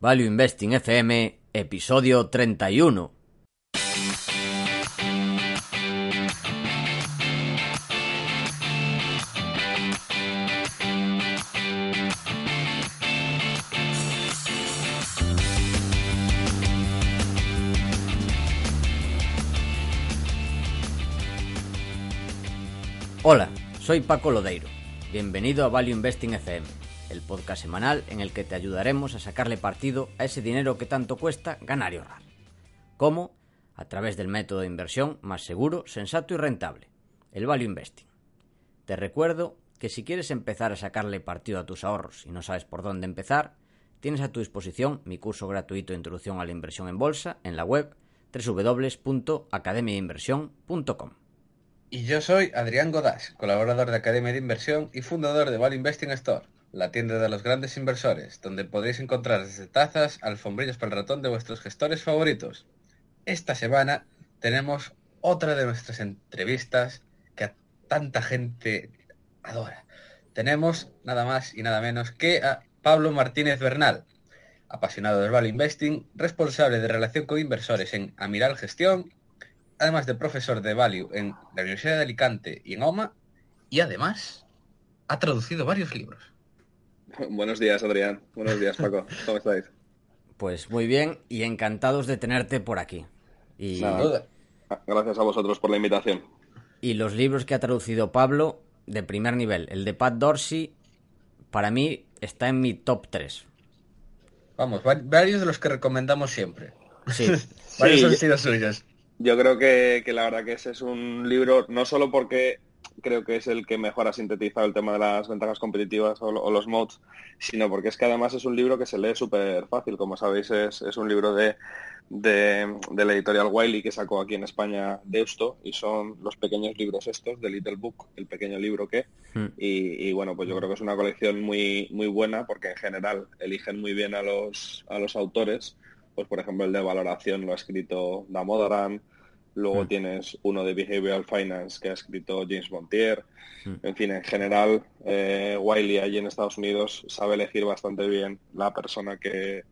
Value Investing FM, episodio 31. Hola, soy Paco Lodeiro. Bienvenido a Value Investing FM, el podcast semanal en el que te ayudaremos a sacarle partido a ese dinero que tanto cuesta ganar y ahorrar. ¿Cómo? A través del método de inversión más seguro, sensato y rentable, el Value Investing. Te recuerdo que si quieres empezar a sacarle partido a tus ahorros y no sabes por dónde empezar, tienes a tu disposición mi curso gratuito de introducción a la inversión en bolsa en la web www.academiainversión.com. Y yo soy Adrián Godash, colaborador de Academia de Inversión y fundador de Value Investing Store, la tienda de los grandes inversores, donde podéis encontrar desde tazas, alfombrillas para el ratón de vuestros gestores favoritos. Esta semana tenemos otra de nuestras entrevistas que a tanta gente adora. Tenemos nada más y nada menos que a Pablo Martínez Bernal, apasionado del Value Investing, responsable de relación con inversores en Amiral Gestión, además de profesor de Value en la Universidad de Alicante y en OMA, y además ha traducido varios libros. Buenos días, Adrián. Buenos días, Paco. ¿Cómo estáis? Pues muy bien y encantados de tenerte por aquí. Y, Nada. Gracias a vosotros por la invitación. y los libros que ha traducido Pablo, de primer nivel. El de Pat Dorsey, para mí, está en mi top 3. Vamos, va- varios de los que recomendamos siempre. Sí, Varios Sí, han yo- sido suyos. Yo creo que, que la verdad que ese es un libro, no solo porque creo que es el que mejor ha sintetizado el tema de las ventajas competitivas o, lo- o los mods, sino porque es que además es un libro que se lee súper fácil. Como sabéis, es, es un libro de, de, de la editorial Wiley que sacó aquí en España Deusto y son los pequeños libros estos, de Little Book, el pequeño libro que, Mm. y, y, bueno, pues yo creo que es una colección muy, muy buena porque en general eligen muy bien a los, a los autores. Pues por ejemplo el de valoración lo ha escrito Damodaran, luego Mm. tienes uno de Behavioral Finance que ha escrito James Montier. Mm. En fin, en general, eh, Wiley allí en Estados Unidos sabe elegir bastante bien la persona que,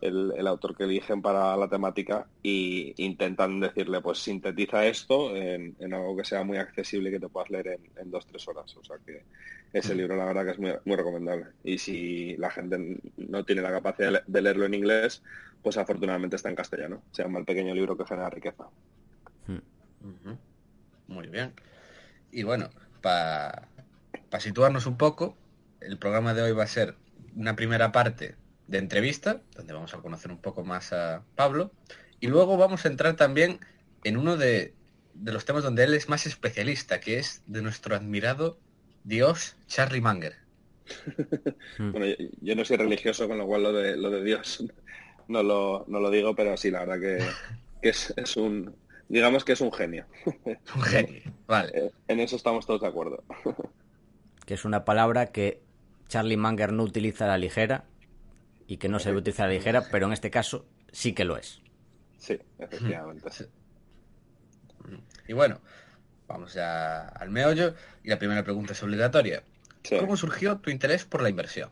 el, el autor que eligen para la temática y intentan decirle, pues sintetiza esto en, en algo que sea muy accesible y que te puedas leer en, en dos, tres horas. O sea que ese Mm. libro la verdad que es muy, muy recomendable. Y si la gente no tiene la capacidad de leerlo en inglés, pues afortunadamente está en castellano. Se llama El pequeño libro que genera riqueza. Muy bien. Y bueno, para situarnos un poco, el programa de hoy va a ser una primera parte de entrevista, donde vamos a conocer un poco más a Pablo, y luego vamos a entrar también en uno de, de los temas donde él es más especialista, que es de nuestro admirado Dios Charlie Munger. Mm. Bueno, yo, yo no soy religioso, con lo cual lo de, lo de Dios no lo, no lo digo, pero sí, la verdad que, que es, es un, digamos que es un genio. Un genio. Vale. Eh, En eso estamos todos de acuerdo. que es una palabra que Charlie Munger no utiliza a la ligera y que no se debe utilizar a la ligera, pero en este caso sí que lo es. Sí, efectivamente. Sí. Y bueno, vamos ya al meollo. Y la primera pregunta es obligatoria. Sí. ¿Cómo surgió tu interés por la inversión?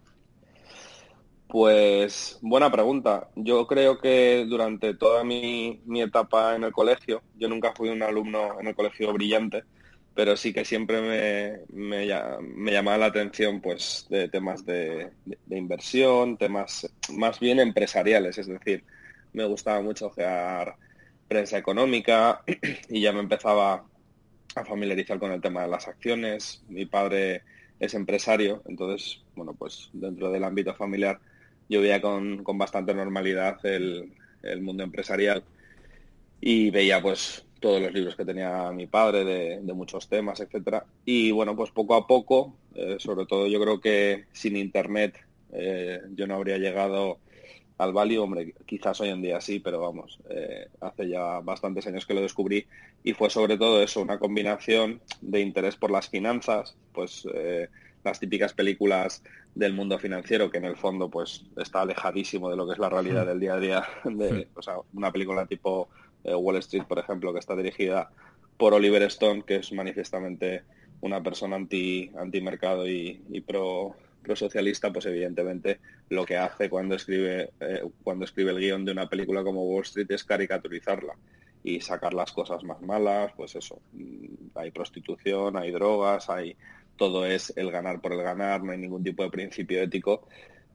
Pues buena pregunta. Yo creo que durante toda mi, mi etapa en el colegio, yo nunca fui un alumno en el colegio brillante, pero sí que siempre me, me, lla- me llamaba la atención pues de temas de, de- de inversión, temas más bien empresariales, es decir, me gustaba mucho ojear prensa económica y ya me empezaba a familiarizar con el tema de las acciones. Mi padre es empresario, entonces, bueno, pues dentro del ámbito familiar yo veía con, con bastante normalidad el, el mundo empresarial y veía pues todos los libros que tenía mi padre de, de muchos temas, etcétera. Y bueno, pues poco a poco, eh, sobre todo yo creo que sin internet eh, yo no habría llegado al value, hombre, quizás hoy en día sí, pero vamos, eh, hace ya bastantes años que lo descubrí y fue sobre todo eso, una combinación de interés por las finanzas, pues eh, las típicas películas del mundo financiero que en el fondo pues está alejadísimo de lo que es la realidad del día a día, de, o sea, una película tipo eh, Wall Street, por ejemplo, que está dirigida por Oliver Stone, que es manifiestamente una persona anti, anti mercado y, y pro prosocialista, pues evidentemente lo que hace cuando escribe, eh, cuando escribe el guion de una película como Wall Street es caricaturizarla y sacar las cosas más malas, pues eso, mm, hay prostitución, hay drogas, hay todo es el ganar por el ganar, no hay ningún tipo de principio ético.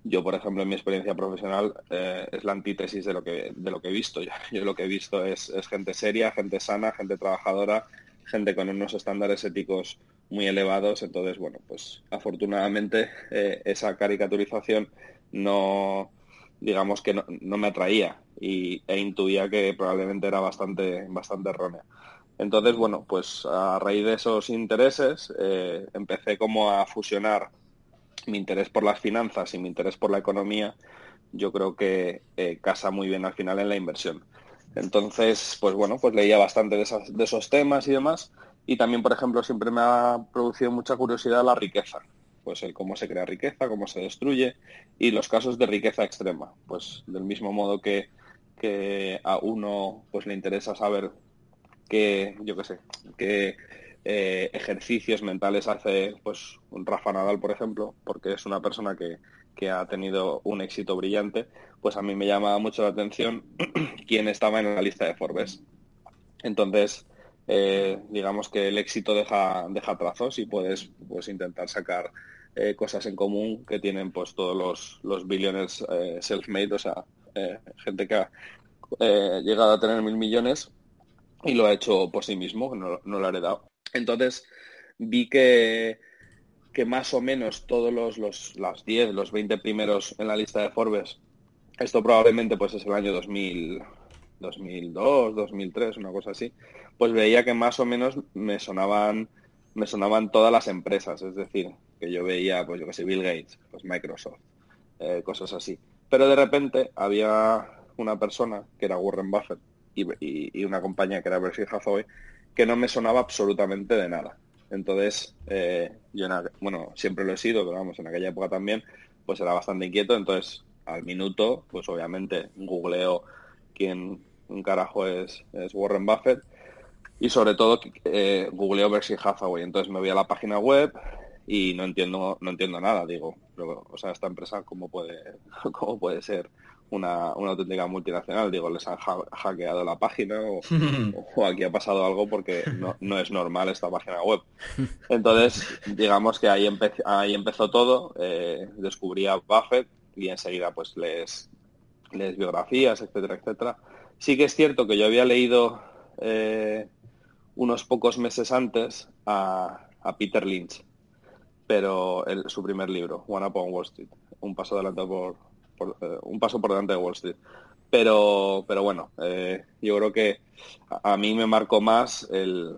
Yo, por ejemplo, en mi experiencia profesional eh, es la antítesis de lo que de lo que he visto. Yo, lo que he visto es, es gente seria, gente sana, gente trabajadora, gente con unos estándares éticos muy elevados. Entonces, bueno, pues afortunadamente eh, esa caricaturización no, digamos que no, me atraía y, e intuía que probablemente era bastante, bastante errónea. Entonces, bueno, pues a raíz de esos intereses eh, empecé como a fusionar mi interés por las finanzas y mi interés por la economía. Yo creo que eh, casa muy bien al final en la inversión. Entonces, pues bueno, pues leía bastante de, de esos temas y demás. Y también, por ejemplo, siempre me ha producido mucha curiosidad la riqueza pues el cómo se crea riqueza, cómo se destruye y los casos de riqueza extrema. Pues del mismo modo que, a uno pues le interesa saber qué, yo qué sé, qué eh, ejercicios mentales hace pues un Rafa Nadal, por ejemplo, porque es una persona que, ha tenido un éxito brillante, pues a mí me llama mucho la atención quién estaba en la lista de Forbes. Entonces, eh, digamos que el éxito deja, deja trazos y puedes pues, intentar sacar eh, cosas en común que tienen pues todos los, los billones eh, self-made, o sea, gente que ha llegado a tener mil millones y lo ha hecho por sí mismo, no, no lo ha heredado. Entonces vi que, que más o menos todos los, los las 10, los 20 primeros en la lista de Forbes, esto probablemente pues es el año 2000, 2002, 2003, una cosa así, pues veía que más o menos me sonaban me sonaban todas las empresas, es decir, que yo veía, pues yo que sé, Bill Gates, pues Microsoft, eh, cosas así. Pero de repente había una persona que era Warren Buffett y, una compañía que era Berkshire Hathaway que no me sonaba absolutamente de nada. Entonces, eh, yo, bueno, siempre lo he sido, pero vamos, en aquella época también, pues era bastante inquieto. Entonces, al minuto, pues obviamente googleo quién un carajo es, es Warren Buffett y sobre todo eh, googleo Berkshire Hathaway. Entonces me voy a la página web y no entiendo no entiendo nada. Digo, o sea, esta empresa cómo puede cómo puede ser una, una auténtica multinacional. Digo, les han hackeado la página o, aquí ha pasado algo porque no, no, es normal esta página web. Entonces, digamos que ahí, ahí empezó todo. Eh, descubrí a Buffett y enseguida pues les, les biografías, etcétera, etcétera. Sí que es cierto que yo había leído eh, unos pocos meses antes a, Peter Lynch, pero su primer libro, One Upon Wall Street, un paso adelante por, eh, un paso por delante de Wall Street. Pero, pero bueno, eh, yo creo que a, mí me marcó más el,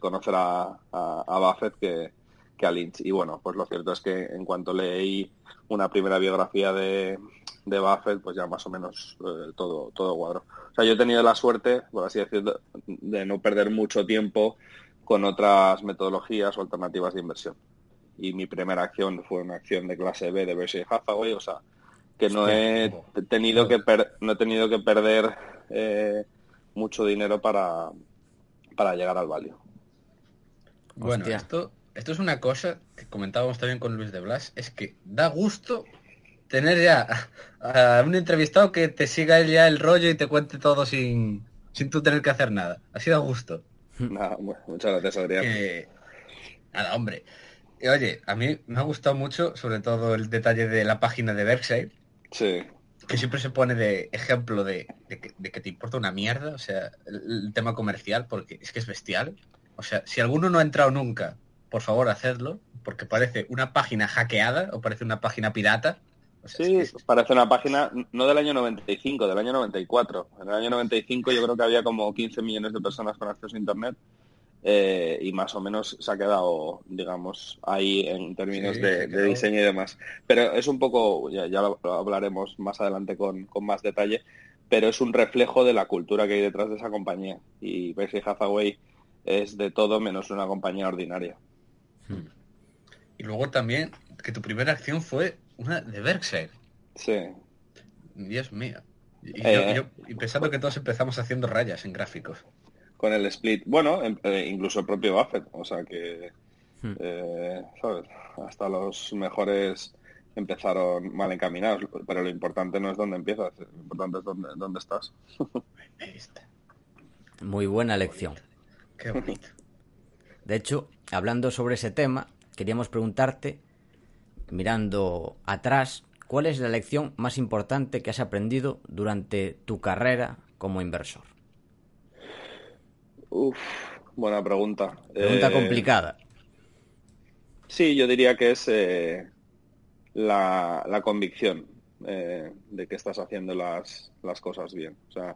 conocer a, Buffett que, que, a Lynch. Y bueno, pues lo cierto es que en cuanto leí una primera biografía de, de Buffett, pues ya más o menos eh, todo, todo cuadro. O sea, yo he tenido la suerte, por así decirlo, de no perder mucho tiempo con otras metodologías o alternativas de inversión. Y mi primera acción fue una acción de clase B de Berkshire Hathaway, o sea, que no he tenido que no he tenido que perder eh, mucho dinero para, para llegar al value. Bueno, esto, esto es una cosa que comentábamos también con Luis de Blas, es que da gusto tener ya a un entrevistado que te siga ya el rollo y te cuente todo sin, sin tú tener que hacer nada. Ha sido a gusto. muchas gracias, Adrián. Nada, hombre. Oye, a mí me ha gustado mucho, sobre todo el detalle de la página de Berkshire. Sí. Que siempre se pone de ejemplo de, que, te importa una mierda, o sea, el, el, tema comercial, porque es que es bestial. O sea, si alguno no ha entrado nunca, por favor, hacedlo, porque parece una página hackeada o parece una página pirata sí, parece una página no del año 95, del año 94. En el año 95 yo creo que había como 15 millones de personas con acceso a Internet eh, y más o menos se ha quedado, digamos, ahí en términos de, diseño y demás. Pero es un poco, ya, lo, hablaremos más adelante con, más detalle, pero es un reflejo de la cultura que hay detrás de esa compañía. Y Berkshire Hathaway es de todo menos una compañía ordinaria. Hmm. Y luego también que tu primera acción fue una de Berkshire. Sí. Dios mío. Eh. Y, pensando que todos empezamos haciendo rayas en gráficos. Con el split. Bueno, em, eh, incluso el propio Buffett. O sea que, hmm. eh, ¿sabes? Hasta los mejores empezaron mal encaminados, pero lo importante no es dónde empiezas, lo importante es dónde, dónde estás. Muy buena lección. Qué bonito. De hecho, hablando sobre ese tema, queríamos preguntarte, mirando atrás, ¿cuál es la lección más importante que has aprendido durante tu carrera como inversor? Uf, buena pregunta. Pregunta eh, complicada. Sí, yo diría que es eh, la, convicción eh, de que estás haciendo las, las cosas bien. O sea,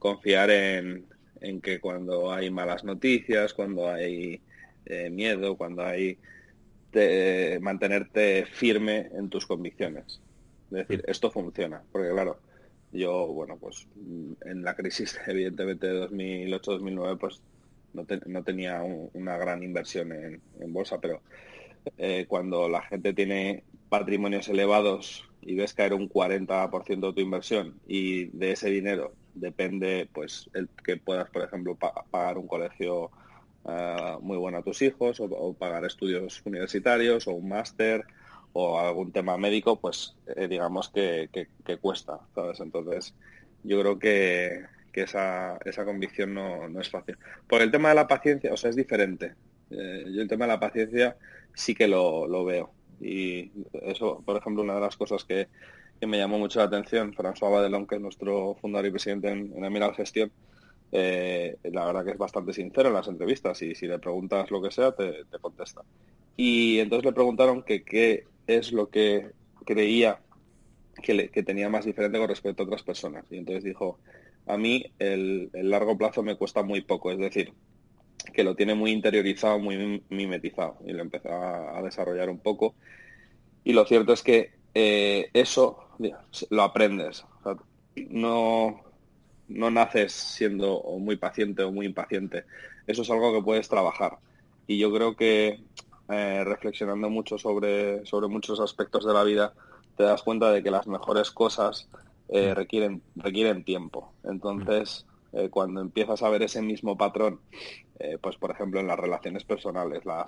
confiar en, en que cuando hay malas noticias, cuando hay eh, miedo, cuando hay mantenerte firme en tus convicciones. Es decir, esto funciona, porque claro, yo, bueno, pues en la crisis evidentemente de 2008-2009, pues no, tenía una gran inversión en, bolsa, pero eh, cuando la gente tiene patrimonios elevados y ves caer un 40% de tu inversión y de ese dinero depende pues el que puedas por ejemplo pagar un colegio eh, muy bueno a tus hijos o, pagar estudios universitarios o un máster o algún tema médico pues eh, digamos que, cuesta sabes entonces yo creo que, esa, esa convicción no, no, es fácil. Por el tema de la paciencia o sea es diferente. Eh, yo el tema de la paciencia sí que lo, lo veo. Y eso por ejemplo una de las cosas que que me llamó mucho la atención, François Badelon, que es nuestro fundador y presidente en, en Emiral Gestión, eh, la verdad que es bastante sincero en las entrevistas y si le preguntas lo que sea, te, contesta. Y entonces le preguntaron que qué es lo que creía que, tenía más diferente con respecto a otras personas. Y entonces dijo, a mí el, largo plazo me cuesta muy poco, es decir, que lo tiene muy interiorizado, muy mimetizado. Y lo empezó a, desarrollar un poco. Y lo cierto es que eh, eso lo aprendes. no, no naces siendo muy paciente o muy impaciente. Eso es algo que puedes trabajar. Y yo creo que eh, reflexionando mucho sobre, sobre muchos aspectos de la vida, te das cuenta de que las mejores cosas eh, mm. requieren, requieren tiempo. Entonces, eh, cuando empiezas a ver ese mismo patrón, pues por ejemplo en las relaciones personales, la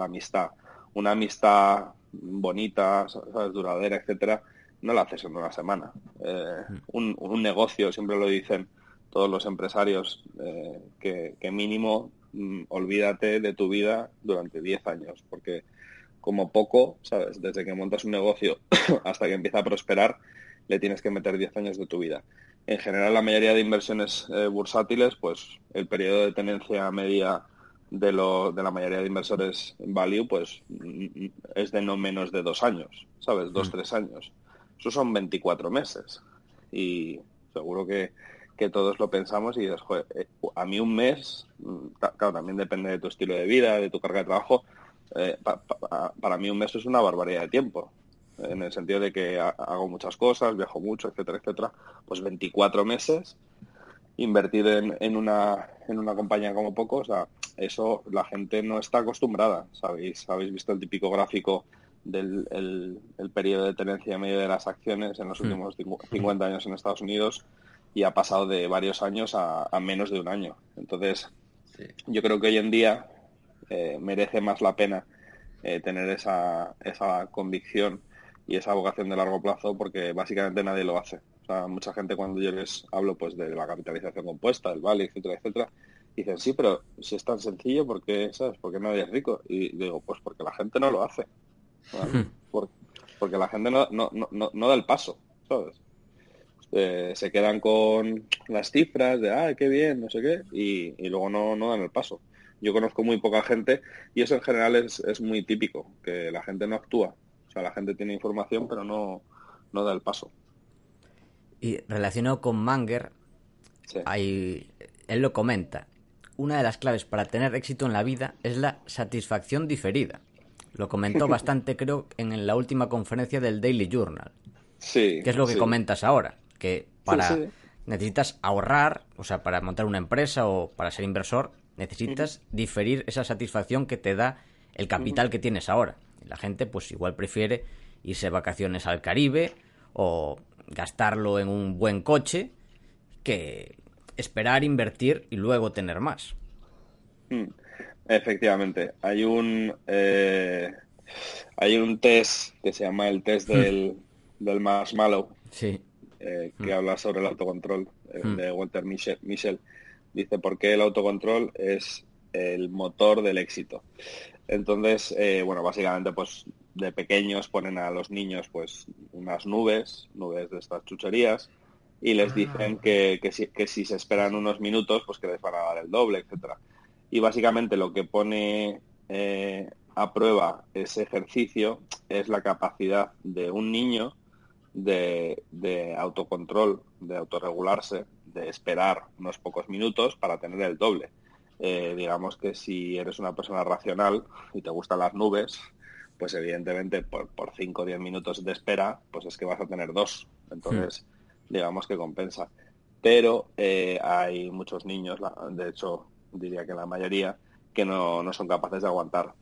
amistad, una amistad bonita, duradera, etcétera, no la haces en una semana. Eh, mm. un, negocio, siempre lo dicen todos los empresarios, eh, que, mínimo mm, olvídate de tu vida durante 10 años, porque como poco, ¿sabes? Desde que montas un negocio hasta que empieza a prosperar, le tienes que meter 10 años de tu vida. En general, la mayoría de inversiones eh, bursátiles, pues el periodo de tenencia media de, lo, de la mayoría de inversores value, pues mm, es de no menos de dos años, ¿sabes? Dos, tres años. Eso son 24 meses. Y seguro que, todos lo pensamos y dices, eh, a mí un mes, mm, claro, también depende de tu estilo de vida, de tu carga de trabajo, eh, para mí un mes es una barbaridad de tiempo. En el sentido de que hago muchas cosas, viajo mucho, etcétera, etcétera. Pues 24 meses invertir en, en, una, en una compañía como poco, o sea, eso la gente no está acostumbrada. ¿Sabéis? Habéis visto el típico gráfico del el, periodo de tenencia medio de las acciones en los hmm. últimos 50 años en Estados Unidos y ha pasado de varios años a, menos de un año. Entonces, yo creo que hoy en día eh, merece más la pena eh, tener esa, esa convicción y esa vocación de largo plazo porque básicamente nadie lo hace. O sea, mucha gente cuando yo les hablo pues de la capitalización compuesta, el vale, etcétera, etcétera, dicen, sí, pero si es tan sencillo, ¿por qué, ¿sabes? ¿Por qué nadie es rico? Y digo, pues porque la gente no lo hace. Porque la gente no, no, no, no, da el paso, ¿sabes? Eh, se quedan con las cifras de, ah, qué bien, no sé qué, y, y, luego no, no dan el paso. Yo conozco muy poca gente y eso en general es, es muy típico, que la gente no actúa. O sea, la gente tiene información pero no, no da el paso. Y relacionado con Manger, hay, él lo comenta, una de las claves para tener éxito en la vida es la satisfacción diferida. Lo comentó bastante, creo, en la última conferencia del Daily Journal. Sí. Que es lo que comentas ahora, que para necesitas ahorrar, o sea, para montar una empresa o para ser inversor, necesitas diferir esa satisfacción que te da el capital que tienes ahora. la gente, pues igual prefiere irse de vacaciones al Caribe o gastarlo en un buen coche que esperar, invertir y luego tener más. Mm. Efectivamente, hay un... Eh, hay un test que se llama el test hmm. del, del marshmallow, sí. Eh, que hmm. habla sobre el autocontrol eh, hmm. de Walter Michel. Dice por qué el autocontrol es el motor del éxito. Entonces, eh, bueno, básicamente, pues de pequeños ponen a los niños, pues, unas nubes, nubes de estas chucherías, y les ah. dicen que, si, que, si, se esperan unos minutos, pues que les van a dar el doble, etcétera. Y básicamente lo que pone eh, a prueba ese ejercicio es la capacidad de un niño de, de autocontrol, de autorregularse, de esperar unos pocos minutos para tener el doble. Eh, digamos que si eres una persona racional y te gustan las nubes, pues evidentemente por, por 5 o 10 minutos de espera, pues es que vas a tener dos. Entonces, hmm. digamos que compensa. Pero eh, hay muchos niños, de hecho diría que la mayoría, que no, no son capaces de aguantar.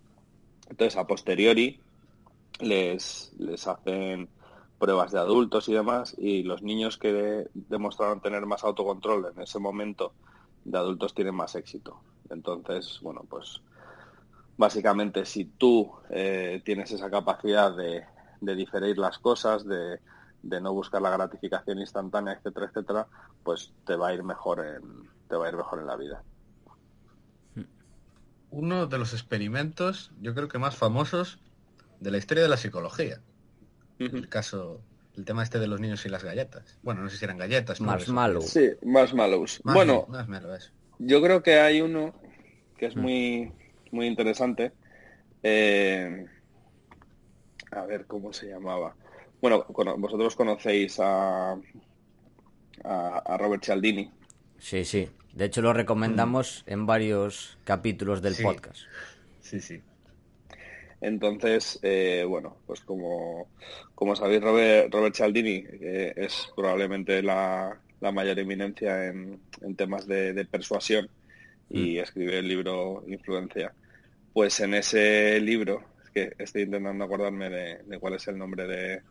Entonces, a posteriori, les, les hacen pruebas de adultos y demás, y los niños que demostraron tener más autocontrol en ese momento de adultos tienen más éxito. Entonces, bueno, pues básicamente si tú eh, tienes esa capacidad de, diferir las cosas, de, no buscar la gratificación instantánea, etcétera, etcétera, pues te va a ir mejor en, te va a ir mejor en la vida. Uno de los experimentos, yo creo que más famosos de la historia de la psicología. El caso, el tema este de los niños y las galletas. Bueno, no sé si eran galletas. Más malos. Sí, más malos. Bueno, yo creo que hay uno que es mm. muy, muy interesante. Eh, a ver cómo se llamaba. Bueno, vosotros conocéis a, a, Robert Cialdini. Sí, sí. De hecho, lo recomendamos mm. en varios capítulos del podcast. Sí, sí. Entonces, eh, bueno, pues como, como sabéis, Robert, Robert Cialdini eh, es probablemente la, la mayor eminencia en, en temas de, persuasión y mm. escribe el libro Influencia. Pues en ese libro, es que estoy intentando acordarme de, cuál es el nombre de,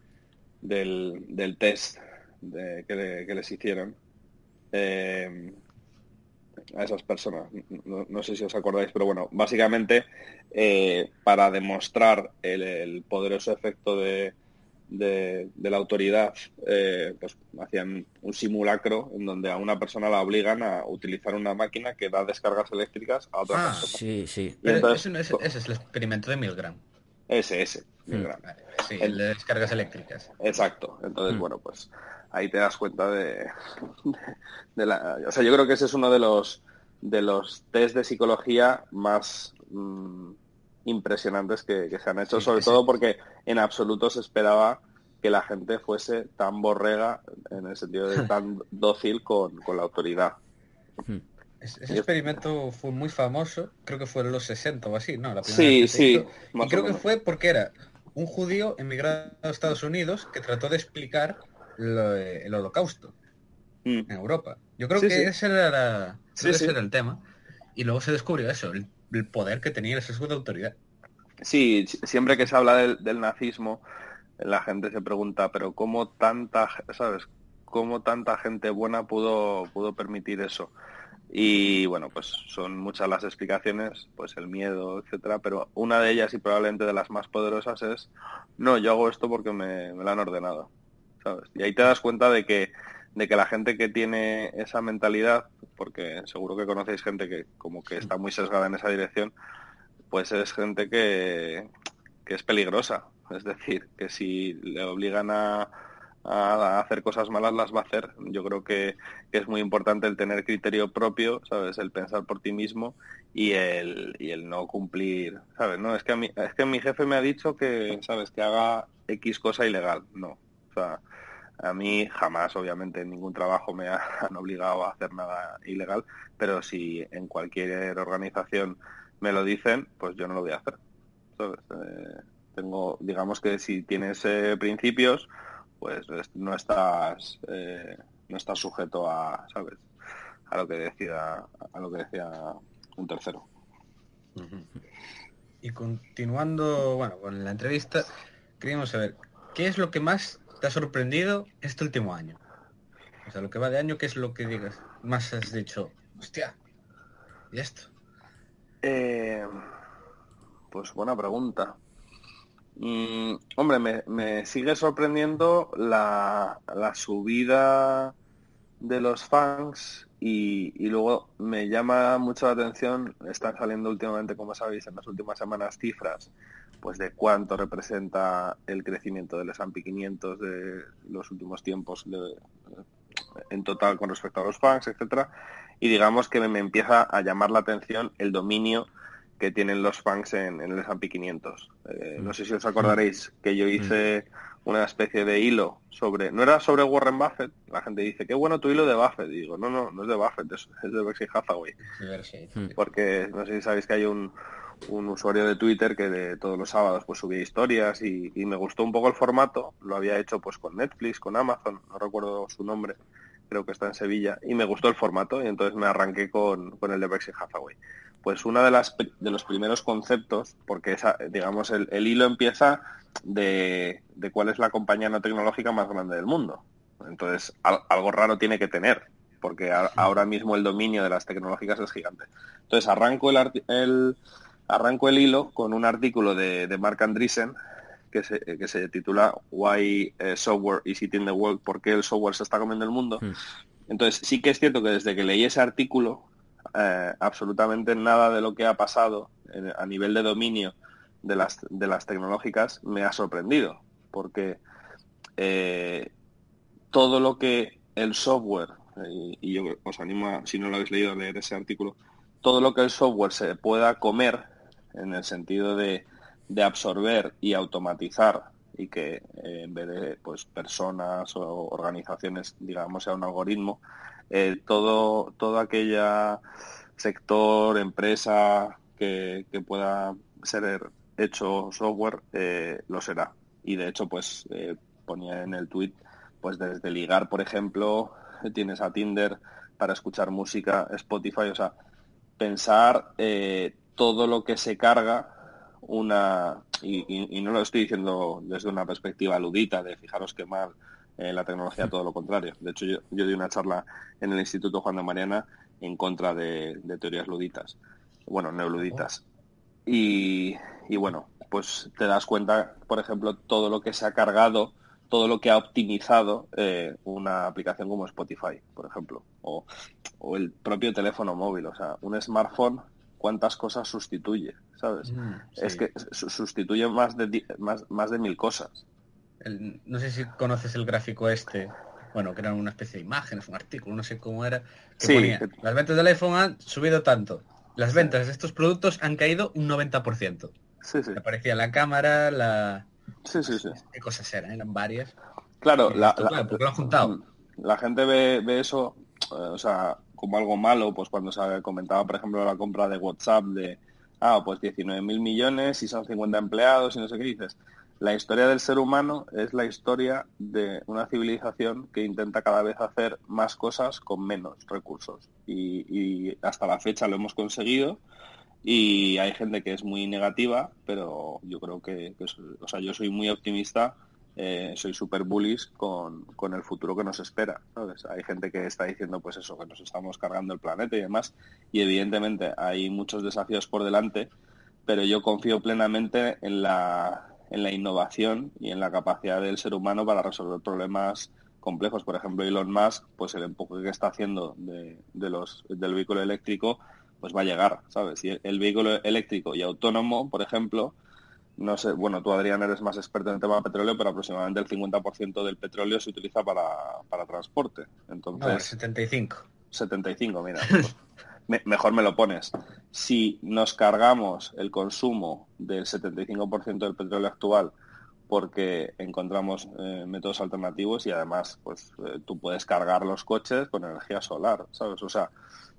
del, test de, que, les hicieron eh, a esas personas. No, sé si os acordáis, pero bueno, básicamente eh, para demostrar el poderoso efecto de, de, la autoridad eh, pues hacían un simulacro en donde a una persona la obligan a utilizar una máquina que da descargas eléctricas a otra ah, Sí, sí. ese, es el experimento de Milgram. Ese, ese. Hmm. Sí, el de descargas eléctricas. Exacto. Entonces, hmm. bueno, pues ahí te das cuenta de, de, la... O sea, yo creo que ese es uno de los de los test de psicología más... Mm, impresionantes que, se han hecho, sobre todo porque en absoluto se esperaba que la gente fuese tan borrega en el sentido de tan dócil con, la autoridad. Hmm. Ese experimento fue muy famoso, creo que fue en los 60 o así, ¿no? sí, sí. Y creo que fue porque era un judío emigrado a Estados Unidos que trató de explicar el holocausto hmm. en Europa. Yo creo que ese era, ese era el tema. Y luego se descubrió eso, el el poder que tenía el sesgo de autoridad. Sí, siempre que se habla del, nazismo, la gente se pregunta, pero ¿cómo tanta, sabes, cómo tanta gente buena pudo, pudo permitir eso? Y bueno, pues son muchas las explicaciones, pues el miedo, etcétera, pero una de ellas y probablemente de las más poderosas es, no, yo hago esto porque me, me lo han ordenado, ¿sabes? Y ahí te das cuenta de que de que la gente que tiene esa mentalidad, porque seguro que conocéis gente que como que está muy sesgada en esa dirección, pues es gente que, que es peligrosa. Es decir, que si le obligan a, a hacer cosas malas las va a hacer. Yo creo que, es muy importante el tener criterio propio, ¿sabes? El pensar por ti mismo y el, y el no cumplir, ¿sabes? No, es que, a mí, es que mi jefe me ha dicho que, ¿sabes? Que haga X cosa ilegal. No. A mí jamás, obviamente, en ningún trabajo me han obligado a hacer nada ilegal, pero si en cualquier organización me lo dicen, pues yo no lo voy a hacer. Eh, tengo, digamos que si tienes eh, principios, pues no estás, eh, no estás sujeto a, ¿sabes? A lo que decida, a lo que decía un tercero. Y continuando, bueno, con la entrevista, queríamos saber qué es lo que más te ha sorprendido este último año? O sea, lo que va de año, ¿qué es lo que digas? Más has dicho, hostia, ¿y esto? Eh, pues buena pregunta. Mm, hombre, me, sigue sorprendiendo la, subida de los fans y, luego me llama mucho la atención, están saliendo últimamente, como sabéis, en las últimas semanas cifras pues de cuánto representa el crecimiento del S&P 500 de los últimos tiempos en total con respecto a los fans, etcétera, y digamos que me, empieza a llamar la atención el dominio que tienen los fans en, el S&P 500. Eh, no sé si os acordaréis que yo hice una especie de hilo sobre, no era sobre Warren Buffett, la gente dice, qué bueno tu hilo de Buffett, digo, no, no, no es de Buffett, es, de Berkshire Hathaway. Porque no sé si sabéis que hay un, un usuario de Twitter que de todos los sábados pues subía historias y, me gustó un poco el formato, lo había hecho pues con Netflix, con Amazon, no recuerdo su nombre, creo que está en Sevilla, y me gustó el formato y entonces me arranqué con, con el de Berkshire Hathaway. Pues uno de, las, de los primeros conceptos, porque esa, digamos el, hilo empieza de, cuál es la compañía no tecnológica más grande del mundo. Entonces algo raro tiene que tener, porque ahora mismo el dominio de las tecnológicas es gigante. Entonces arranco el, el Arranco el hilo con un artículo de, Mark Andreessen que se, que se titula Why eh, Software is Eating the World, ¿por qué el software se está comiendo el mundo? Hmm. Entonces sí que es cierto que desde que leí ese artículo, eh, absolutamente nada de lo que ha pasado a nivel de dominio de las, de las tecnológicas me ha sorprendido, porque eh, todo lo que el software, y, yo os animo, si no lo habéis leído, a leer ese artículo, todo lo que el software se pueda comer, en el sentido de, absorber y automatizar y que eh, en vez de pues personas o organizaciones digamos sea un algoritmo eh, todo todo aquella sector empresa que, pueda ser hecho software eh, lo será. Y de hecho pues ponía en el tweet pues desde ligar por ejemplo tienes a Tinder para escuchar música Spotify o sea pensar todo lo que se carga una, y, no lo estoy diciendo desde una perspectiva ludita de fijaros qué mal eh, la tecnología, todo lo contrario. De hecho, yo, di una charla en el Instituto Juan de Mariana en contra de, teorías luditas, bueno, neoluditas. Y, bueno, pues te das cuenta, por ejemplo, todo lo que se ha cargado, todo lo que ha optimizado eh, una aplicación como Spotify, por ejemplo, o, o el propio teléfono móvil. O sea, un smartphone cuántas cosas sustituye, ¿sabes? Mm, es que sustituye más de, más, más de mil cosas. no sé si conoces el gráfico este, bueno, que era una especie de imágenes, un artículo, no sé cómo era, que ponía, las ventas del iPhone han subido tanto, las ventas de estos productos han caído un 90%. Sí, sí. Aparecía la cámara, la... Sí, sí, sí. ¿Qué cosas eran? Eran varias. Claro, la, lo han juntado. La gente ve, ve eso, eh, o sea, como algo malo, pues cuando se comentaba, por ejemplo, la compra de WhatsApp de, ah, pues 19 mil millones y son 50 empleados y no sé qué dices. La historia del ser humano es la historia de una civilización que intenta cada vez hacer más cosas con menos recursos. Y, hasta la fecha lo hemos conseguido y hay gente que es muy negativa, pero yo creo que, que o sea, yo soy muy optimista eh, soy súper bullish con, el futuro que nos espera. Hay gente que está diciendo pues eso, que nos estamos cargando el planeta y demás, y evidentemente hay muchos desafíos por delante, pero yo confío plenamente en la, en la innovación y en la capacidad del ser humano para resolver problemas complejos. Por ejemplo, Elon Musk, pues el empuje que está haciendo de, los, del vehículo eléctrico, pues va a llegar, ¿sabes? Y el vehículo eléctrico y autónomo, por ejemplo, no sé, bueno, tú Adrián eres más experto en el tema de petróleo, pero aproximadamente el 50% del petróleo se utiliza para, para transporte. Entonces, 75. 75, mira. Pues, mejor me lo pones. Si nos cargamos el consumo del 75% del petróleo actual porque encontramos eh, métodos alternativos y además pues eh, tú puedes cargar los coches con energía solar, ¿sabes? O sea,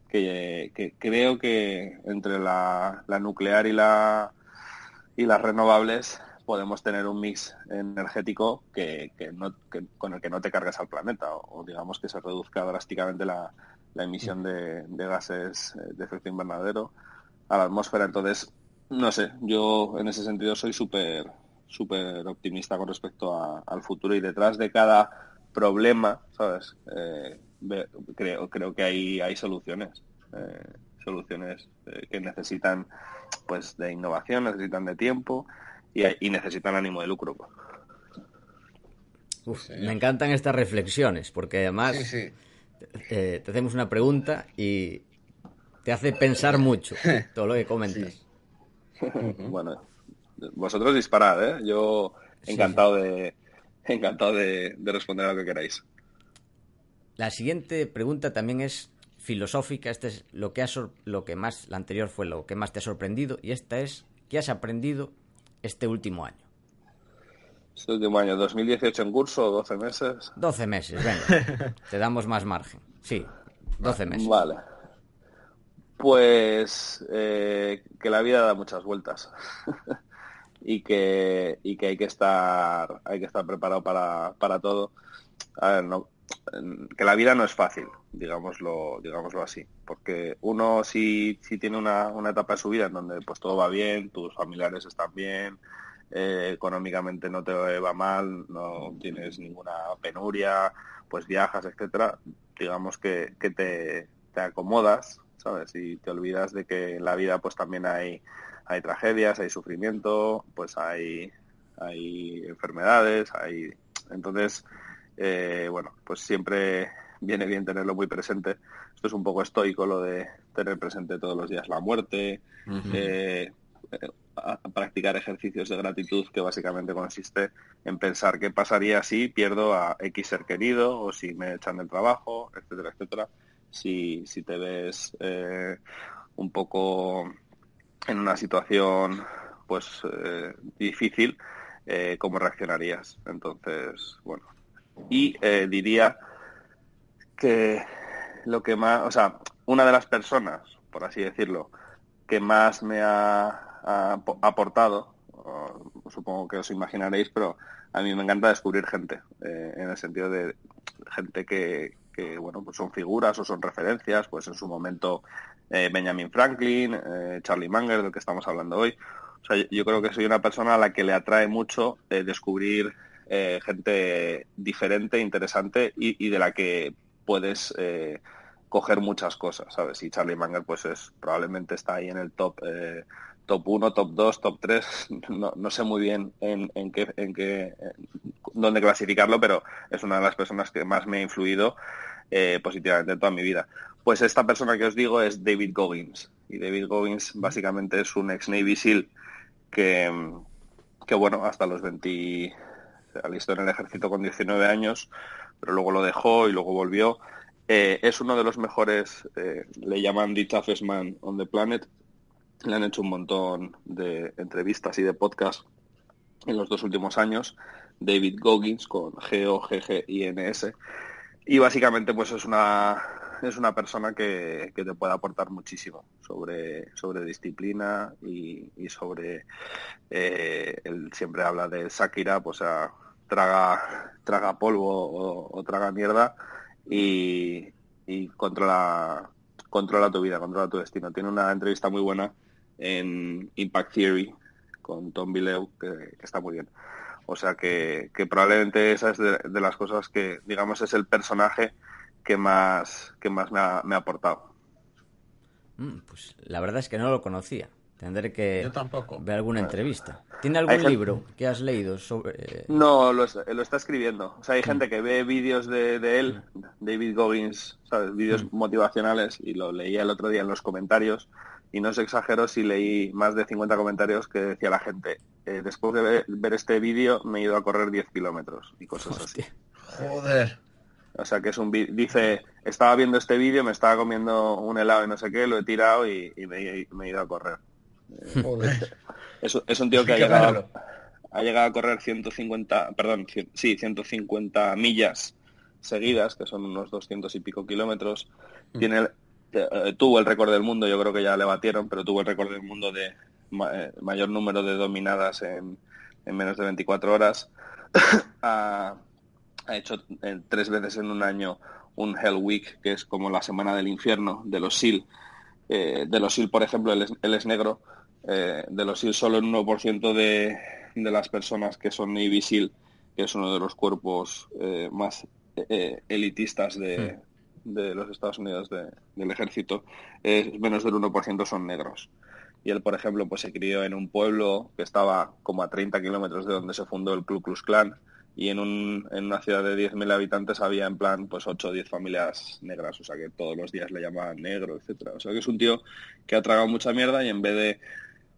que, que creo que entre la, la nuclear y la y las renovables podemos tener un mix energético que, con el que no te cargues al planeta o, digamos que se reduzca drásticamente la, emisión de, gases de efecto invernadero a la atmósfera. Entonces, no sé, yo en ese sentido soy súper súper optimista con respecto al futuro y detrás de cada problema, ¿sabes? Eh, creo, creo que hay, hay soluciones, eh, soluciones que necesitan pues de innovación, necesitan de tiempo y, necesitan ánimo de lucro. Me encantan estas reflexiones, porque además eh, te hacemos una pregunta y te hace pensar mucho todo lo que comentas. bueno, vosotros disparad, ¿eh? Yo encantado de encantado de, responder a lo que queráis. La siguiente pregunta también es filosófica. Este es lo que, ha lo que más, la anterior fue lo que más te ha sorprendido y esta es, ¿qué has aprendido este último año? Este último año, 2018 en curso, 12 meses. 12 meses, venga. te damos más margen. Sí, 12 meses. Vale. Pues eh, que la vida da muchas vueltas y, que, y que hay que estar hay que estar preparado para, para todo. A ver, no, que la vida no es fácil, digámoslo, digámoslo así, porque uno si, si tiene una, una, etapa de su vida en donde pues todo va bien, tus familiares están bien, eh, económicamente no te va mal, no tienes ninguna penuria, pues viajas, etcétera, digamos que, que te, te acomodas ¿sabes? Y te olvidas de que en la vida pues también hay, hay tragedias, hay sufrimiento, pues hay, hay enfermedades, hay... Entonces, eh, bueno, pues siempre viene bien tenerlo muy presente. Esto es un poco estoico lo de tener presente todos los días la muerte, eh, practicar ejercicios de gratitud que básicamente consiste en pensar qué pasaría si pierdo a X ser querido o si me echan del trabajo, etcétera, etcétera si, si te ves eh, un poco en una situación pues eh, difícil, eh, ¿cómo reaccionarías? Entonces, bueno. Y diría que lo que más, o sea, una de las personas, por así decirlo, que más me ha, aportado, supongo que os imaginaréis, pero a mí me encanta descubrir gente, en el sentido de gente que, que bueno, pues son figuras o son referencias, pues en su momento eh, Benjamin Franklin, eh, Charlie Munger, del que estamos hablando hoy. O sea, yo creo que soy una persona a la que le atrae mucho eh, gente diferente, interesante y, de la que puedes coger muchas cosas, ¿sabes? Y Charlie Munger pues es probablemente está ahí en el top top 1, top 2, top 3, no, no sé muy bien en, en qué, en qué, dónde clasificarlo, pero es una de las personas que más me ha influido eh, positivamente en toda mi vida. Pues esta persona que os digo es David Goggins. Y David Goggins básicamente es un ex Navy SEAL que, que bueno, hasta los 20, alistó en el ejército con 19 años, pero luego lo dejó y luego volvió. Eh, es uno de los mejores, eh, le llaman The Toughest on the Planet, le han hecho un montón de entrevistas y de podcasts en los dos últimos años. David Goggins con G-O-G-G-I-N-S. Y básicamente pues es una, es una persona que, te puede aportar muchísimo sobre, sobre disciplina y, sobre, eh, él siempre habla de Sakira, pues a, traga, traga polvo o, traga mierda y, y controla, controla tu vida, controla tu destino. Tiene una entrevista muy buena en Impact Theory con Tom Bileu, que, está muy bien. O sea que, probablemente esa es de, las cosas que, digamos, es el personaje que más, que más me ha, aportado. Mm, pues la verdad es que no lo conocía. Tendré que ver alguna entrevista. ¿Tiene algún libro que has leído sobre...? Eh? No, lo, está escribiendo. O sea, hay mm. gente que ve vídeos de, él, mm. David Goggins, ¿sabes? Vídeos motivacionales, y lo leía el otro día en los comentarios, y no os exagero si leí más de 50 comentarios que decía la gente, eh, después de ver, este vídeo me he ido a correr 10 kilómetros y cosas así. Joder. O sea que es un dice, estaba viendo este vídeo, me estaba comiendo un helado y no sé qué, lo he tirado y, me, he ido a correr. Joder. Es, un tío que ha llegado, ha llegado a correr 150, perdón, sí, 150 millas seguidas, que son unos 200 y pico kilómetros. Mm. Tiene eh, tuvo el récord del mundo, yo creo que ya le batieron, pero tuvo el récord del mundo de eh, mayor número de dominadas en, menos de 24 horas. ha, hecho eh, tres veces en un año un Hell Week, que es como la semana del infierno de los SEAL. de los SEAL, por ejemplo, él es, negro. de los SEAL solo el 1% de, de, las personas que son Navy SEAL, que es uno de los cuerpos más elitistas de, de los Estados Unidos del ejército, es menos del 1% son negros. y él, por ejemplo, pues se crió en un pueblo que estaba como a 30 kilómetros de donde se fundó el Ku Klux Klan y en, un, en una ciudad de 10.000 habitantes había en plan pues 8 o 10 familias negras, o sea que todos los días le llamaban negro, etcétera. O sea que es un tío que ha tragado mucha mierda y en vez de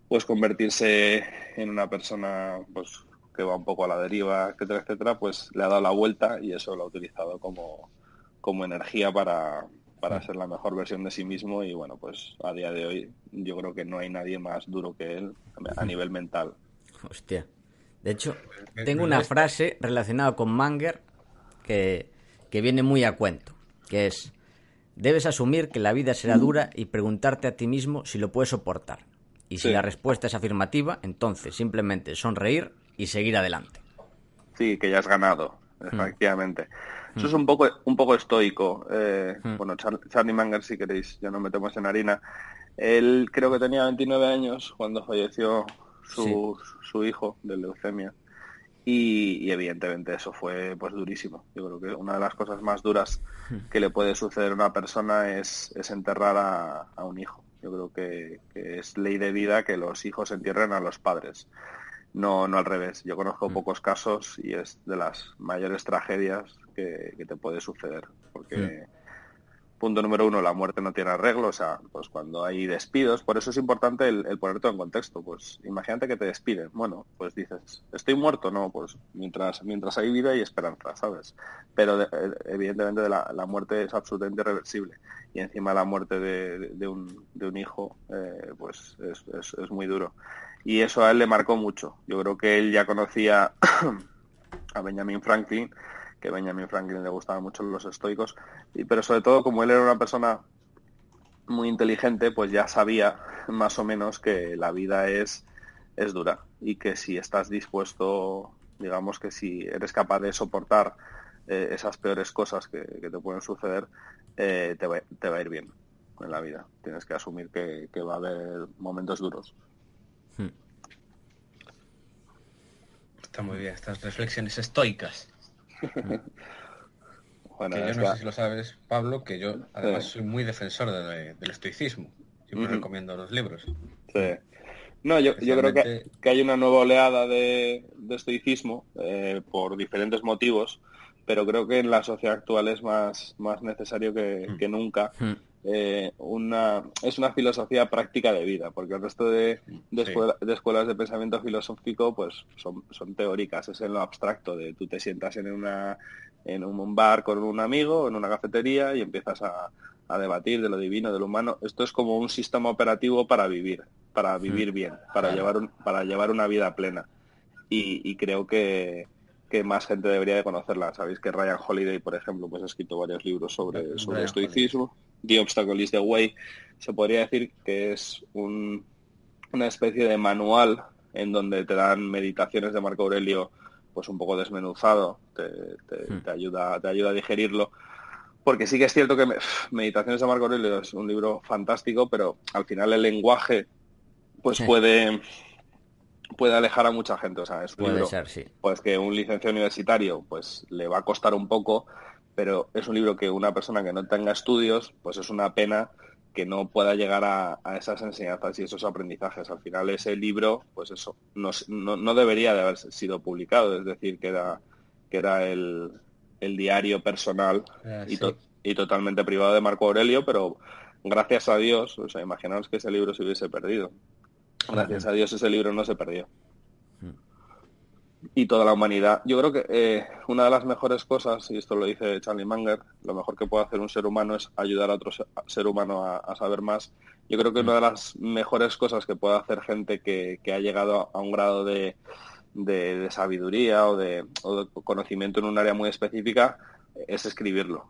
pues convertirse en una persona pues que va un poco a la deriva, etcétera, etcétera, pues le ha dado la vuelta y eso lo ha utilizado como, como energía para, para ser la mejor versión de sí mismo y bueno, pues a día de hoy yo creo que no hay nadie más duro que él a nivel mental. Hostia. De hecho, tengo una frase relacionada con Manger que, que viene muy a cuento, que es, debes asumir que la vida será dura y preguntarte a ti mismo si lo puedes soportar. Y si la respuesta es afirmativa, entonces simplemente sonreír y seguir adelante. Sí, que ya has ganado, hmm. efectivamente. Eso es un poco, un poco estoico. Eh, hmm. Bueno, Charlie Manger, si queréis, ya nos metemos en harina. Él creo que tenía 29 años cuando falleció su, su hijo de leucemia. Y, evidentemente eso fue pues durísimo. Yo creo que una de las cosas más duras hmm. que le puede suceder a una persona es, es enterrar a, un hijo. Yo creo que, que, es ley de vida que los hijos entierren a los padres no, no al revés. Yo conozco mm. pocos casos y es de las mayores tragedias que, te puede suceder. Porque, punto número uno, la muerte no tiene arreglo. O sea, pues cuando hay despidos, por eso es importante el, el poner todo en contexto. Pues imagínate que te despiden. Bueno, pues dices, ¿estoy muerto? No, pues mientras, mientras hay vida y esperanza, ¿sabes? Pero evidentemente la, la, muerte es absolutamente irreversible. Y encima la muerte de, un, de un hijo, eh, pues es, es, es muy duro y eso a él le marcó mucho. Yo creo que él ya conocía a Benjamin Franklin, que Benjamin Franklin le gustaban mucho los estoicos, y, pero sobre todo como él era una persona muy inteligente, pues ya sabía más o menos que la vida es, es dura y que si estás dispuesto, digamos que si eres capaz de soportar eh, esas peores cosas que, te pueden suceder, eh, te, va, te, va, a ir bien en la vida. Tienes que asumir que va a haber momentos duros. Hmm. Está muy bien, estas reflexiones estoicas. bueno, yo no sé si lo sabes, Pablo, que yo además soy muy defensor del estoicismo. Siempre recomiendo los libros. No, yo, creo que, hay una nueva oleada de, estoicismo eh, por diferentes motivos, pero creo que en la sociedad actual es más, más necesario que, hmm. nunca. Hmm. Eh, una, es una filosofía práctica de vida, porque el resto de, escuelas de pensamiento filosófico pues son, son, teóricas, es en lo abstracto, de tú te sientas en, una, en un bar con un amigo, en una cafetería y empiezas a, debatir de lo divino, de lo humano. Esto es como un sistema operativo para vivir, para vivir bien, para, llevar un, para llevar una vida plena. Y, creo que, que más gente debería de conocerla. Sabéis que Ryan Holiday, por ejemplo, pues ha escrito varios libros sobre, sobre estoicismo. The Obstacle is the Way, se podría decir que es una especie de manual en donde te dan meditaciones de Marco Aurelio pues un poco desmenuzado, hmm. te, ayuda, te ayuda a digerirlo. Porque sí que es cierto que Meditaciones de Marco Aurelio es un libro fantástico, pero al final el lenguaje pues puede puede alejar a mucha gente. O sea, es un libro pues que un licenciado universitario pues le va a costar un poco, pero es un libro que una persona que no tenga estudios, pues es una pena que no pueda llegar a, esas enseñanzas y esos aprendizajes. Al final ese libro, pues eso, no, no, debería de haber sido publicado, es decir, que era, que era el, diario personal ah, y, y, totalmente privado de Marco Aurelio, pero gracias a Dios, o sea, imaginaos que ese libro se hubiese perdido. Gracias a Dios ese libro no se perdió y toda la humanidad. Yo creo que eh, una de las mejores cosas, y esto lo dice Charlie Munger, lo mejor que puede hacer un ser humano es ayudar a otro ser humano a, saber más. Yo creo que una de las mejores cosas que puede hacer gente que, ha llegado a un grado de, de, sabiduría o de, conocimiento en un área muy específica es escribirlo.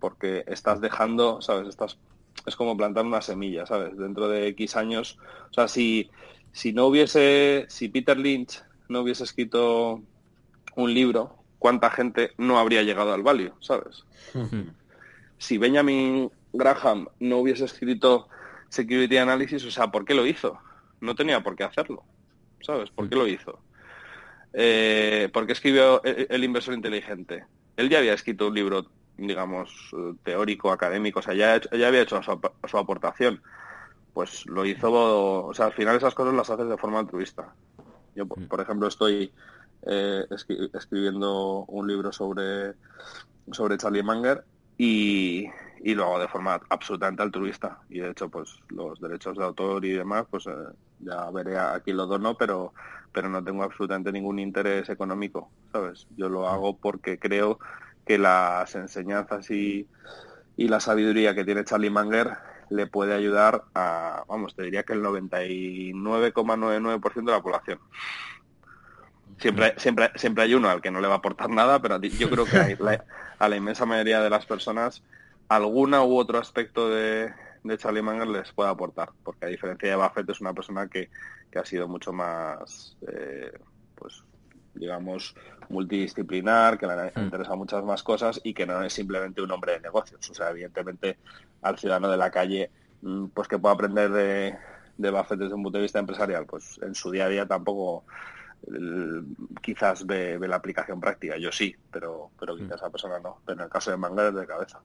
Porque estás dejando, ¿sabes? Estás, es como plantar una semilla, ¿sabes? Dentro de X años. O sea, si, si no hubiese, si Peter Lynch no hubiese escrito un libro, cuánta gente no habría llegado al value, ¿sabes? si Benjamin Graham no hubiese escrito Security Analysis, o sea, ¿por qué lo hizo? No tenía por qué hacerlo, ¿sabes? ¿Por qué lo hizo? Eh, ¿Por qué escribió el, inversor inteligente? Él ya había escrito un libro, digamos, teórico, académico, o sea, ya, ya había hecho su, su aportación pues lo hizo, o sea, al final esas cosas las haces de forma altruista. Yo, mm. por ejemplo, estoy eh, escribiendo un libro sobre, sobre Charlie Manger y, y, lo hago de forma absolutamente altruista. Y de hecho, pues los derechos de autor y demás, pues eh, ya veré a quién lo dono, pero, pero no tengo absolutamente ningún interés económico, ¿sabes? Yo lo hago porque creo que las enseñanzas y, y la sabiduría que tiene Charlie Manger le puede ayudar a, vamos, te diría que el 99,99% de la población. Siempre, siempre, siempre hay uno al que no le va a aportar nada, pero yo creo que a la inmensa mayoría de las personas alguna u otro aspecto de, de Charlie Munger les puede aportar, porque a diferencia de Buffett es una persona que, que ha sido mucho más, eh, pues digamos, multidisciplinar, que le mm. interesa muchas más cosas y que no es simplemente un hombre de negocios. O sea, evidentemente al ciudadano de la calle, mm, pues que pueda aprender de, de Buffett desde un punto de vista empresarial, pues en su día a día tampoco quizás ve, la aplicación práctica. Yo sí, pero, pero mm. quizás esa persona no. Pero en el caso de Manger es de cabeza.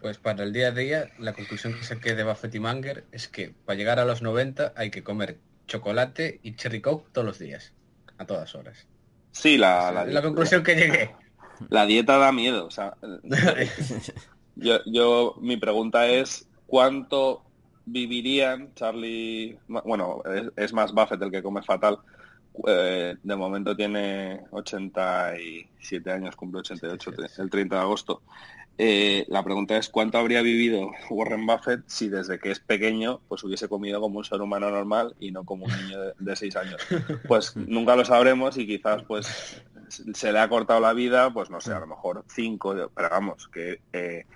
Pues para el día a día, la conclusión que saqué de Buffett y Manger es que para llegar a los 90 hay que comer chocolate y cherry coke todos los días a todas horas. Sí, la, la, conclusión que llegué. La dieta da miedo. O sea, yo, yo, mi pregunta es, ¿cuánto vivirían Charlie? Bueno, es, más Buffett el que come fatal. Eh, de momento tiene 87 años, cumple 88 el 30 de agosto. Eh, la pregunta es cuánto habría vivido Warren Buffett si desde que es pequeño pues hubiese comido como un ser humano normal y no como un niño de, seis años. Pues nunca lo sabremos y quizás pues se le ha cortado la vida, pues no sé, a lo mejor cinco, pero vamos, que eh,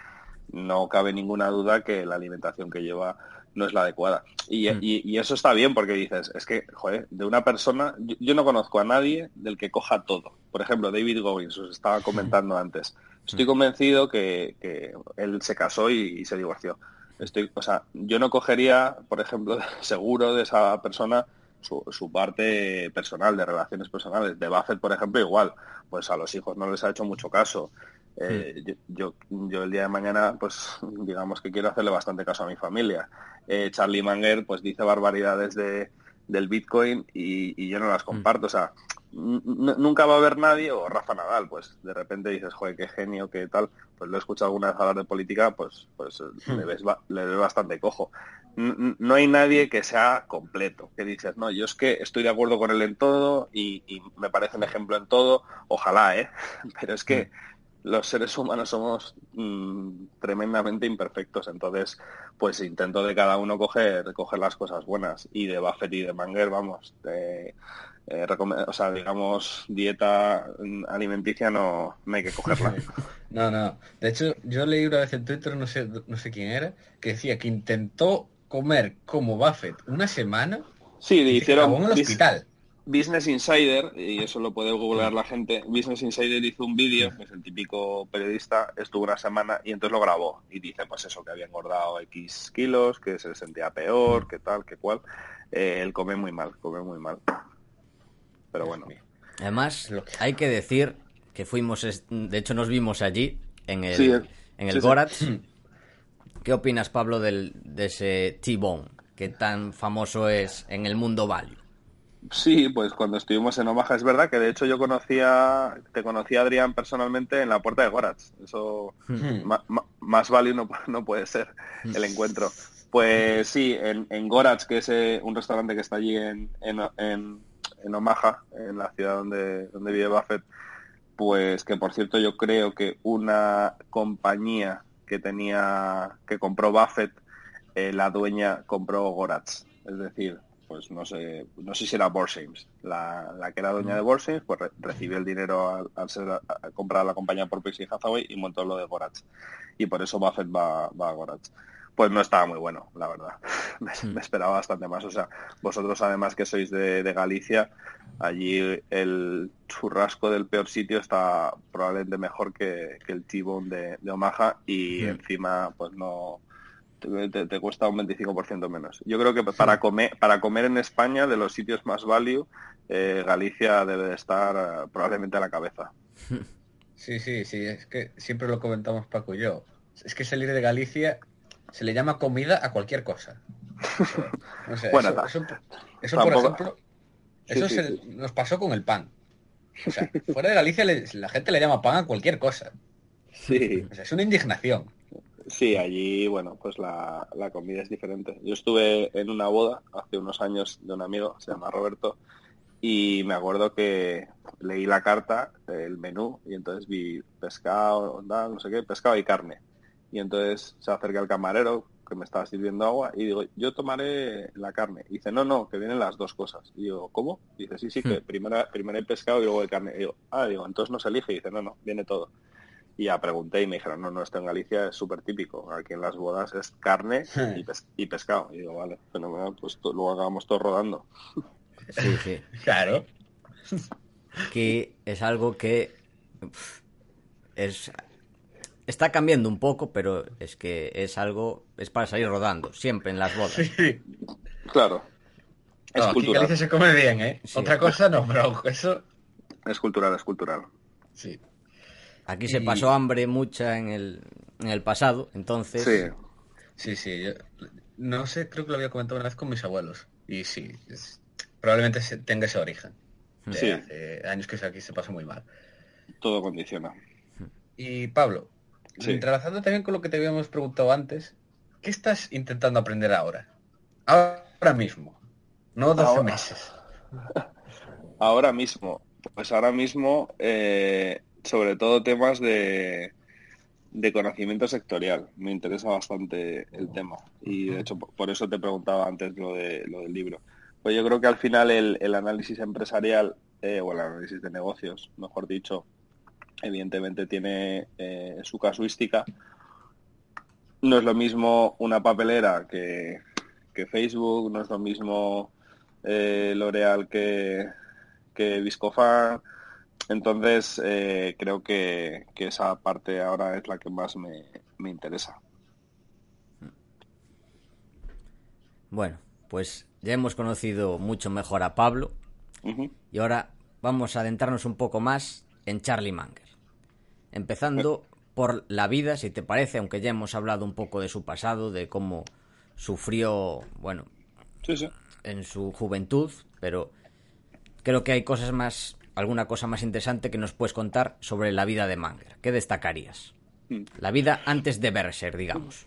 no cabe ninguna duda que la alimentación que lleva no es la adecuada. Y, mm. eso está bien porque dices, es que, joder, de una persona, yo, no conozco a nadie del que coja todo. Por ejemplo, David Goggins, os estaba comentando antes. Estoy mm. convencido que, él se casó y, se divorció. Estoy, o sea, yo no cogería, por ejemplo, seguro de esa persona su, parte personal, de relaciones personales. De Buffett, por ejemplo, igual. Pues a los hijos no les ha hecho mucho caso. Eh, mm. yo, yo, el día de mañana, pues digamos que quiero hacerle bastante caso a mi familia. Eh, Charlie Manger, pues dice barbaridades de, del Bitcoin y, y yo no las mm. comparto. O sea, nunca va a haber nadie, o Rafa Nadal, pues de repente dices, joder, qué genio, qué tal, pues lo he escuchado alguna vez hablar de política, pues, pues hmm. le, ves, le ves bastante cojo. No hay nadie que sea completo, que dices, no, yo es que estoy de acuerdo con él en todo y, me parece un ejemplo en todo, ojalá, ¿eh? Pero es que hmm. los seres humanos somos mm, tremendamente imperfectos, entonces pues intento de cada uno coger, coger las cosas buenas y de Buffett y de Manger, vamos, de eh, o sea, digamos, dieta alimenticia no, no hay que cogerla. no, no. De hecho, yo leí una vez en Twitter, no sé, no sé quién era, que decía que intentó comer como Buffett una semana. Sí, le hicieron en el hospital. Business Insider, y eso lo puede googlear la gente, Business Insider hizo un vídeo, que es el típico periodista, estuvo una semana y entonces lo grabó. Y dice, pues eso, que había engordado X kilos, que se sentía peor, que tal, que cual. Eh, él come muy mal, come muy mal. Pero bueno. Además, hay que decir que fuimos, de hecho nos vimos allí, en el, en el Goratz. ¿Qué opinas, Pablo, del, de ese T-Bone, que tan famoso es en el mundo value? Sí, pues cuando estuvimos en Omaha es verdad que de hecho yo conocía, te conocía Adrián personalmente en la puerta de Goratz. Eso hmm. más value no, no, puede ser el encuentro. Pues sí, en, en Goratz, que es eh, un restaurante que está allí en, en en Omaha, en la ciudad donde, donde vive Buffett, pues que por cierto yo creo que una compañía que tenía, que compró Buffett, eh, la dueña compró Goratz. Es decir, pues no sé, no sé si era Borsims, la, la que era dueña de Borsims, pues recibió el dinero al, ser, comprar la compañía por Pixie Hathaway y montó lo de Goratz. Y por eso Buffett va, va a Goratz pues no estaba muy bueno, la verdad. Hmm. Me, esperaba bastante más. O sea, vosotros además que sois de, Galicia, allí el churrasco del peor sitio está probablemente mejor que, el tibón de, Omaha y hmm. encima pues no te, cuesta un 25% menos. Yo creo que para hmm. comer para comer en España de los sitios más value, eh, Galicia debe de estar eh, probablemente a la cabeza. Sí, sí, sí, es que siempre lo comentamos Paco y yo. Es que salir de Galicia se le llama comida a cualquier cosa. bueno, eso, por ejemplo, eso nos pasó con el pan. O sea, fuera de Galicia la gente le llama pan a cualquier cosa. Sí. es una indignación. Sí, allí, bueno, pues la, comida es diferente. Yo estuve en una boda hace unos años de un amigo, se llama Roberto, y me acuerdo que leí la carta, el menú, y entonces vi pescado, no sé qué, pescado y carne. Y entonces se acerca el camarero que me estaba sirviendo agua y digo, yo tomaré la carne. Y dice, no, no, que vienen las dos cosas. Y digo, ¿cómo? dice, sí, sí, que hmm. primero, primero hay pescado y luego hay carne. Y digo, ah, digo, entonces no se elige. Y dice, no, no, viene todo. Y ya pregunté y me dijeron, no, no, esto en Galicia es súper típico. Aquí en las bodas es carne y, pescado. Y digo, vale, fenomenal, pues luego hagamos todo rodando. Sí, sí. claro. Que es algo que es está cambiando un poco, pero es que es algo, es para salir rodando, siempre en las bodas. Sí. Claro. Es cultural. Aquí se come bien, ¿eh? Otra cosa no, pero eso... Es cultural, es cultural. Sí. Aquí se pasó hambre mucha en el, en el pasado, entonces... Sí, sí, sí. no sé, creo que lo había comentado una vez con mis abuelos. Y sí, probablemente tenga ese origen. sí. Hace años que aquí se pasa muy mal. Todo condiciona. Y Pablo, Entrelazando también con lo que te habíamos preguntado antes, ¿qué estás intentando aprender ahora? Ahora mismo, no 12 meses. Ahora mismo, pues ahora mismo, eh, sobre todo temas de, de conocimiento sectorial. Me interesa bastante el tema. Y de hecho, por eso te preguntaba antes lo, de, lo del libro. Pues yo creo que al final el, análisis empresarial, eh, o el análisis de negocios, mejor dicho, evidentemente tiene eh, su casuística. No es lo mismo una papelera que, Facebook, no es lo mismo eh, L'Oreal que, que Viscofan. Entonces, eh, creo que, esa parte ahora es la que más me, interesa. Bueno, pues ya hemos conocido mucho mejor a Pablo y ahora vamos a adentrarnos un poco más en Charlie Munger. Empezando por la vida, si te parece, aunque ya hemos hablado un poco de su pasado, de cómo sufrió, bueno, en su juventud, pero creo que hay cosas más, alguna cosa más interesante que nos puedes contar sobre la vida de Manger. ¿Qué destacarías? Hmm. La vida antes de Berser, digamos.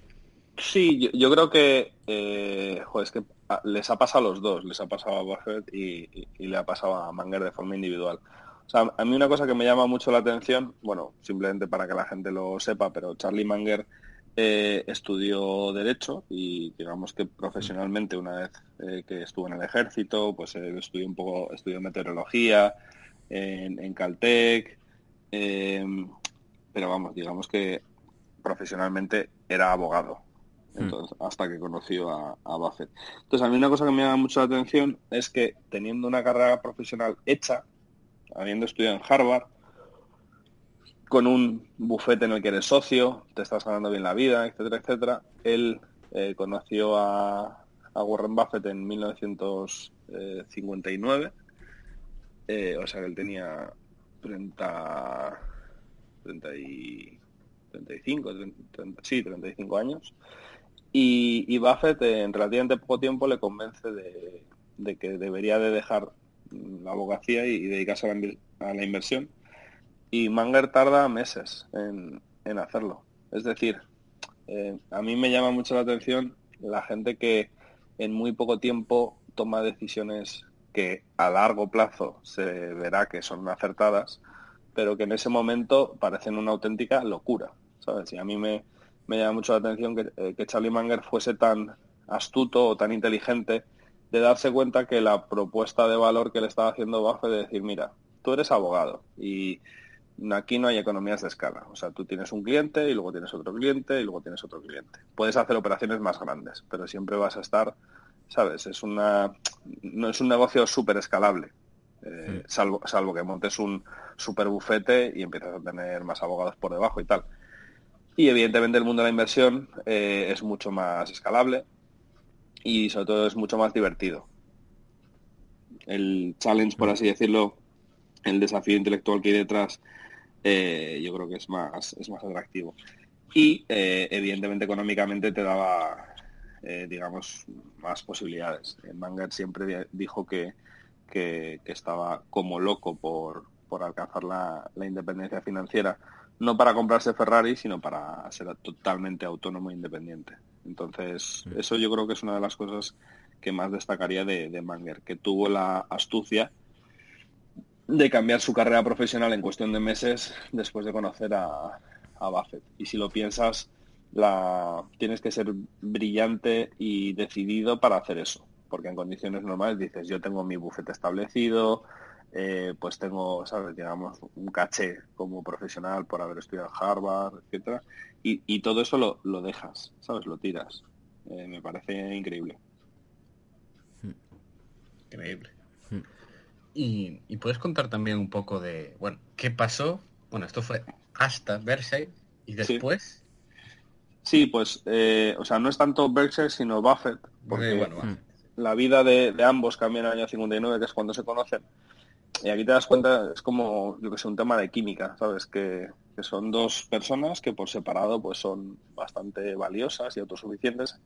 Sí, yo, creo que, eh, es que les ha pasado a los dos, les ha pasado a Buffett y, y le ha pasado a Manger de forma individual a mí una cosa que me llama mucho la atención, bueno, simplemente para que la gente lo sepa, pero Charlie Manger eh, estudió Derecho y digamos que profesionalmente una vez eh, que estuvo en el ejército, pues estudió un poco, estudió meteorología en, Caltech, pero vamos, digamos que profesionalmente era abogado. Hmm. Entonces, hasta que conoció a, a, Buffett. Entonces, a mí una cosa que me llama mucho la atención es que teniendo una carrera profesional hecha, habiendo estudiado en Harvard, con un bufete en el que eres socio, te estás ganando bien la vida, etcétera, etcétera. Él eh, conoció a, Warren Buffett en 1959, eh, o sea que él tenía 30, 35, sí, 35 años. Y, Buffett en relativamente poco tiempo le convence de que debería de dejar la abogacía y, dedicarse a la, inversión. Y Manger tarda meses en, hacerlo. Es decir, eh, a mí me llama mucho la atención la gente que en muy poco tiempo toma decisiones que a largo plazo se verá que son acertadas, pero que en ese momento parecen una auténtica locura. ¿sabes? Y a mí me, llama mucho la atención que, eh, que Charlie Manger fuese tan astuto o tan inteligente de darse cuenta que la propuesta de valor que le estaba haciendo Buffett de decir, mira, tú eres abogado y aquí no hay economías de escala. O sea, tú tienes un cliente y luego tienes otro cliente y luego tienes otro cliente. Puedes hacer operaciones más grandes, pero siempre vas a estar, ¿sabes? Es una, no es un negocio súper escalable. Eh, salvo, salvo que montes un super bufete y empiezas a tener más abogados por debajo y tal. Y evidentemente el mundo de la inversión eh, es mucho más escalable, y sobre todo es mucho más divertido. El challenge, por así decirlo, el desafío intelectual que hay detrás, eh, yo creo que es más, es más atractivo. y eh, evidentemente económicamente te daba, eh, digamos, más posibilidades. Manger siempre dijo que, que, estaba como loco por, por alcanzar la, la, independencia financiera, no para comprarse Ferrari, sino para ser totalmente autónomo e independiente. Entonces, eso yo creo que es una de las cosas que más destacaría de, de Manger, que tuvo la astucia de cambiar su carrera profesional en cuestión de meses después de conocer a, a Buffett. Y si lo piensas, la, tienes que ser brillante y decidido para hacer eso. Porque en condiciones normales dices, yo tengo mi bufete establecido, eh, pues tengo, ¿sabes? Digamos, un caché como profesional por haber estudiado en Harvard, etcétera, y, todo eso lo, lo, dejas, ¿sabes? Lo tiras. Eh, me parece increíble. Increíble. Y, y, puedes contar también un poco de, bueno, ¿qué pasó? Bueno, esto fue hasta Berkshire y después. Sí, pues, eh, o sea, no es tanto Berkshire sino Buffett, porque bueno, la vida de, ambos cambia en el año 59, que es cuando se conocen. Y aquí te das cuenta, es como, yo que sé, un tema de química, ¿sabes? Que, son dos personas que por separado pues son bastante valiosas y autosuficientes,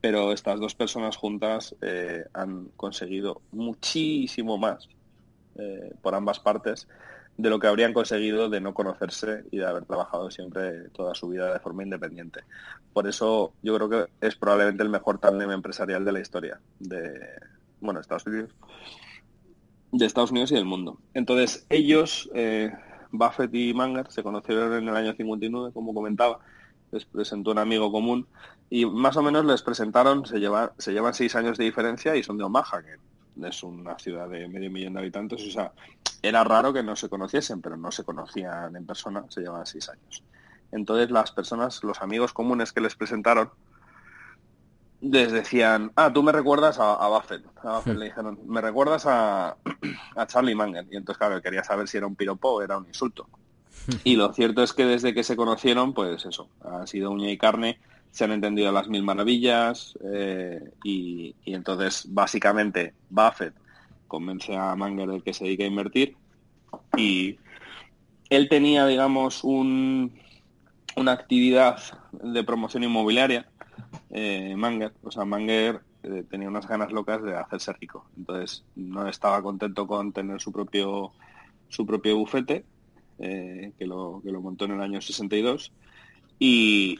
pero estas dos personas juntas eh, han conseguido muchísimo más eh, por ambas partes de lo que habrían conseguido de no conocerse y de haber trabajado siempre toda su vida de forma independiente. Por eso yo creo que es probablemente el mejor tándem empresarial de la historia de bueno Estados Unidos de Estados Unidos y del mundo. Entonces ellos eh, Buffett y Manger se conocieron en el año 59, como comentaba, les presentó un amigo común y más o menos les presentaron, se, lleva, se llevan seis años de diferencia y son de Omaha, que es una ciudad de medio millón de habitantes, o sea, era raro que no se conociesen, pero no se conocían en persona, se llevaban seis años. Entonces las personas, los amigos comunes que les presentaron, les decían, ah, tú me recuerdas a, Buffett. A Buffett le dijeron, me recuerdas a, a Charlie Munger. Y entonces, claro, quería saber si era un piropo o era un insulto. Y lo cierto es que desde que se conocieron, pues eso, ha sido uña y carne se han entendido las mil maravillas eh, y, entonces básicamente Buffett convence a Manger de que se dedique a invertir y él tenía, digamos, un, una actividad de promoción inmobiliaria, eh, Manger, o sea, Manger eh, tenía unas ganas locas de hacerse rico, entonces no estaba contento con tener su propio su propio bufete, que, lo, que lo montó en el año 62 y,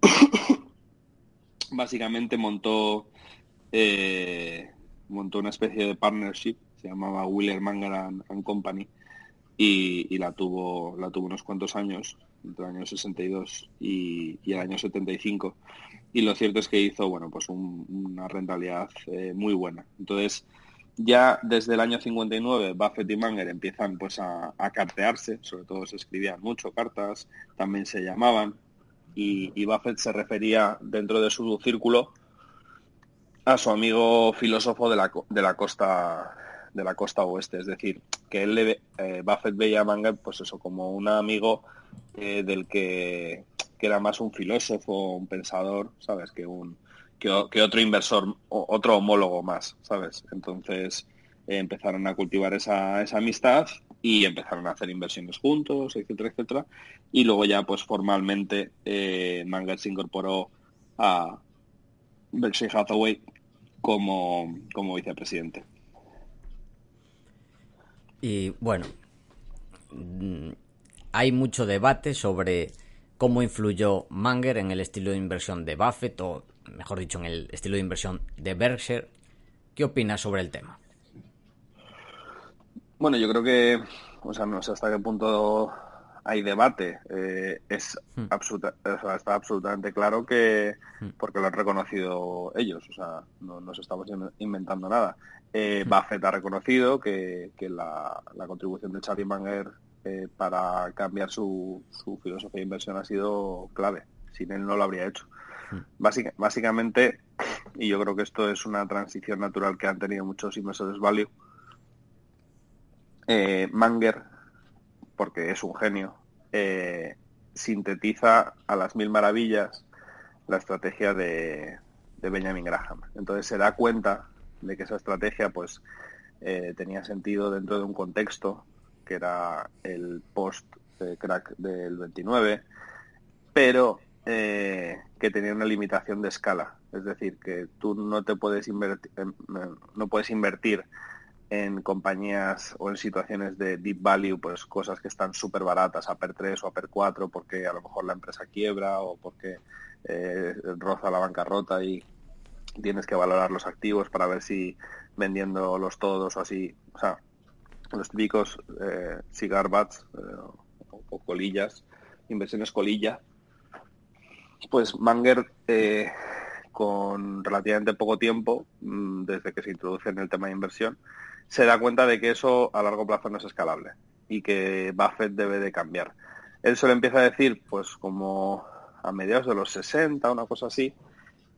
básicamente montó eh, montó una especie de partnership, se llamaba Wheeler Manger and, Company, y, la tuvo la tuvo unos cuantos años, entre el año 62 y, el año 75. Y lo cierto es que hizo, bueno, pues una rentabilidad eh, muy buena. Entonces, ya desde el año 59 Buffett y Manger empiezan pues a, a, cartearse, sobre todo se escribían mucho cartas, también se llamaban, y, Buffett se refería dentro de su círculo a su amigo filósofo de la, de la costa de la costa oeste, es decir, que él eh, Buffett veía a Manger pues eso como un amigo eh, del que, era más un filósofo, un pensador, sabes, que un que, otro inversor, otro homólogo más, sabes. Entonces eh, empezaron a cultivar esa, esa amistad y empezaron a hacer inversiones juntos, etcétera, etcétera. Y luego ya pues formalmente eh, se incorporó a Berkshire Hathaway como, como vicepresidente. Y bueno, hay mucho debate sobre cómo influyó Manger en el estilo de inversión de Buffett, o mejor dicho, en el estilo de inversión de Berkshire. ¿Qué opinas sobre el tema? Bueno, yo creo que, o sea, no sé hasta qué punto hay debate. Eh, es hmm. absoluta, está absolutamente claro que, hmm. porque lo han reconocido ellos, o sea, no nos estamos inventando nada. Eh, hmm. Buffett ha reconocido que, la, contribución de Charlie Munger eh, para cambiar su, su, filosofía de inversión ha sido clave. Sin él no lo habría hecho. básicamente, y yo creo que esto es una transición natural que han tenido muchos inversores value, eh, Manger, porque es un genio, eh, sintetiza a las mil maravillas la estrategia de, Benjamin Graham. Entonces se da cuenta de que esa estrategia pues eh, tenía sentido dentro de un contexto que era el post crack del 29 pero eh, que tenía una limitación de escala. Es decir, que tú no te puedes invertir, no puedes invertir en compañías o en situaciones de deep value, pues cosas que están súper baratas, a per 3 o a per 4, porque a lo mejor la empresa quiebra o porque eh, roza la bancarrota y tienes que valorar los activos para ver si vendiéndolos todos o así, o sea, los típicos eh, cigar bats eh, o, colillas, inversiones colilla, pues Manger eh, con relativamente poco tiempo, mm, desde que se introduce en el tema de inversión, se da cuenta de que eso a largo plazo no es escalable y que Buffett debe de cambiar. Él se lo empieza a decir pues como a mediados de los 60, una cosa así,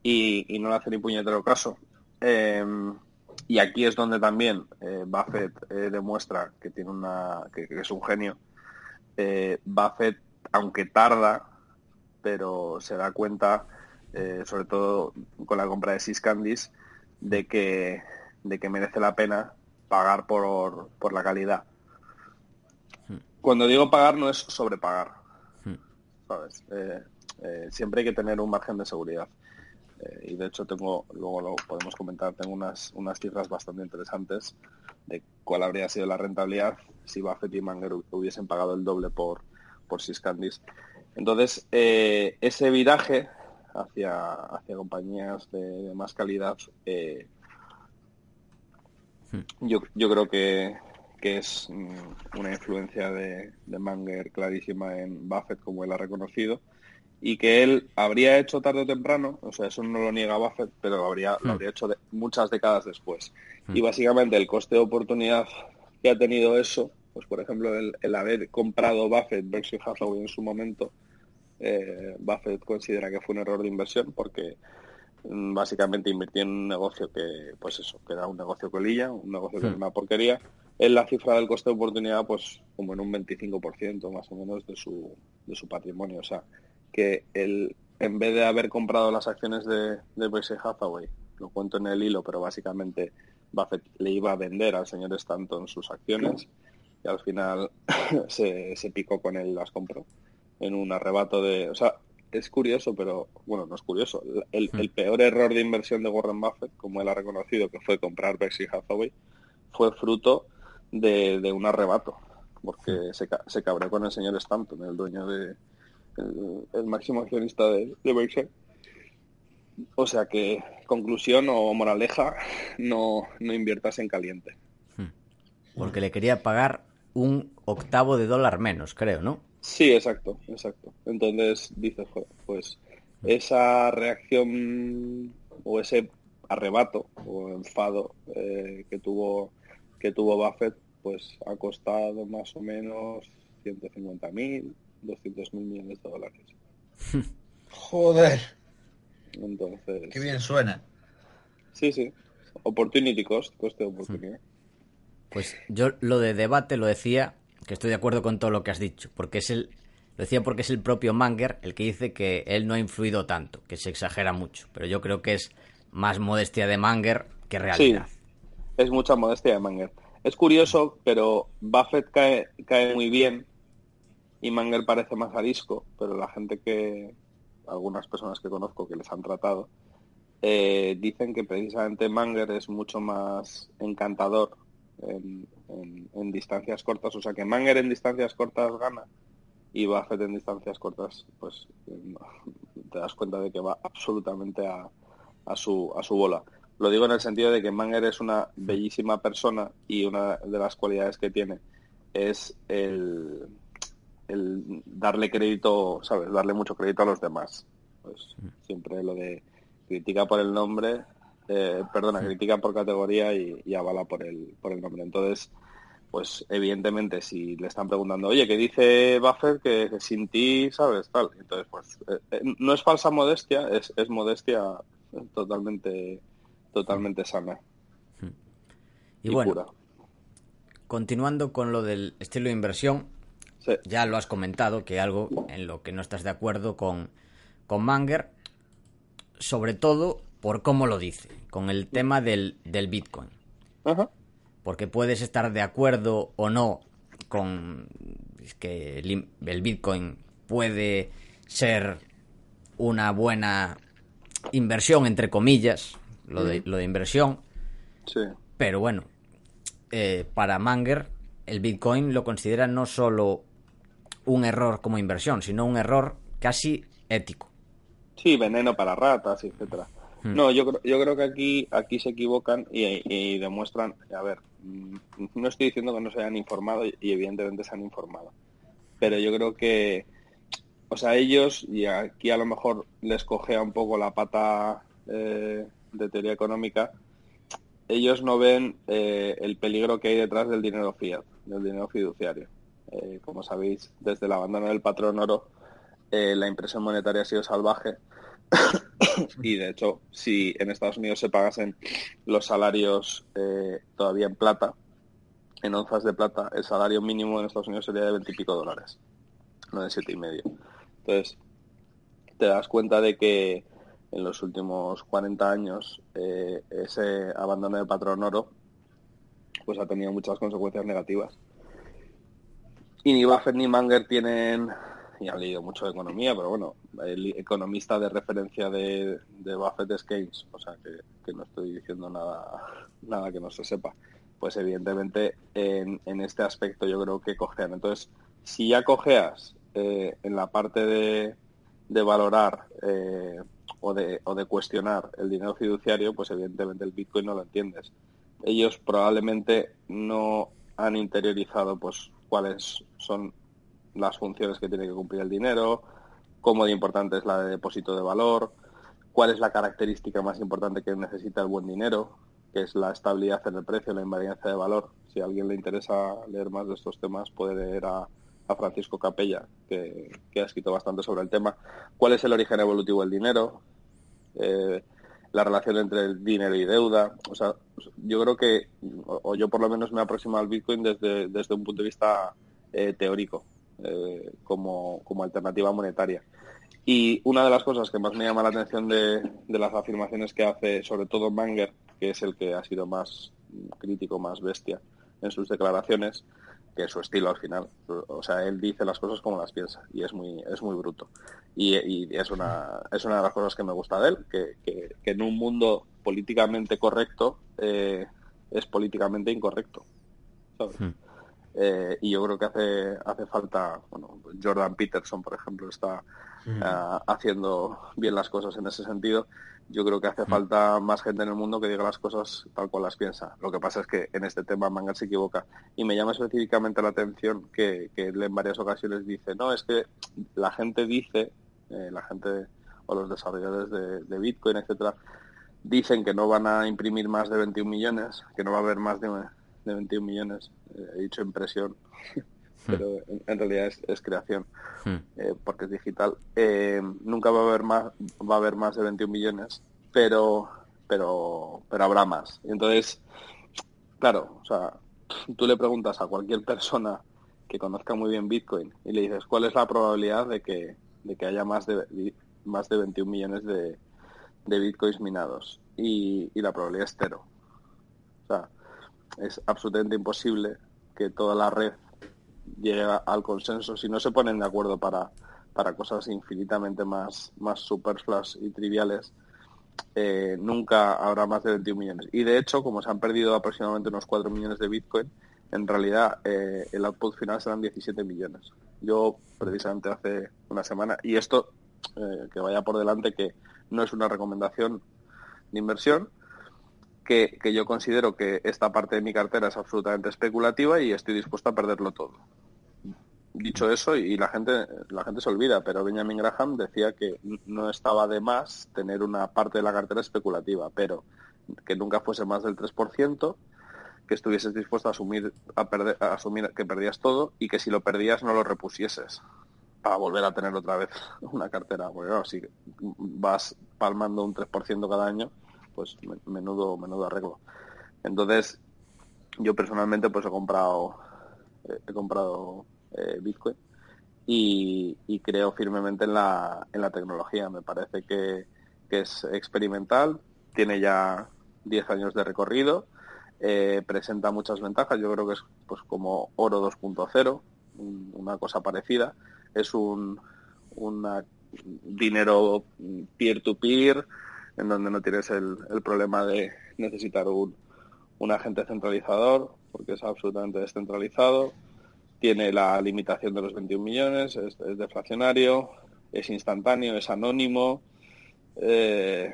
y, no le hace ni puñetero caso. Em, y aquí es donde también eh, Buffett eh, demuestra que tiene una que, es un genio. Eh, Buffett, aunque tarda, pero se da cuenta, sobre todo con la compra de Siscandis, de que de que merece la pena pagar por, por la calidad. Hmm. Cuando digo pagar no es sobrepagar, hmm. ¿sabes? siempre hay que tener un margen de seguridad. Eh, y de hecho tengo, luego lo podemos comentar, tengo unas, unas cifras bastante interesantes de cuál habría sido la rentabilidad si Buffett y Manger hubiesen pagado el doble por, por Siscandis. Entonces, eh, ese viraje hacia, hacia compañías de, más calidad, eh, hmm. yo, yo creo que, que es mm, una influencia de, de Manger clarísima en Buffett, como él ha reconocido y que él habría hecho tarde o temprano, o sea, eso no lo niega Buffett, pero habría, lo hmm. habría hecho de, muchas décadas después. Hmm. Y básicamente el coste de oportunidad que ha tenido eso, pues por ejemplo, el, haber comprado Buffett versus Hathaway en su momento, eh, Buffett considera que fue un error de inversión porque mm, básicamente invirtió en un negocio que, pues eso, que era un negocio colilla, un negocio que era hmm. una porquería. En la cifra del coste de oportunidad, pues como en un 25% más o menos de su, de su patrimonio. O sea, que él, en vez de haber comprado las acciones de, de Berkshire Hathaway, lo cuento en el hilo, pero básicamente Buffett le iba a vender al señor Stanton sus acciones y al final se, se picó con él, las compró en un arrebato de... O sea, es curioso, pero bueno, no es curioso. El, hmm. peor error de inversión de Warren Buffett, como él ha reconocido que fue comprar Berkshire Hathaway, fue fruto de, de un arrebato, porque hmm. se, se cabreó con el señor Stanton, el dueño de, el, máximo accionista de, de O sea que, conclusión o moraleja, no, no inviertas en caliente. Hmm. Porque le quería pagar un octavo de dólar menos, creo, ¿no? Sí, exacto, exacto. Entonces dices, pues hmm. esa reacción o ese arrebato o enfado eh, que tuvo que tuvo Buffett, pues ha costado más o menos 150 mil, 200 mil millones de dólares. Joder. Entonces. Qué bien suena. Sí, sí. Opportunity cost, coste de oportunidad. Pues yo lo de debate lo decía, que estoy de acuerdo con todo lo que has dicho, porque es el. Lo decía porque es el propio Manger el que dice que él no ha influido tanto, que se exagera mucho. Pero yo creo que es más modestia de Manger que realidad. Sí, es mucha modestia de Manger. Es curioso, pero Buffett cae, cae muy bien y Manger parece más arisco, pero la gente que, algunas personas que conozco que les han tratado, eh, dicen que precisamente Manger es mucho más encantador en, distancias cortas, o sea que Manger en distancias cortas gana y Buffett en distancias cortas, pues te das cuenta de que va absolutamente a, su, a su bola. Lo digo en el sentido de que Manger es una bellísima persona y una de las cualidades que tiene es el, el darle crédito, ¿sabes? Darle mucho crédito a los demás. Pues mm. siempre lo de critica por el nombre, eh, perdona, critica por categoría y, avala por el, por el nombre. Entonces, pues evidentemente si le están preguntando, oye, ¿qué dice Buffett que, sin ti, sabes? Tal. Entonces, pues eh, eh, no es falsa modestia, es, es modestia totalmente, totalmente sana. Y, bueno, continuando con lo del estilo de inversión, ya lo has comentado, que algo en lo que no estás de acuerdo con, con Manger, sobre todo por cómo lo dice, con el tema del, del Bitcoin. Porque puedes estar de acuerdo o no con que el, Bitcoin puede ser una buena inversión, entre comillas, lo de, lo de inversión. Sí. Pero bueno, eh, para Manger, el Bitcoin lo considera no solo un error como inversión, sino un error casi ético. Sí, veneno para ratas, etcétera. Hmm. No, yo, yo creo que aquí, aquí se equivocan y, demuestran, a ver, mm, no estoy diciendo que no se hayan informado y evidentemente se han informado, pero yo creo que, o sea, ellos, y aquí a lo mejor les cogea un poco la pata eh, de teoría económica, ellos no ven eh, el peligro que hay detrás del dinero fiat, del dinero fiduciario. Eh, como sabéis, desde el abandono del patrón oro, la impresión monetaria ha sido salvaje y de hecho, si en Estados Unidos se pagasen los salarios eh, todavía en plata, en onzas de plata, el salario mínimo en Estados Unidos sería de veintipico dólares, no de siete y medio. Entonces, te das cuenta de que en los últimos 40 años eh, ese abandono de patrón oro pues ha tenido muchas consecuencias negativas. Y ni Buffett ni Manger tienen y han leído mucho de economía, pero bueno, el economista de referencia de, de Buffett es Keynes, o sea que, no estoy diciendo nada, nada que no se sepa. Pues evidentemente en, este aspecto yo creo que cojean. Entonces, si ya cojeas eh, en la parte de, de valorar eh, o, de, o de cuestionar el dinero fiduciario, pues evidentemente el Bitcoin no lo entiendes. Ellos probablemente no han interiorizado pues cuáles son las funciones que tiene que cumplir el dinero, cómo de importante es la de depósito de valor, cuál es la característica más importante que necesita el buen dinero, que es la estabilidad en el precio, la invariancia de valor. Si a alguien le interesa leer más de estos temas, puede leer a, Francisco Capella, que, ha escrito bastante sobre el tema. ¿Cuál es el origen evolutivo del dinero? Eh, la relación entre el dinero y deuda. O sea, yo creo que, o, yo por lo menos me aproximo al Bitcoin desde, desde un punto de vista eh, teórico. Eh, como, alternativa monetaria. Y una de las cosas que más me llama la atención de, las afirmaciones que hace, sobre todo Manger, que es el que ha sido más crítico, más bestia en sus declaraciones, que es su estilo al final. O sea, él dice las cosas como las piensa y es muy, es muy bruto. Y, es, una, es una de las cosas que me gusta de él, que, en un mundo políticamente correcto eh, es políticamente incorrecto. Hmm. Eh, y yo creo que hace, hace falta, bueno, Jordan Peterson, por ejemplo, está mm. eh, haciendo bien las cosas en ese sentido. Yo creo que hace mm. falta más gente en el mundo que diga las cosas tal cual las piensa. Lo que pasa es que en este tema Mangal se equivoca. Y me llama específicamente la atención que, él en varias ocasiones dice, no, es que la gente dice, eh, la gente o los desarrolladores de, Bitcoin, etcétera, dicen que no van a imprimir más de 21 millones, que no va a haber más de, de 21 millones, eh, he dicho impresión, hmm. pero en, realidad es, creación, hmm. eh, porque es digital. Eh, nunca va a haber más, va a haber más de 21 millones, pero, pero, pero habrá más. Entonces, claro, o sea, tú le preguntas a cualquier persona que conozca muy bien Bitcoin y le dices cuál es la probabilidad de que, de que haya más de, más de 21 millones de, de Bitcoins minados y, y la probabilidad es cero. O sea, es absolutamente imposible que toda la red llegue al consenso si no se ponen de acuerdo para, para cosas infinitamente más, más superfluas y triviales. Eh, nunca habrá más de 21 millones. Y de hecho, como se han perdido aproximadamente unos 4 millones de Bitcoin, en realidad eh, el output final serán 17 millones. Yo precisamente hace una semana, y esto eh, que vaya por delante, que no es una recomendación de inversión, que, yo considero que esta parte de mi cartera es absolutamente especulativa y estoy dispuesto a perderlo todo. Dicho eso, y la gente, la gente se olvida, pero Benjamin Graham decía que no estaba de más tener una parte de la cartera especulativa, pero que nunca fuese más del 3%, que estuvieses dispuesto a asumir, a perder, a asumir que perdías todo y que si lo perdías no lo repusieses para volver a tener otra vez una cartera. Porque si vas palmando un 3% cada año, pues menudo, menudo arreglo. Entonces, yo personalmente pues he comprado, he comprado eh, Bitcoin y, creo firmemente en la, en la tecnología. Me parece que, es experimental, tiene ya 10 años de recorrido, eh, presenta muchas ventajas. Yo creo que es pues como oro 2.0, una cosa parecida. Es un, una dinero peer-to-peer, en donde no tienes el, problema de necesitar un, un agente centralizador, porque es absolutamente descentralizado, tiene la limitación de los 21 millones, es, deflacionario, es instantáneo, es anónimo, eh,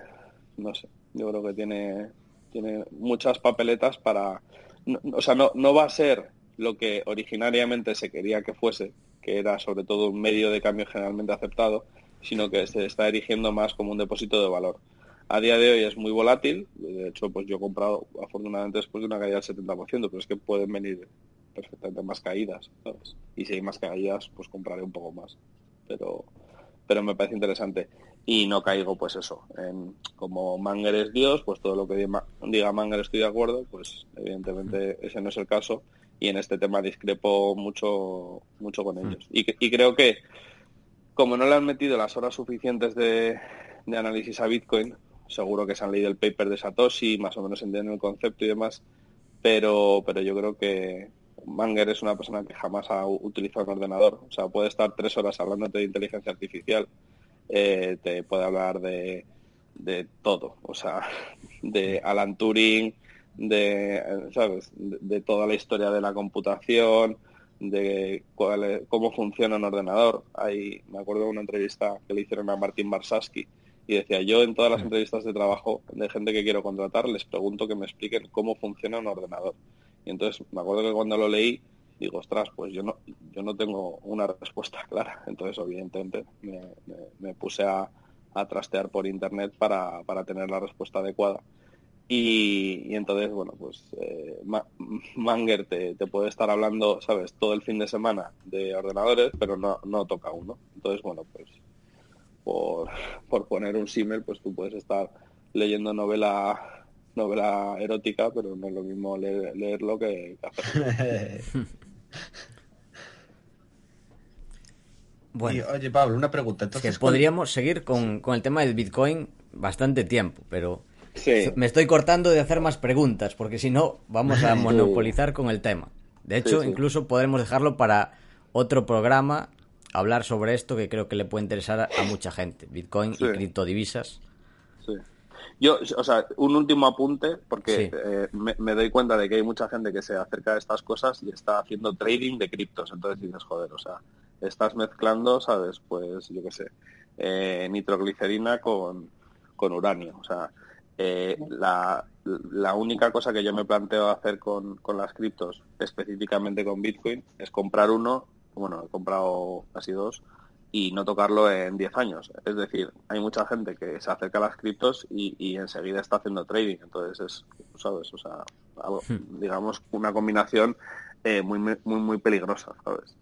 no sé, yo creo que tiene, tiene muchas papeletas para... o sea, no, no va a ser lo que originariamente se quería que fuese, que era sobre todo un medio de cambio generalmente aceptado, sino que se está erigiendo más como un depósito de valor. A día de hoy es muy volátil, de hecho pues yo he comprado afortunadamente después de una caída del 70%, pero es que pueden venir perfectamente más caídas, Y si hay más caídas, pues compraré un poco más. Pero, pero me parece interesante. Y no caigo, pues eso, en, como Manger es Dios, pues todo lo que diga Manger estoy de acuerdo, pues evidentemente ese no es el caso y en este tema discrepo mucho, mucho con ellos. Y, y creo que como no le han metido las horas suficientes de, de análisis a Bitcoin, seguro que se han leído el paper de Satoshi, más o menos entienden el concepto y demás, pero, pero yo creo que Manger es una persona que jamás ha utilizado un ordenador. O sea, puede estar tres horas hablándote de inteligencia artificial, eh, te puede hablar de, de todo, o sea, de Alan Turing, de, ¿sabes? De, toda la historia de la computación, de cómo funciona un ordenador. Hay, me acuerdo de una entrevista que le hicieron a Martin Barsaski y decía, yo en todas las entrevistas de trabajo de gente que quiero contratar les pregunto que me expliquen cómo funciona un ordenador. Y entonces me acuerdo que cuando lo leí digo, ostras, pues yo no, yo no tengo una respuesta clara. Entonces, obviamente, me, puse a, trastear por internet para, para tener la respuesta adecuada y, entonces, bueno, pues eh, Manger te, puede estar hablando, ¿sabes?, todo el fin de semana de ordenadores, pero no, no toca uno. Entonces, bueno, pues por, por poner un símil, pues tú puedes estar leyendo novela novela erótica, pero no es lo mismo leerlo que, hacerlo. bueno, oye Pablo, una pregunta. Entonces, podríamos seguir con, con el tema del Bitcoin bastante tiempo, pero me estoy cortando de hacer más preguntas, porque si no, vamos a monopolizar con el tema. De hecho, incluso podremos dejarlo para otro programa, hablar sobre esto que creo que le puede interesar a mucha gente, Bitcoin y criptodivisas. Sí. Yo, o sea, un último apunte, porque eh, me, doy cuenta de que hay mucha gente que se acerca a estas cosas y está haciendo trading de criptos. Entonces dices, joder, o sea, estás mezclando, ¿sabes? Pues, yo qué sé, eh, nitroglicerina con, con uranio. O sea, eh, la, única cosa que yo me planteo hacer con, las criptos, específicamente con Bitcoin, es comprar uno, bueno, he comprado casi dos, y no tocarlo en 10 años. Es decir, hay mucha gente que se acerca a las criptos y, enseguida está haciendo trading. Entonces es, ¿sabes? O sea, hmm. digamos, una combinación eh, muy, muy, muy peligrosa, ¿sabes?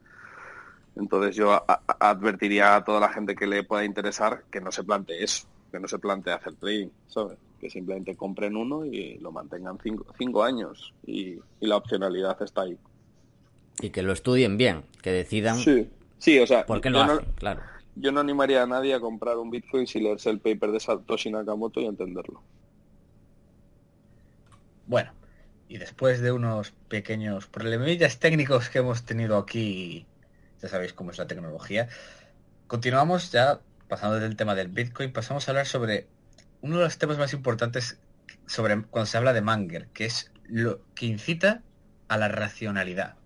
Entonces yo advertiría a toda la gente que le pueda interesar que no se plantee eso, que no se plantee hacer trading, ¿sabes? que simplemente compren uno y lo mantengan cinco, años y, la opcionalidad está ahí. Y que lo estudien bien, que decidan. Sí, sí o sea, ¿por qué lo hacen? claro. Yo no animaría a nadie a comprar un Bitcoin sin leerse el paper de Satoshi Nakamoto y entenderlo. Bueno, y después de unos pequeños problemillas técnicos que hemos tenido aquí, ya sabéis cómo es la tecnología, continuamos ya pasando del tema del Bitcoin, pasamos a hablar sobre uno de los temas más importantes sobre cuando se habla de Manger, que es lo que incita a la racionalidad.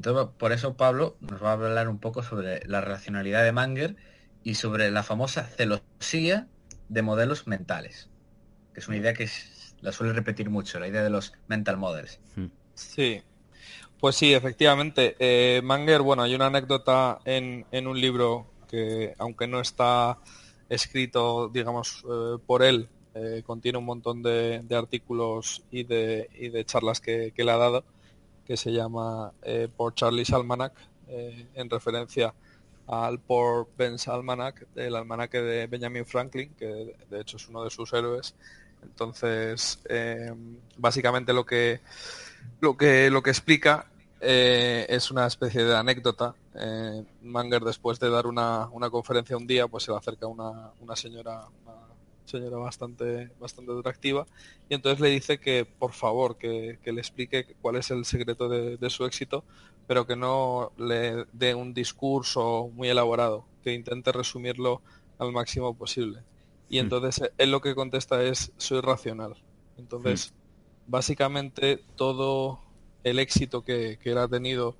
Entonces, por eso Pablo nos va a hablar un poco sobre la racionalidad de Manger y sobre la famosa celosía de modelos mentales, que es una idea que la suele repetir mucho, la idea de los mental models. Hmm. Sí, pues sí, efectivamente. Eh, Manger, bueno, hay una anécdota en, en un libro que, aunque no está escrito, digamos, eh, por él. Eh, contiene un montón de, artículos y de, y de charlas que, le ha dado, que se llama eh, por Charlie's Almanac, en referencia al por Ben's Almanac, del almanaque de Benjamin Franklin, que de hecho es uno de sus héroes. Entonces, básicamente lo que, lo que, lo que explica es una especie de anécdota eh, Manger después de dar una, conferencia un día, pues se le acerca una, una señora, una señora bastante, bastante atractiva, y entonces le dice que por favor que, le explique cuál es el secreto de, su éxito, pero que no le dé un discurso muy elaborado, que intente resumirlo al máximo posible. Y hmm. entonces él lo que contesta es soy racional. Entonces, hmm. básicamente todo el éxito que, él ha tenido,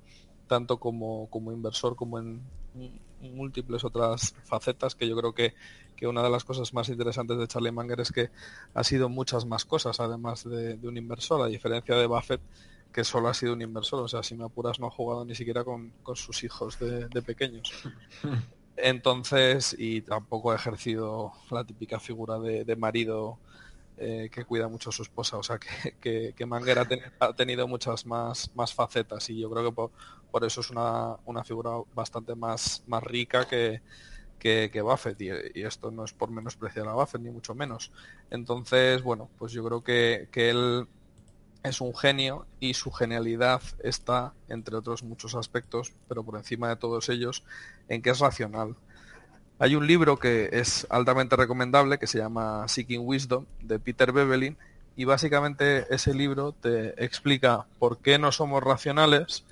tanto como, como inversor como en múltiples otras facetas, que yo creo que, que, una de las cosas más interesantes de Charlie Munger es que ha sido muchas más cosas, además de, un inversor, a diferencia de Buffett, que solo ha sido un inversor. O sea, si me apuras, no ha jugado ni siquiera con, sus hijos de, pequeños. Entonces, y tampoco ha ejercido la típica figura de, marido eh, que cuida mucho a su esposa. O sea, que, que, Manger ha, tenido muchas más, más facetas y yo creo que por, eso es una, figura bastante más, más rica que, que, Buffett y, esto no es por menospreciar a Buffett ni mucho menos. Entonces, bueno, pues yo creo que, que él es un genio y su genialidad está, entre otros muchos aspectos, pero por encima de todos ellos, en que es racional. Hay un libro que es altamente recomendable que se llama Seeking Wisdom de Peter Bebelin y básicamente ese libro te explica por qué no somos racionales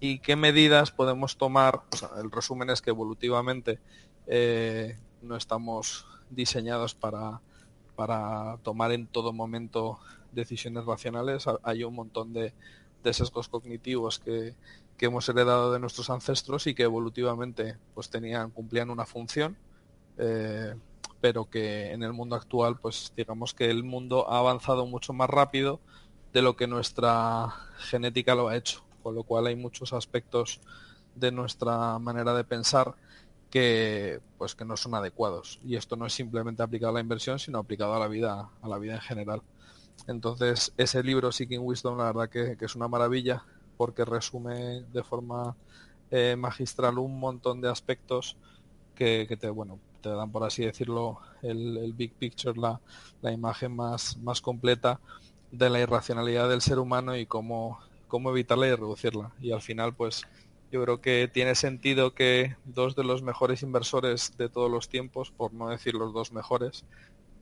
y qué medidas podemos tomar. el resumen es que evolutivamente eh, no estamos diseñados para, para tomar en todo momento decisiones racionales. Hay un montón de, sesgos cognitivos que, hemos heredado de nuestros ancestros y que evolutivamente pues tenían, cumplían una función, eh, pero que en el mundo actual, pues digamos que el mundo ha avanzado mucho más rápido de lo que nuestra genética lo ha hecho, con lo cual hay muchos aspectos de nuestra manera de pensar que pues que no son adecuados. Y esto no es simplemente aplicado a la inversión sino aplicado a la vida a la vida en general. Entonces, ese libro, Seeking Wisdom, la verdad que, es una maravilla porque resume de forma eh, magistral un montón de aspectos que, te, bueno, te dan, por así decirlo, el, big picture, la, la, imagen más, más completa de la irracionalidad del ser humano y cómo, cómo evitarla y reducirla. Y al final, pues, yo creo que tiene sentido que dos de los mejores inversores de todos los tiempos, por no decir los dos mejores,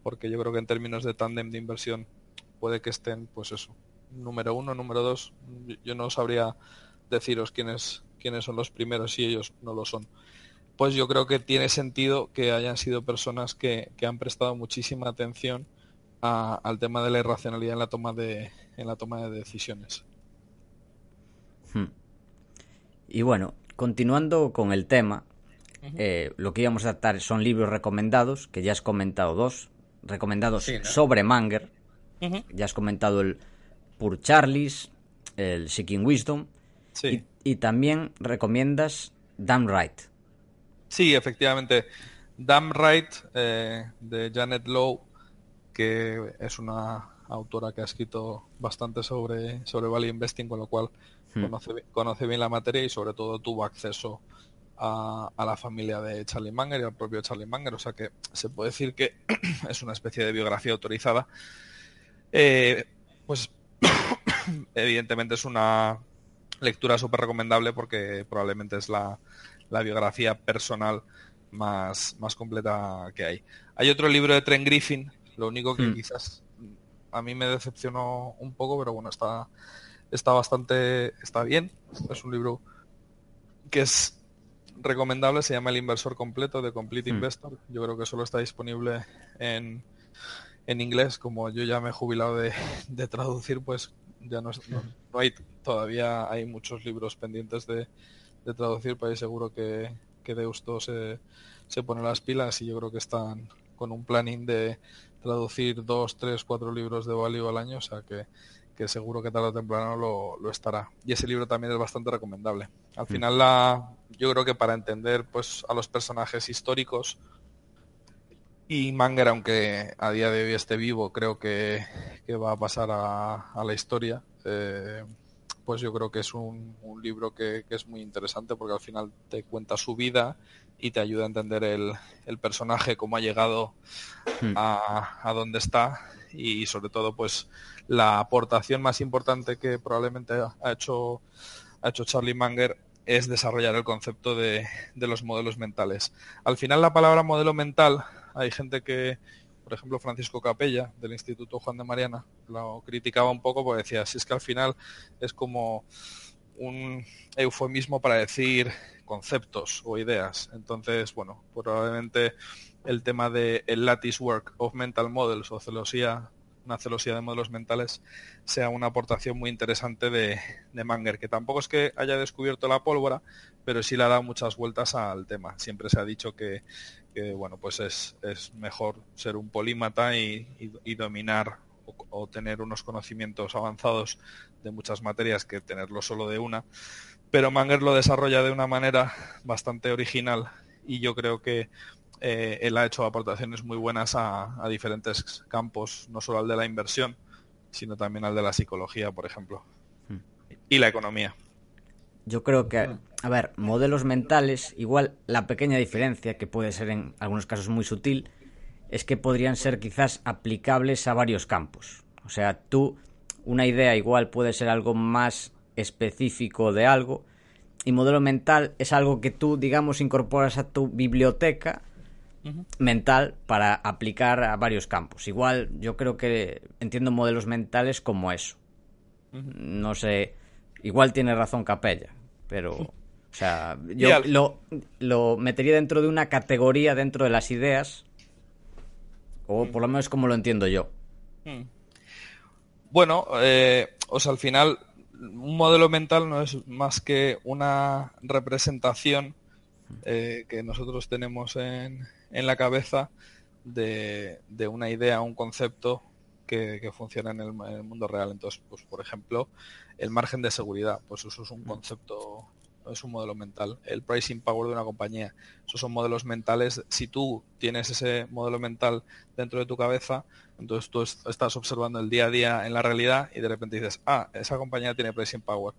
porque yo creo que en términos de tándem de inversión puede que estén, pues eso, número uno, número dos. Yo no sabría deciros quiénes, quiénes son los primeros si ellos no lo son. Pues yo creo que tiene sentido que hayan sido personas que, han prestado muchísima atención al tema de la irracionalidad en la toma de, en la toma de decisiones. Hmm. Y bueno, continuando con el tema, eh, lo que íbamos a tratar son libros recomendados, que ya has comentado dos, recomendados sobre Manger, ya has comentado el Pur Charlies, el Seeking Wisdom. Y, también recomiendas Damn Right. Sí, efectivamente. Damn Right eh, de Janet Lowe, que es una autora que ha escrito bastante sobre, sobre Value Investing, con lo cual hmm. conoce, conoce, bien la materia y sobre todo tuvo acceso a, a, la familia de Charlie Munger y al propio Charlie Munger. O sea que se puede decir que es una especie de biografía autorizada eh, pues evidentemente es una lectura súper recomendable porque probablemente es la, biografía personal más, más completa que hay. Hay otro libro de Tren Griffin, lo único que hmm. quizás a mí me decepcionó un poco, pero bueno, está, está bastante, está bien. Es un libro que es recomendable, se llama El inversor completo de Complete hmm. Investor. Yo creo que solo está disponible en, en inglés, como yo ya me he jubilado de, traducir, pues ya no, no, hay, todavía hay muchos libros pendientes de, traducir, pero seguro que, que Deusto se, se pone las pilas y yo creo que están con un planning de traducir dos, tres, cuatro libros de value al año, o sea que, que seguro que tarde o temprano lo, lo, estará. Y ese libro también es bastante recomendable. Al mm. final, la, yo creo que para entender pues a los personajes históricos, y Manger, aunque a día de hoy esté vivo, creo que, va a pasar a, la historia. Eh, pues yo creo que es un, libro que, es muy interesante porque al final te cuenta su vida y te ayuda a entender el, personaje, cómo ha llegado hmm. a, a donde está y sobre todo pues la aportación más importante que probablemente ha hecho, ha hecho Charlie Manger es desarrollar el concepto de, de los modelos mentales. Al final la palabra modelo mental hay gente que, por ejemplo, Francisco Capella, del Instituto Juan de Mariana, lo criticaba un poco porque decía, si es que al final es como un eufemismo para decir conceptos o ideas. Entonces, bueno, probablemente el tema de el lattice work of mental models o celosía, una celosía de modelos mentales, sea una aportación muy interesante de, de, Manger, que tampoco es que haya descubierto la pólvora, pero sí le ha dado muchas vueltas al tema. Siempre se ha dicho que, bueno, pues es, es, mejor ser un polímata y, dominar o, o, tener unos conocimientos avanzados de muchas materias que tenerlo solo de una pero Manger lo desarrolla de una manera bastante original y yo creo que eh, él ha hecho aportaciones muy buenas a, diferentes campos, no solo al de la inversión, sino también al de la psicología, por ejemplo, hmm. y la economía. Yo creo que, a ver, modelos mentales, igual la pequeña diferencia, que puede ser en algunos casos muy sutil, es que podrían ser quizás aplicables a varios campos. O sea, tú, una idea igual puede ser algo más específico de algo y modelo mental es algo que tú, digamos, incorporas a tu biblioteca mental para aplicar a varios campos. Igual yo creo que entiendo modelos mentales como eso. No sé, igual tiene razón Capella, pero... O sea, yo lo, lo, metería dentro de una categoría dentro de las ideas, o por lo menos como lo entiendo yo. Bueno, eh, o sea, al final un modelo mental no es más que una representación eh, que nosotros tenemos en, en la cabeza de, de, una idea, un concepto que, que funciona en el, en el, mundo real. Entonces, pues por ejemplo, el margen de seguridad, pues eso es un concepto es un modelo mental. El pricing power de una compañía, esos son modelos mentales. Si tú tienes ese modelo mental dentro de tu cabeza, entonces tú estás observando el día a día en la realidad y de repente dices, ah, esa compañía tiene pricing power.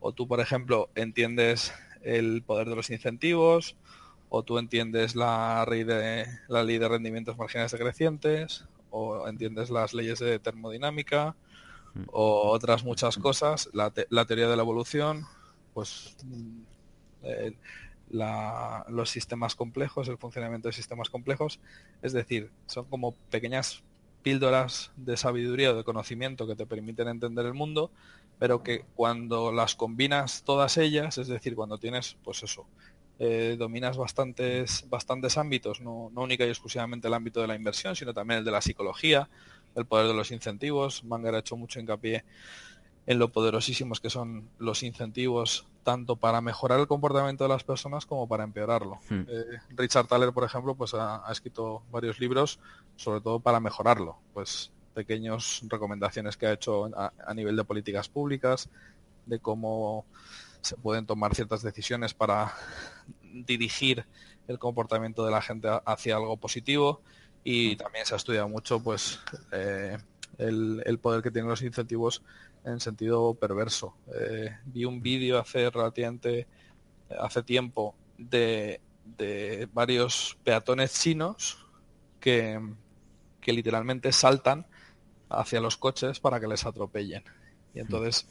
O tú, por ejemplo, entiendes el poder de los incentivos, o tú entiendes la ley de, la ley de rendimientos marginales decrecientes, o entiendes las leyes de termodinámica, mm. o otras muchas cosas, la, la teoría de la evolución, pues eh, los sistemas complejos, el funcionamiento de sistemas complejos, es decir, son como pequeñas píldoras de sabiduría o de conocimiento que te permiten entender el mundo, pero que cuando las combinas todas ellas, es decir, cuando tienes, pues eso, eh, dominas bastantes, bastantes ámbitos, no, no única y exclusivamente el ámbito de la inversión, sino también el de la psicología, el poder de los incentivos. Manger ha hecho mucho hincapié en lo poderosísimos que son los incentivos tanto para mejorar el comportamiento de las personas como para empeorarlo. Hmm. Eh, Richard Thaler, por ejemplo, pues ha, escrito varios libros, sobre todo para mejorarlo. Pues pequeñas recomendaciones que ha hecho a, nivel de políticas públicas, de cómo se pueden tomar ciertas decisiones para dirigir el comportamiento de la gente hacia algo positivo y también se ha estudiado mucho pues eh, el, el, poder que tienen los incentivos en sentido perverso. Eh, vi un vídeo hace relativamente, hace tiempo, de, de varios peatones chinos que, que, literalmente saltan hacia los coches para que les atropellen. Y entonces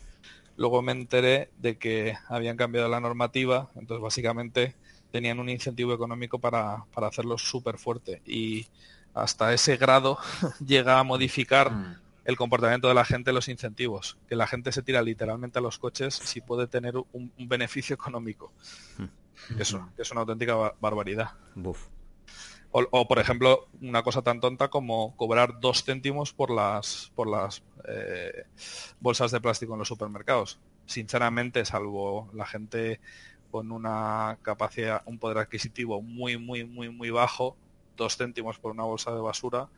luego me enteré de que habían cambiado la normativa, entonces básicamente tenían un incentivo económico para, para hacerlo súper fuerte y hasta ese grado llega a modificar mm el comportamiento de la gente, los incentivos, que la gente se tira literalmente a los coches si puede tener un, beneficio económico. Hmm. Eso, es una auténtica barbaridad. O, por ejemplo, una cosa tan tonta como cobrar dos céntimos por las, por las eh, bolsas de plástico en los supermercados. Sinceramente, salvo la gente con una capacidad, un poder adquisitivo muy, muy, muy, muy bajo, dos céntimos por una bolsa de basura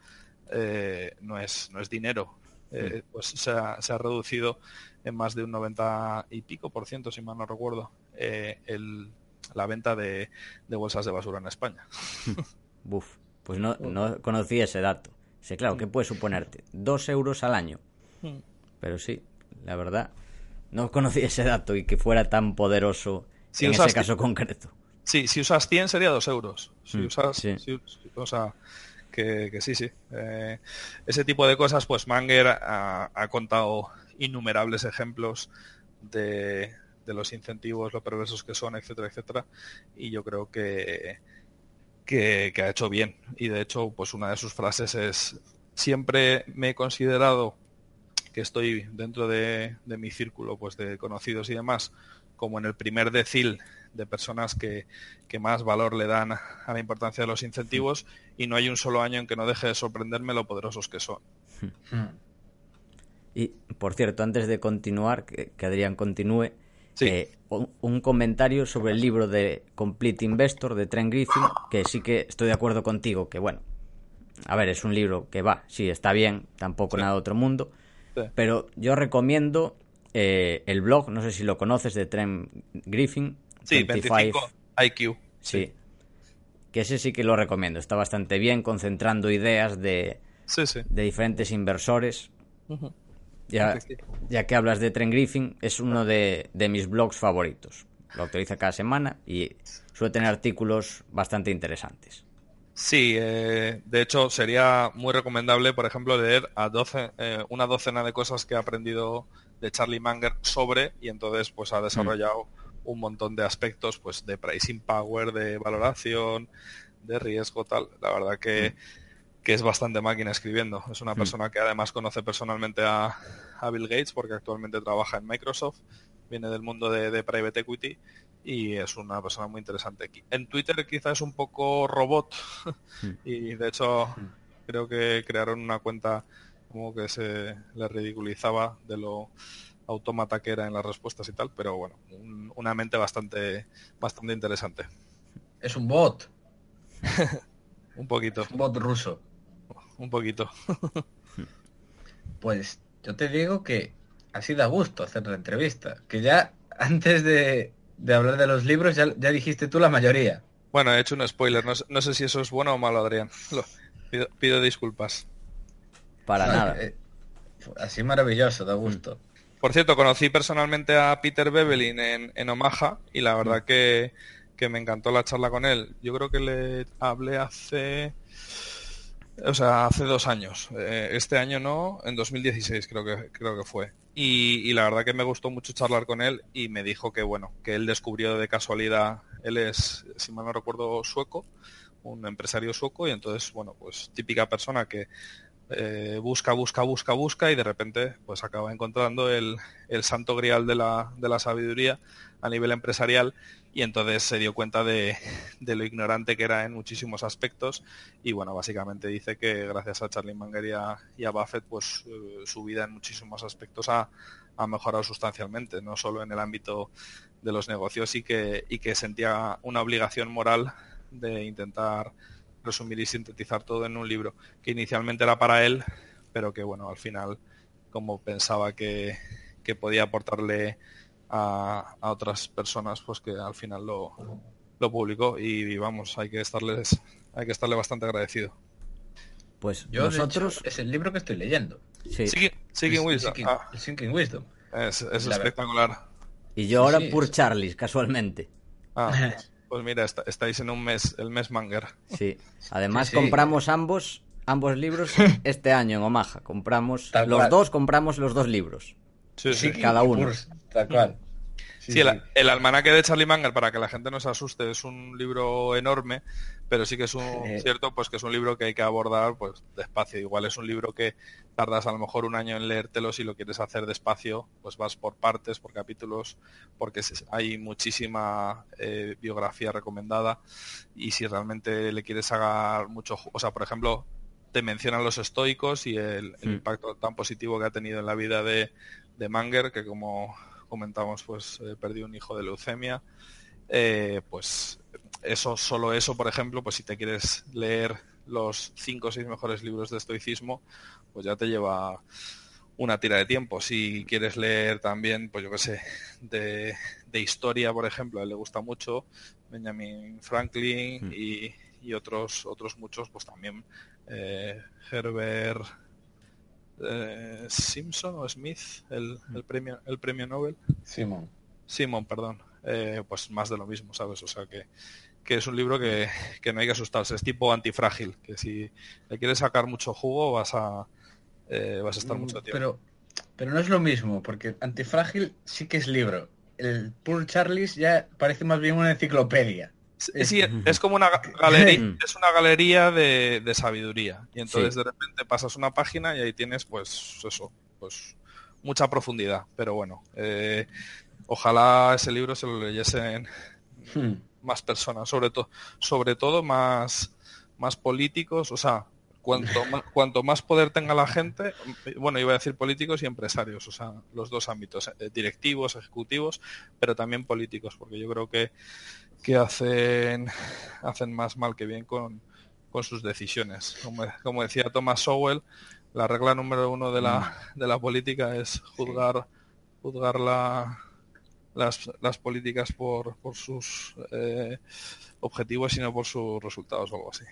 eh, no, es, no es dinero. Eh, mm. pues se ha, reducido en más de un 90 y pico por ciento, si mal no recuerdo, el, la venta de, bolsas de basura en España. Buf, pues no, no conocía ese dato. Sí, claro, ¿qué puede suponerte? Dos euros al año. Mm. Pero sí, la verdad, no conocía ese dato y que fuera tan poderoso en ese caso concreto. Sí, si usas 100 sería dos euros. Si mm, usas, o sea, que, sí, sí. Eh, ese tipo de cosas, pues Manger ha, contado innumerables ejemplos de, los incentivos, lo perversos que son, etcétera, etcétera. Y yo creo que, que, ha hecho bien. Y de hecho, pues una de sus frases es, siempre me he considerado que estoy dentro de, mi círculo pues de conocidos y demás, como en el primer decil de personas que, más valor le dan a la importancia de los incentivos y no hay un solo año en que no deje de sorprenderme lo poderosos que son. Hmm. Y, por cierto, antes de continuar, que, Adrián continúe, eh, un, comentario sobre el libro de Complete Investor de Trent Griffin, que sí que estoy de acuerdo contigo, que bueno, a ver, es un libro que va, sí, está bien, tampoco nada de otro mundo, pero yo recomiendo eh, el blog, no sé si lo conoces, de Trent Griffin. Sí, 25 IQ. Sí. Que ese sí que lo recomiendo, está bastante bien, concentrando ideas de, de diferentes inversores. Ya, ya que hablas de Trent Griffin, es uno de, mis blogs favoritos. Lo actualiza cada semana y suele tener artículos bastante interesantes. Sí, eh, de hecho sería muy recomendable, por ejemplo, leer a doce, eh, una docena de cosas que ha aprendido de Charlie Munger sobre y entonces pues ha desarrollado un montón de aspectos pues de pricing power, de valoración, de riesgo, tal. La verdad que que es bastante máquina escribiendo. Es una hmm. persona que además conoce personalmente a, Bill Gates porque actualmente trabaja en Microsoft, viene del mundo de, private equity y es una persona muy interesante. aquí. En Twitter quizás es un poco robot hmm. y de hecho creo que crearon una cuenta como que se le ridiculizaba de lo autómata que era en las respuestas y tal, pero bueno, una mente bastante, bastante interesante. Es un bot. un poquito. un bot ruso un poquito. pues yo te digo que así da gusto hacer la entrevista. Que ya antes de, hablar de los libros ya, dijiste tú la mayoría. Bueno, he hecho un spoiler. No, sé si eso es bueno o malo, Adrián. pido, disculpas. Para nada. Eh, así maravilloso, da gusto. Por cierto, conocí personalmente a Peter Bebelin en, en Omaha y la verdad mm. que, que me encantó la charla con él. Yo creo que le hablé hace o sea, hace dos años. Eh, este año no, en 2016 creo que, creo que fue. Y, la verdad que me gustó mucho charlar con él y me dijo que, bueno, que él descubrió de casualidad, él es, si mal no recuerdo, sueco, un empresario sueco y entonces, bueno, pues típica persona que eh, busca, busca, busca, busca y de repente pues acaba encontrando el, el santo grial de la, de la sabiduría a nivel empresarial y entonces se dio cuenta de, lo ignorante que era en muchísimos aspectos y bueno, básicamente dice que gracias a Charlie Munger y a, Buffett pues eh, su vida en muchísimos aspectos ha, mejorado sustancialmente, no solo en el ámbito de los negocios y que, y que sentía una obligación moral de intentar resumir y sintetizar todo en un libro que inicialmente era para él, pero que bueno, al final como pensaba que, que podía aportarle a, otras personas pues que al final lo, lo publicó y, vamos, hay que estarles hay que estarle bastante agradecido. Pues Yo, nosotros es el libro que estoy leyendo. Sí. Seeking, Wisdom. Ah. Wisdom. Es, espectacular. Y yo ahora por Charlie, casualmente. Ah, pues mira, estáis en un mes, el mes Manger. Sí. Además compramos ambos ambos libros este año en Omaha. Compramos los dos compramos los dos libros. Sí, cada uno. tal cual. Sí, el, almanaque de Charlie Munger, para que la gente no se asuste, es un libro enorme, pero sí que es un cierto, pues que es un libro que hay que abordar pues despacio. Igual es un libro que tardas a lo mejor un año en leértelo, si lo quieres hacer despacio, pues vas por partes, por capítulos, porque hay muchísima eh, biografía recomendada. Y si realmente le quieres sacar mucho, o sea, por ejemplo, te mencionan los estoicos y el, impacto tan positivo que ha tenido en la vida de, de Manger, que como comentamos, pues eh, perdió un hijo de leucemia. Eh, pues eso, solo eso, por ejemplo, pues si te quieres leer los cinco o seis mejores libros de estoicismo, pues ya te lleva una tira de tiempo. Si quieres leer también, pues yo qué sé, de, historia, por ejemplo, a él le gusta mucho, Benjamin Franklin hmm. y, y, otros, otros muchos, pues también eh, Herbert eh, Simpson o Smith, el, premio, el premio Nobel. Simon. Simon, perdón. Eh, pues más de lo mismo, ¿sabes? O sea que, que es un libro que, no hay que asustarse, es tipo antifrágil, que si le quieres sacar mucho jugo vas a, eh, vas a estar mm, mucho tiempo. Pero, pero no es lo mismo, porque antifrágil sí que es libro. El Poor Charles ya parece más bien una enciclopedia. Sí, es como una galería, es una galería de, sabiduría. Y entonces de repente pasas una página y ahí tienes, pues, eso, pues mucha profundidad, pero bueno, eh, ojalá ese libro se lo leyesen hmm. más personas, sobre todo, sobre todo más, más políticos, o sea, cuanto más, poder tenga la gente, bueno, iba a decir políticos y empresarios, o sea, los dos ámbitos, eh, directivos, ejecutivos, pero también políticos, porque yo creo que, que hacen, hacen más mal que bien con, con sus decisiones. Como, como, decía Thomas Sowell, la regla número uno de la, de la política es juzgar, juzgar la, las, políticas por, sus eh, objetivos y no por sus resultados o algo así.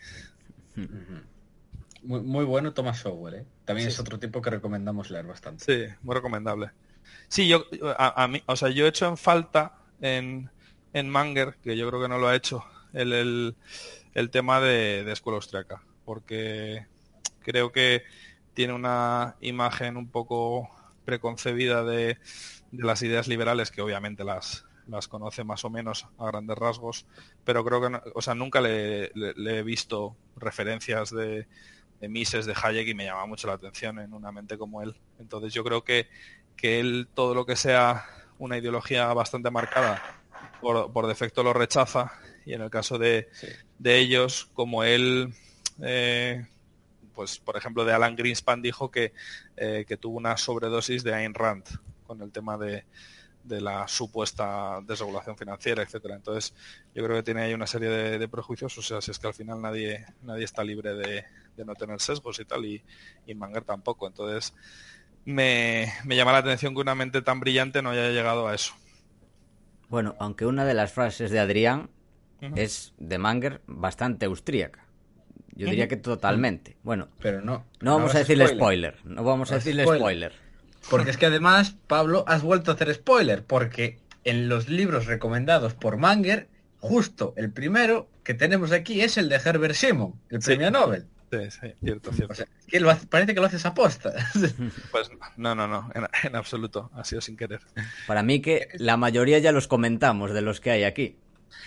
Muy, muy bueno Thomas Sowell, ¿eh? También es otro tipo que recomendamos leer bastante. Sí, muy recomendable. Sí, yo a, mí, o sea, yo he hecho en falta en, en Manger, que yo creo que no lo ha hecho, el, el, el tema de, de escuela austriaca, porque creo que tiene una imagen un poco preconcebida de, de las ideas liberales, que obviamente las, las conoce más o menos a grandes rasgos, pero creo que, o sea, nunca le, he visto referencias de, de, Mises, de Hayek y me llama mucho la atención en una mente como él. Entonces yo creo que, que él todo lo que sea una ideología bastante marcada por, por defecto lo rechaza y en el caso de, de ellos, como él eh, pues por ejemplo de Alan Greenspan dijo que, eh, que tuvo una sobredosis de Ayn Rand con el tema de, de la supuesta desregulación financiera, etcétera. Entonces, yo creo que tiene ahí una serie de, prejuicios, o sea, si es que al final nadie, nadie está libre de, no tener sesgos y tal, y, y Manger tampoco. Entonces, me, me, llama la atención que una mente tan brillante no haya llegado a eso. Bueno, aunque una de las frases de Adrián es de Manger bastante austríaca. Yo diría que totalmente. Bueno, pero no. No vamos a decirle spoiler. No vamos a decirle spoiler. Porque es que además, Pablo, has vuelto a hacer spoiler. Porque en los libros recomendados por Manger, justo el primero que tenemos aquí es el de Herbert Simon, el premio Nobel. Sí, sí, cierto, cierto. que parece que lo haces aposta. Pues no, no, no, en, en, absoluto, ha sido sin querer. Para mí que la mayoría ya los comentamos de los que hay aquí.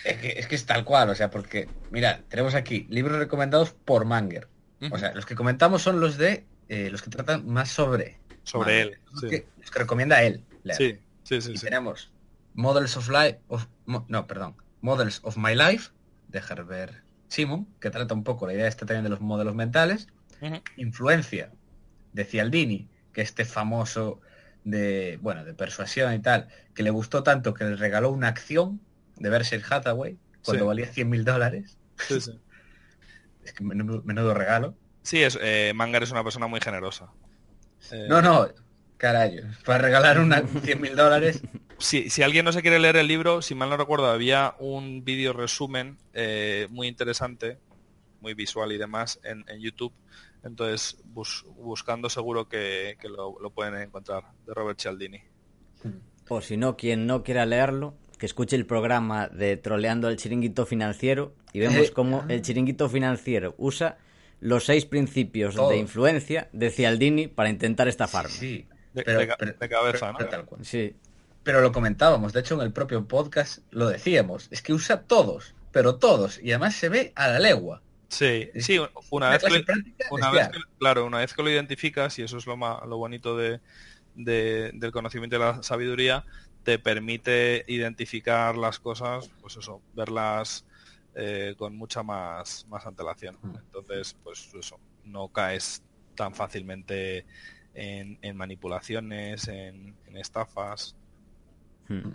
Es que, es que es tal cual, o sea, porque, mira, tenemos aquí libros recomendados por Manger. O sea, los que comentamos son los de eh, los que tratan más sobre sobre él, los, que, los, que, recomienda él. Sí, sí, sí. Y tenemos Models of Life, of, no, perdón, Models of My Life de Herbert Simon, que trata un poco la idea esta también de los modelos mentales. Influencia de Cialdini, que este famoso de, bueno, de persuasión y tal, que le gustó tanto que le regaló una acción de Berkshire Hathaway cuando valía 100 mil dólares. Sí, sí. es que menudo, regalo. Sí, es, eh, Mangar es una persona muy generosa. Eh, no, no, carajo, para regalar una 100 mil dólares. Si, si, alguien no se quiere leer el libro, si mal no recuerdo, había un vídeo resumen eh, muy interesante, muy visual y demás en, YouTube. Entonces, buscando seguro que, lo, lo, pueden encontrar, de Robert Cialdini. O si no, quien no quiera leerlo, que escuche el programa de Troleando al Chiringuito Financiero y vemos eh, cómo el Chiringuito Financiero usa los seis principios de influencia de Cialdini para intentar estafarme. Sí, pero, de, cabeza, ¿no? Sí. Pero lo comentábamos, de hecho en el propio podcast lo decíamos, es que usa todos, pero todos, y además se ve a la legua. Sí, sí, una, vez, que, una vez claro, una vez que lo identificas, y eso es lo, más, lo bonito de, del conocimiento y la sabiduría, te permite identificar las cosas, pues eso, verlas eh, con mucha más, más antelación. Mm. Entonces, pues eso, no caes tan fácilmente en, manipulaciones, en, estafas. Hmm.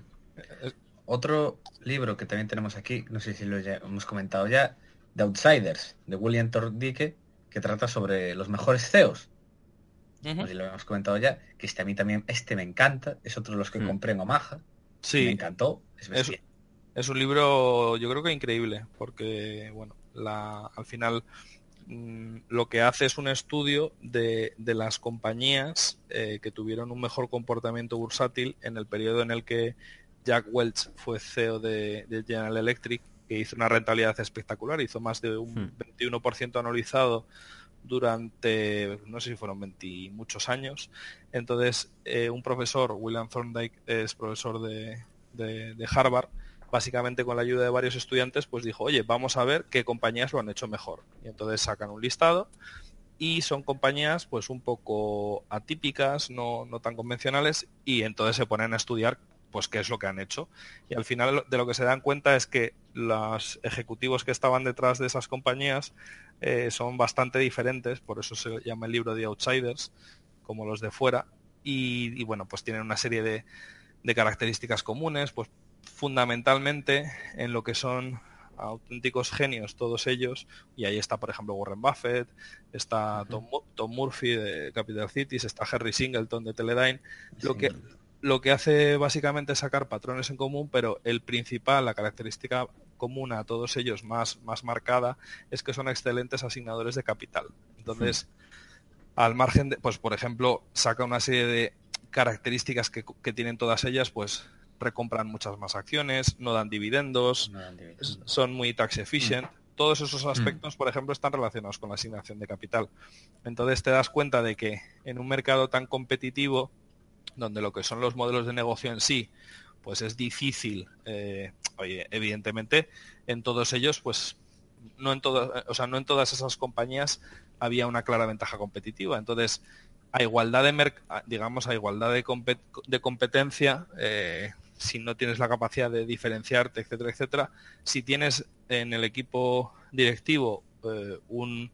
Otro libro que también tenemos aquí, no sé si lo hemos comentado ya, The Outsiders, de William Tordicke, que trata sobre los mejores CEOs lo hemos comentado ya, que este a mí también, este me encanta, es otro de los que mm. compré en Omaha. Sí. Me encantó. Es, un libro, yo creo que increíble, porque, bueno, la, al final lo que hace es un estudio de, las compañías eh, que tuvieron un mejor comportamiento bursátil en el periodo en el que Jack Welch fue CEO de, General Electric, que hizo una rentabilidad espectacular, hizo más de un 21% hmm. anualizado durante, no sé si fueron 20 muchos años. Entonces, eh, un profesor, William Thorndike, es profesor de, de, Harvard, básicamente con la ayuda de varios estudiantes, pues dijo, oye, vamos a ver qué compañías lo han hecho mejor. Y entonces sacan un listado y son compañías pues un poco atípicas, no, no tan convencionales y entonces se ponen a estudiar pues qué es lo que han hecho. Y al final de lo que se dan cuenta es que los ejecutivos que estaban detrás de esas compañías eh, son bastante diferentes, por eso se llama el libro de Outsiders, como los de fuera, y, bueno, pues tienen una serie de, de, características comunes, pues fundamentalmente en lo que son auténticos genios todos ellos, y ahí está por ejemplo Warren Buffett, está Tom, Murphy de Capital Cities, está Harry Singleton de Teledyne, lo que lo que hace básicamente es sacar patrones en común, pero el principal, la característica común a todos ellos más, más marcada, es que son excelentes asignadores de capital. Entonces, al margen de, pues por ejemplo, saca una serie de características que, tienen todas ellas, pues recompran muchas más acciones, no dan dividendos, son muy tax efficient. Mm. Todos esos aspectos, mm. por ejemplo, están relacionados con la asignación de capital. Entonces te das cuenta de que en un mercado tan competitivo, donde lo que son los modelos de negocio en sí, pues es difícil, eh, oye, evidentemente, en todos ellos, pues no en todas, o sea, no en todas esas compañías había una clara ventaja competitiva. Entonces, a igualdad de digamos, a igualdad de, de competencia, eh, si no tienes la capacidad de diferenciarte, etcétera, etcétera, si tienes en el equipo directivo eh, un,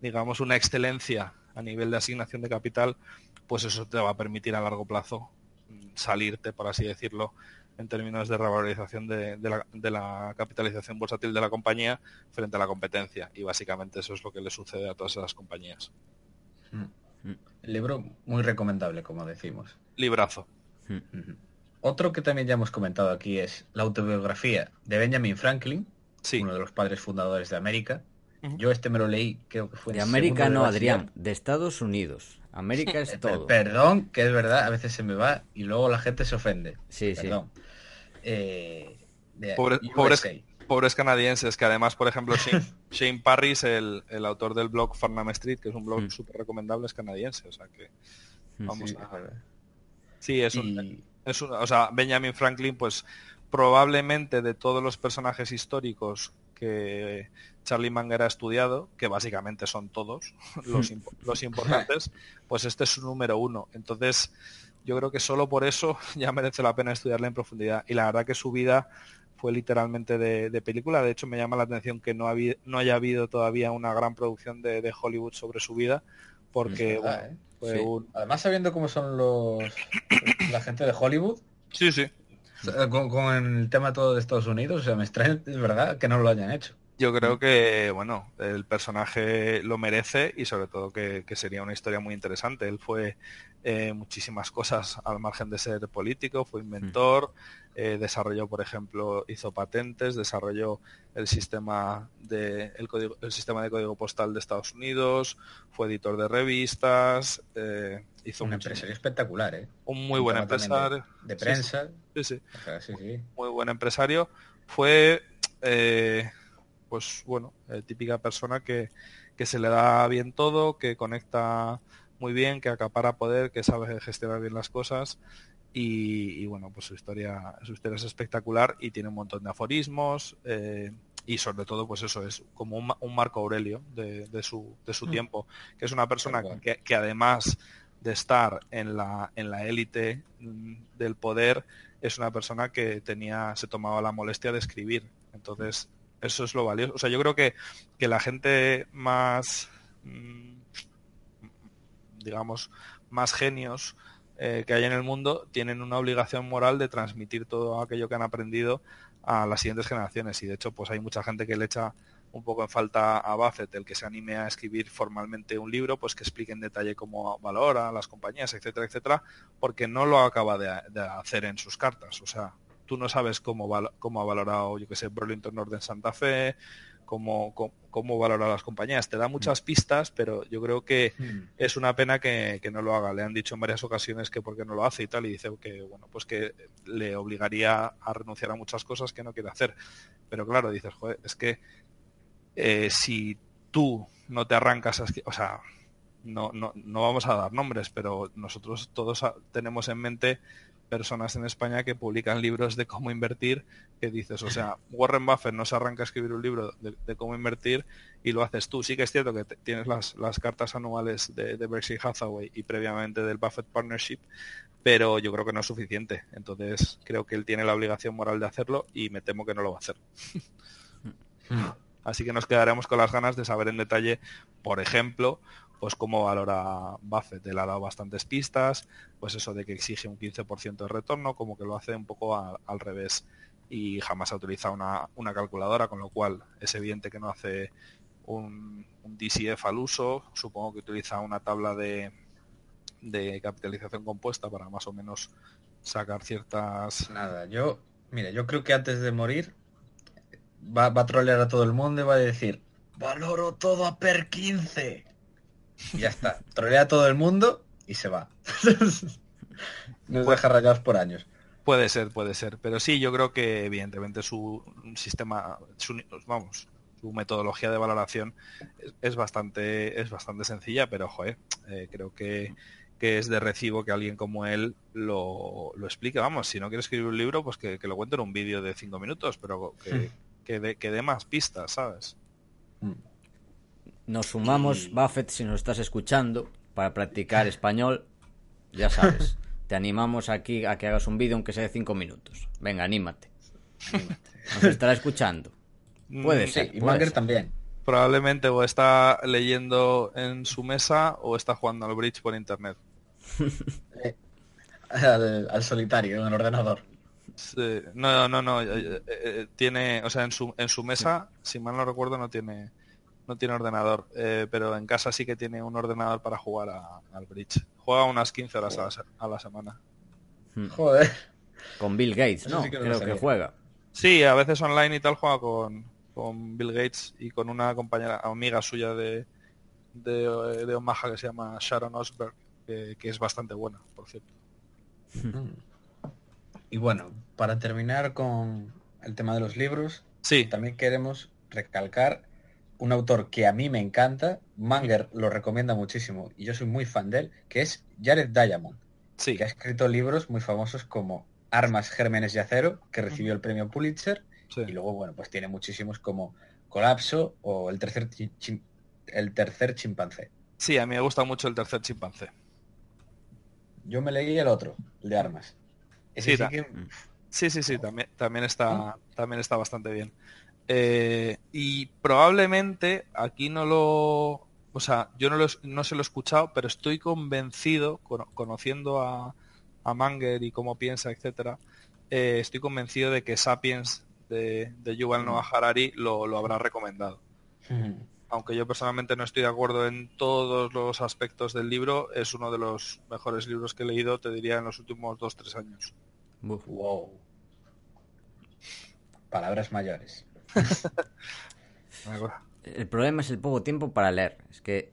digamos, una excelencia a nivel de asignación de capital, pues eso te va a permitir a largo plazo salirte, por así decirlo, en términos de revalorización de, la, capitalización bursátil de la compañía frente a la competencia. Y básicamente eso es lo que le sucede a todas esas compañías. Mm. libro muy recomendable, como decimos. Librazo. Mm. Otro que también ya hemos comentado aquí es la autobiografía de Benjamin Franklin, uno de los padres fundadores de América. Yo este me lo leí, creo que fue... De América no, Adrián, de Estados Unidos. América es todo. Perdón, que es verdad, a veces se me va y luego la gente se ofende. Sí, Perdón. sí. Eh, pobres, canadienses, que además, por ejemplo, Shane, Parris, el, autor del blog Farnham Street, que es un blog mm. súper recomendable, es canadiense. O sea que mm. vamos sí, a... Sí, es un, es un... O sea, Benjamin Franklin, pues probablemente de todos los personajes históricos que Charlie Munger ha estudiado, que básicamente son todos los, los importantes, pues este es su número uno. Entonces, yo creo que solo por eso ya merece la pena estudiarla en profundidad. Y la verdad que su vida fue literalmente de, película. De hecho, me llama la atención que no, no haya habido todavía una gran producción de, Hollywood sobre su vida, porque ¿eh? Además, sabiendo cómo son los la gente de Hollywood. Sí, sí. Con, el tema todo de Estados Unidos, o sea, me extraña, es verdad, que no lo hayan hecho. Yo creo que, bueno, el personaje lo merece y sobre todo que, sería una historia muy interesante. Él fue eh, muchísimas cosas al margen de ser político, fue inventor, eh, desarrolló, por ejemplo, hizo patentes, desarrolló el sistema de el, código, el sistema de código postal de Estados Unidos, fue editor de revistas, eh, hizo un empresario espectacular, ¿eh? Un muy buen empresario. De, prensa. Sí, sí. Muy buen empresario. Fue pues bueno, eh, típica persona que, se le da bien todo, que conecta muy bien, que acapara poder, que sabe gestionar bien las cosas y, bueno, pues su historia, su historia es espectacular y tiene un montón de aforismos eh, y sobre todo pues eso es como un, Marco Aurelio de, su, de su mm. tiempo, que es una persona que, que, además de estar en la en la élite mm, del poder es una persona que tenía se tomaba la molestia de escribir entonces eso es lo valioso. O sea, yo creo que, que la gente más, mm, digamos, más genios eh, que hay en el mundo tienen una obligación moral de transmitir todo aquello que han aprendido a las siguientes generaciones. Y de hecho, pues hay mucha gente que le echa un poco en falta a Buffett el que se anime a escribir formalmente un libro, pues que explique en detalle cómo valora las compañías, etcétera, etcétera, porque no lo acaba de, hacer en sus cartas. O sea, tú no sabes cómo, cómo ha valorado, yo que sé, Burlington Northern Santa Fe, cómo, cómo, valora las compañías. Te da muchas pistas, pero yo creo que hmm. es una pena que, no lo haga. Le han dicho en varias ocasiones que por qué no lo hace y tal, y dice que, bueno, pues que le obligaría a renunciar a muchas cosas que no quiere hacer. Pero claro, dices, joder, es que eh, si tú no te arrancas, o sea, no, no, no vamos a dar nombres, pero nosotros todos tenemos en mente personas en España que publican libros de cómo invertir, que dices, o sea, Warren Buffett no se arranca a escribir un libro de, cómo invertir y lo haces tú. Sí que es cierto que tienes las, las, cartas anuales de, de Berkshire Hathaway y previamente del Buffett Partnership, pero yo creo que no es suficiente. Entonces creo que él tiene la obligación moral de hacerlo y me temo que no lo va a hacer. Hmm. Así que nos quedaremos con las ganas de saber en detalle, por ejemplo, pues cómo valora Buffett. Él ha dado bastantes pistas, pues eso de que exige un 15% de retorno, como que lo hace un poco al revés y jamás ha utilizado una, calculadora, con lo cual es evidente que no hace un, DCF al uso, supongo que utiliza una tabla de, de capitalización compuesta para más o menos sacar ciertas... Nada, yo, mira, yo creo que antes de morir va, va a trolear a todo el mundo y va a decir, valoro todo a per 15 ya está. Trolea a todo el mundo y se va. Nos deja rayados por años. Puede ser, puede ser. Pero sí, yo creo que evidentemente su sistema, vamos, su metodología de valoración es, bastante, es bastante sencilla, pero joder, eh, creo que, es de recibo que alguien como él lo, explique. Vamos, si no quiere escribir un libro, pues que, lo cuente en un vídeo de cinco minutos, pero que, hmm. que, dé más pistas, ¿sabes? Hmm. Nos sumamos, Buffett, si nos estás escuchando, para practicar español, ya sabes. Te animamos aquí a que hagas un vídeo aunque sea de cinco minutos. Venga, anímate. Nos estará escuchando. Puede mm, ser. y Manger también. Probablemente o está leyendo en su mesa o está jugando al bridge por internet. al, solitario, en el ordenador. No, no, no. Eh, eh, eh, tiene, o sea, en su, en su mesa, si mal no recuerdo, no tiene no tiene ordenador, eh, pero en casa sí que tiene un ordenador para jugar al bridge. Juega unas 15 horas a la, semana. Hmm. Joder. Con Bill Gates, ¿no? Creo que juega. Sí, a veces online y tal juega con, con Bill Gates y con una compañera, amiga suya de, de, Omaha que se llama Sharon Osberg, que, es bastante buena, por cierto. Hmm. Y bueno, para terminar con el tema de los libros, sí. también queremos recalcar un autor que a mí me encanta, Manger lo recomienda muchísimo y yo soy muy fan de él, que es Jared Diamond, sí. que ha escrito libros muy famosos como Armas, Gérmenes y Acero, que recibió el premio Pulitzer, y luego, bueno, pues tiene muchísimos como Colapso o El tercer, el tercer chimpancé. Sí, a mí me gusta mucho el tercer chimpancé. Yo me leí el otro, el de Armas. sí, sí, sí, sí, también, también, está, también está bastante bien. Eh, y probablemente aquí no lo... O sea, yo no, no se lo he escuchado, pero estoy convencido, conociendo a, a Manger y cómo piensa, etcétera, eh, estoy convencido de que Sapiens de, de Yuval Noah Harari lo, lo habrá recomendado. Aunque yo personalmente no estoy de acuerdo en todos los aspectos del libro, es uno de los mejores libros que he leído, te diría, en los últimos dos, tres años. Wow. Palabras mayores. el problema es el poco tiempo para leer. Es que,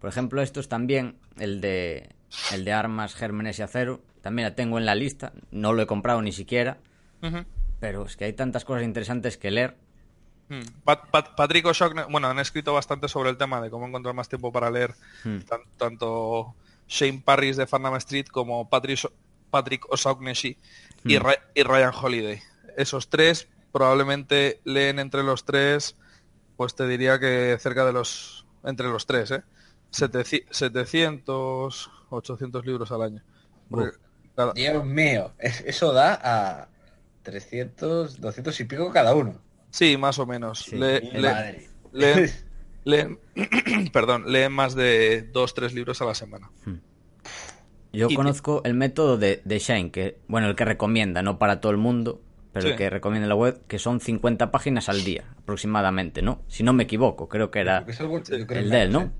por ejemplo, estos también, el de, el de armas, gérmenes y acero, también la tengo en la lista. No lo he comprado ni siquiera. Pero es que hay tantas cosas interesantes que leer. Hmm. Patrick bueno, han escrito bastante sobre el tema de cómo encontrar más tiempo para leer hmm. tanto Shane Parris de Farnham Street como Patrick, Patrick O'Shaughnessy y, hmm. y Ryan Holiday. Esos tres probablemente leen entre los tres, pues te diría que cerca de los, entre los tres, ¿eh? 700, 800 libros al año. Dios mío, eso da a 300, 200 y pico cada uno. Sí, más o menos. leen, perdón, leen más de dos, tres libros a la semana. Hmm. Yo conozco el método de, de Shane, que, bueno, el que recomienda, no para todo el mundo, pero el que recomienda la web, que son 50 páginas al día, aproximadamente, ¿no? Si no me equivoco, creo que era el de él, ¿no?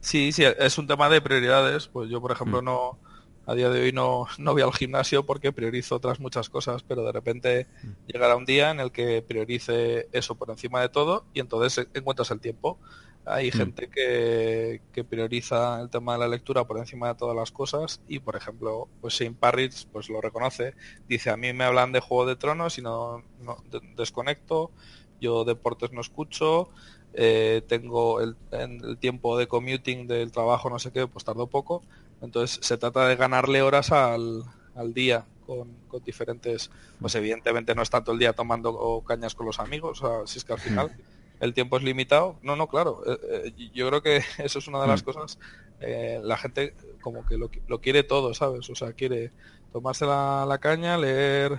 Sí, sí, es un tema de prioridades. Pues yo, por ejemplo, mm. no a día de hoy no, no voy al gimnasio porque priorizo otras muchas cosas, pero de repente mm. llegará un día en el que priorice eso por encima de todo y entonces encuentras el tiempo. Hay mm. gente que, que, prioriza el tema de la lectura por encima de todas las cosas y, por ejemplo, pues Shane Parrish pues lo reconoce. Dice, a mí me hablan de Juego de Tronos y no, desconecto, yo deportes no escucho, eh, tengo el, el, tiempo de commuting del trabajo, no sé qué, pues tardo poco. Entonces se trata de ganarle horas al, al día con, diferentes, pues evidentemente no está todo el día tomando cañas con los amigos, si es que al final el tiempo es limitado. No, no, claro, eh, eh, yo creo que eso es una de las mm. cosas, eh, la gente como que lo, lo, quiere todo, ¿sabes? O sea, quiere tomarse la, caña, leer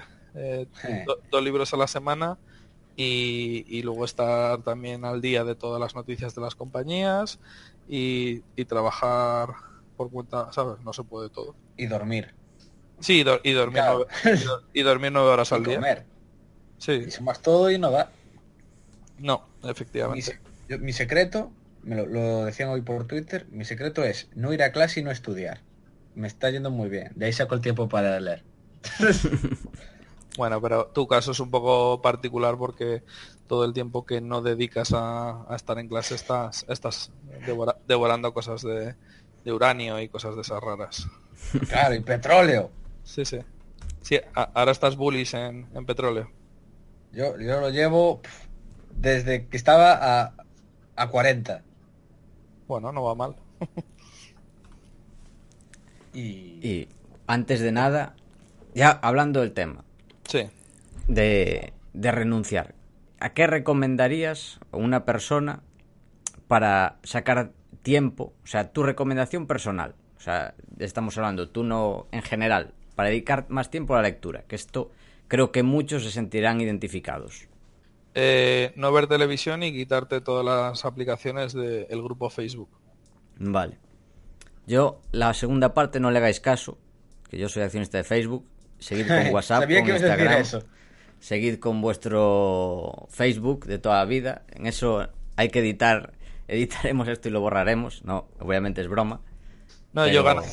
dos libros a la semana y, luego estar también al día de todas las noticias de las compañías y, trabajar por cuenta, ¿sabes? No se puede todo. Y dormir. Sí, y, dormir, nueve, y, dormir nueve horas al día. Comer. Sí. Y sumas todo y no da. No, efectivamente. Mi, secreto, me lo, lo, decían hoy por Twitter, mi secreto es no ir a clase y no estudiar. Me está yendo muy bien. De ahí saco el tiempo para leer. Bueno, pero tu caso es un poco particular porque todo el tiempo que no dedicas a, estar en clase estás, estás devorando cosas de, uranio y cosas de esas raras. Claro, y petróleo. Sí, sí. Sí, ahora estás bullish en, petróleo. Yo, yo lo llevo desde que estaba a, a 40. Bueno, no va mal. y... y antes de nada, ya hablando del tema, Sí. De, renunciar. ¿A qué recomendarías a una persona para sacar tiempo? O sea, tu recomendación personal. O sea, estamos hablando, tú no en general, para dedicar más tiempo a la lectura, que esto creo que muchos se sentirán identificados. Eh, no ver televisión y quitarte todas las aplicaciones del grupo Facebook. Vale. Yo, la segunda parte no le hagáis caso, que yo soy accionista de Facebook seguid con WhatsApp, con Instagram, seguid con vuestro Facebook de toda la vida. En eso hay que editar, editaremos esto y lo borraremos. No, obviamente es broma. No, yo gano.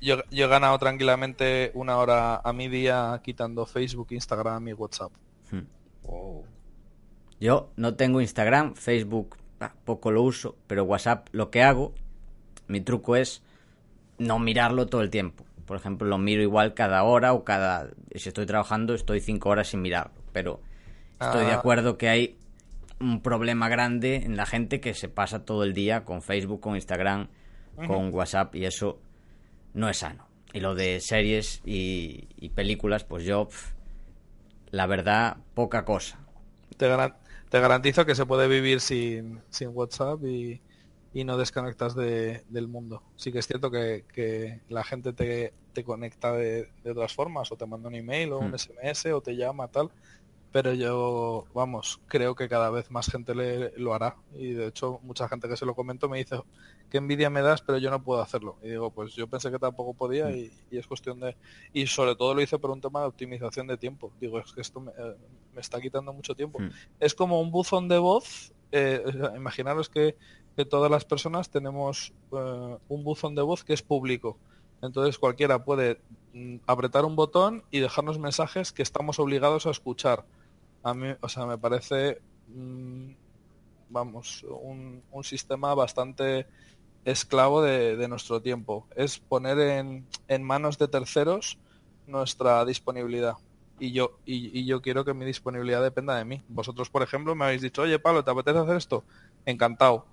Yo, he ganado tranquilamente una hora a mi día quitando Facebook, Instagram y WhatsApp. Hmm. Yo no tengo Instagram, Facebook poco lo uso, pero WhatsApp lo que hago, mi truco es no mirarlo todo el tiempo. Por ejemplo, lo miro igual cada hora o cada... Si estoy trabajando, estoy cinco horas sin mirarlo. Pero estoy de ah. acuerdo que hay un problema grande en la gente que se pasa todo el día con Facebook, con Instagram, con WhatsApp y eso no es sano. Y lo de series y, películas, pues yo, la verdad, poca cosa. Te, te, garantizo que se puede vivir sin, sin WhatsApp y, y no desconectas de, del mundo. Sí que es cierto que, la gente te, te conecta de, de, otras formas, o te manda un email o un SMS hmm. o te llama tal, pero yo, vamos, creo que cada vez más gente le, lo hará. Y de hecho, mucha gente que se lo comento me dice, qué envidia me das, pero yo no puedo hacerlo. Y digo, pues yo pensé que tampoco podía hmm. y, es cuestión de... Y sobre todo lo hice por un tema de optimización de tiempo. Digo, es que esto me, eh, está quitando mucho tiempo. Hmm. Es como un buzón de voz. Eh, imaginaros que que todas las personas tenemos eh, un buzón de voz que es público. Entonces cualquiera puede mm, apretar un botón y dejarnos mensajes que estamos obligados a escuchar. A mí, o sea, me parece, vamos, un, sistema bastante esclavo de, nuestro tiempo. Es poner en, en, manos de terceros nuestra disponibilidad. Y yo, y, y yo quiero que mi disponibilidad dependa de mí. Vosotros, por ejemplo, me habéis dicho, oye, Pablo, ¿te apetece hacer esto? Encantado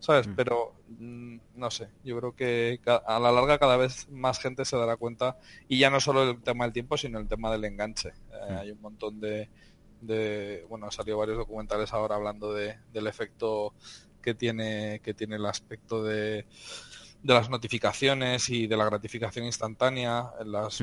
¿sabes? Mm. Pero mm, no sé, yo creo que a la larga cada vez más gente se dará cuenta, y ya no solo el tema del tiempo, sino el tema del enganche. Eh, mm. hay un montón de, de, bueno, han salido varios documentales ahora hablando de, del efecto que tiene, que tiene el aspecto de, de las notificaciones y de la gratificación instantánea, las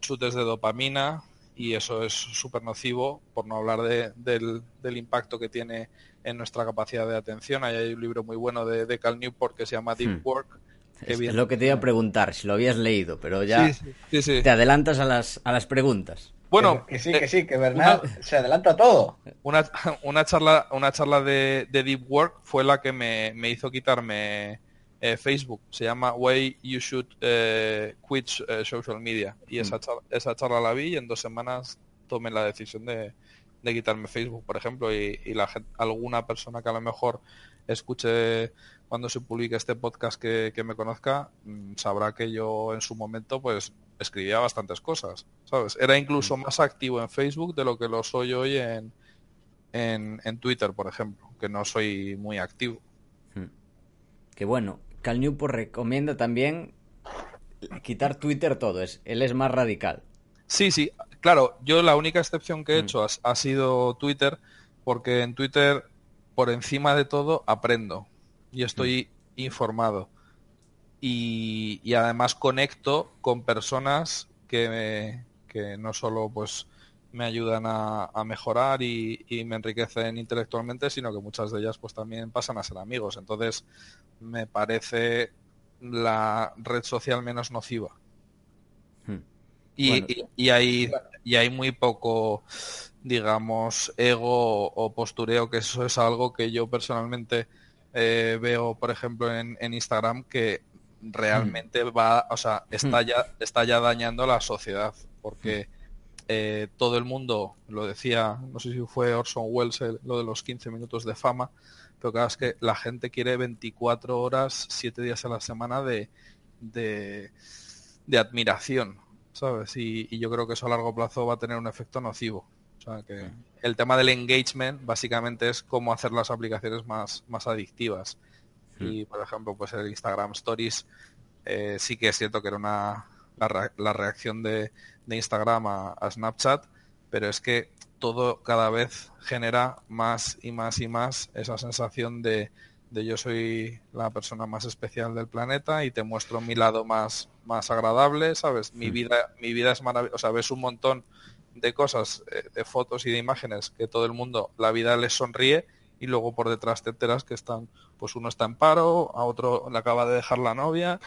chutes de dopamina, y eso es súper nocivo, por no hablar de, del, del impacto que tiene en nuestra capacidad de atención. hay un libro muy bueno de, de Cal Newport que se llama Deep hmm. Work. es, lo que te iba a preguntar, si lo habías leído, pero ya te adelantas a las, a las preguntas. Bueno, que, sí, que sí, que Bernal se adelanta a todo. Una, una charla, una charla de, Deep Work fue la que me, me hizo quitarme eh, Facebook. Se llama Way You Should eh, Quit eh, Social Media. Y esa, hmm. charla, esa charla la vi y en dos semanas tomé la decisión de, de quitarme Facebook, por ejemplo, y, la alguna persona que a lo mejor escuche cuando se publique este podcast que, me conozca, mm, sabrá que yo en su momento pues escribía bastantes cosas, ¿sabes? Era incluso mm. más activo en Facebook de lo que lo soy hoy en, en, Twitter, por ejemplo, que no soy muy activo. Hmm. Que bueno, Cal Newport recomienda también quitar Twitter todo, es, él es más radical. Sí, sí, claro, yo la única excepción que he mm. hecho ha, sido Twitter, porque en Twitter, por encima de todo, aprendo y estoy mm. informado. Y, además conecto con personas que, que no solo pues me ayudan a, mejorar y, me enriquecen intelectualmente, sino que muchas de ellas pues también pasan a ser amigos. Entonces me parece la red social menos nociva. Hmm. Y, hay, y hay muy poco, digamos, ego o postureo, que eso es algo que yo personalmente eh, veo, por ejemplo, en, Instagram, que realmente hmm. va, o sea, está hmm. ya, está ya dañando la sociedad, porque eh, todo el mundo, lo decía, no sé si fue Orson Welles, lo de los 15 minutos de fama, pero claro, es que la gente quiere 24 horas, 7 días a la semana de, de, admiración, ¿sabes? Y, yo creo que eso a largo plazo va a tener un efecto nocivo. O sea, que el tema del engagement básicamente es cómo hacer las aplicaciones más, más adictivas. Y, por ejemplo, pues el Instagram Stories eh, sí que es cierto que era una, la, reacción de, Instagram a, Snapchat, pero es que todo cada vez genera más y más y más esa sensación de, yo soy la persona más especial del planeta y te muestro mi lado más, más agradable, ¿sabes? Mi mm. vida, mi vida es maravillosa, o sea, ves un montón de cosas, eh, de fotos y de imágenes que todo el mundo, la vida les sonríe y luego por detrás te enteras que están, pues uno está en paro, a otro le acaba de dejar la novia,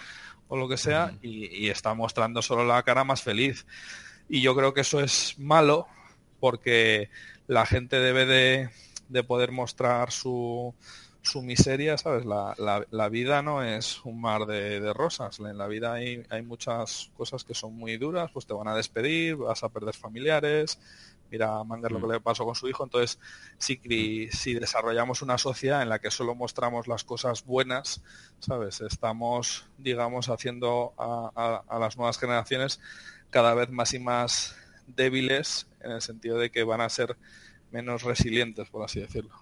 o lo que sea y, está mostrando solo la cara más feliz. Y yo creo que eso es malo porque la gente debe de, poder mostrar su, su miseria, ¿sabes? La, la, vida no es un mar de, rosas. En la vida hay, hay, muchas cosas que son muy duras, pues te van a despedir, vas a perder familiares, mira a Manger lo que mm. le pasó con su hijo. Entonces, si, si desarrollamos una sociedad en la que solo mostramos las cosas buenas, ¿sabes? Estamos, digamos, haciendo a, las nuevas generaciones cada vez más y más débiles en el sentido de que van a ser menos resilientes, por así decirlo.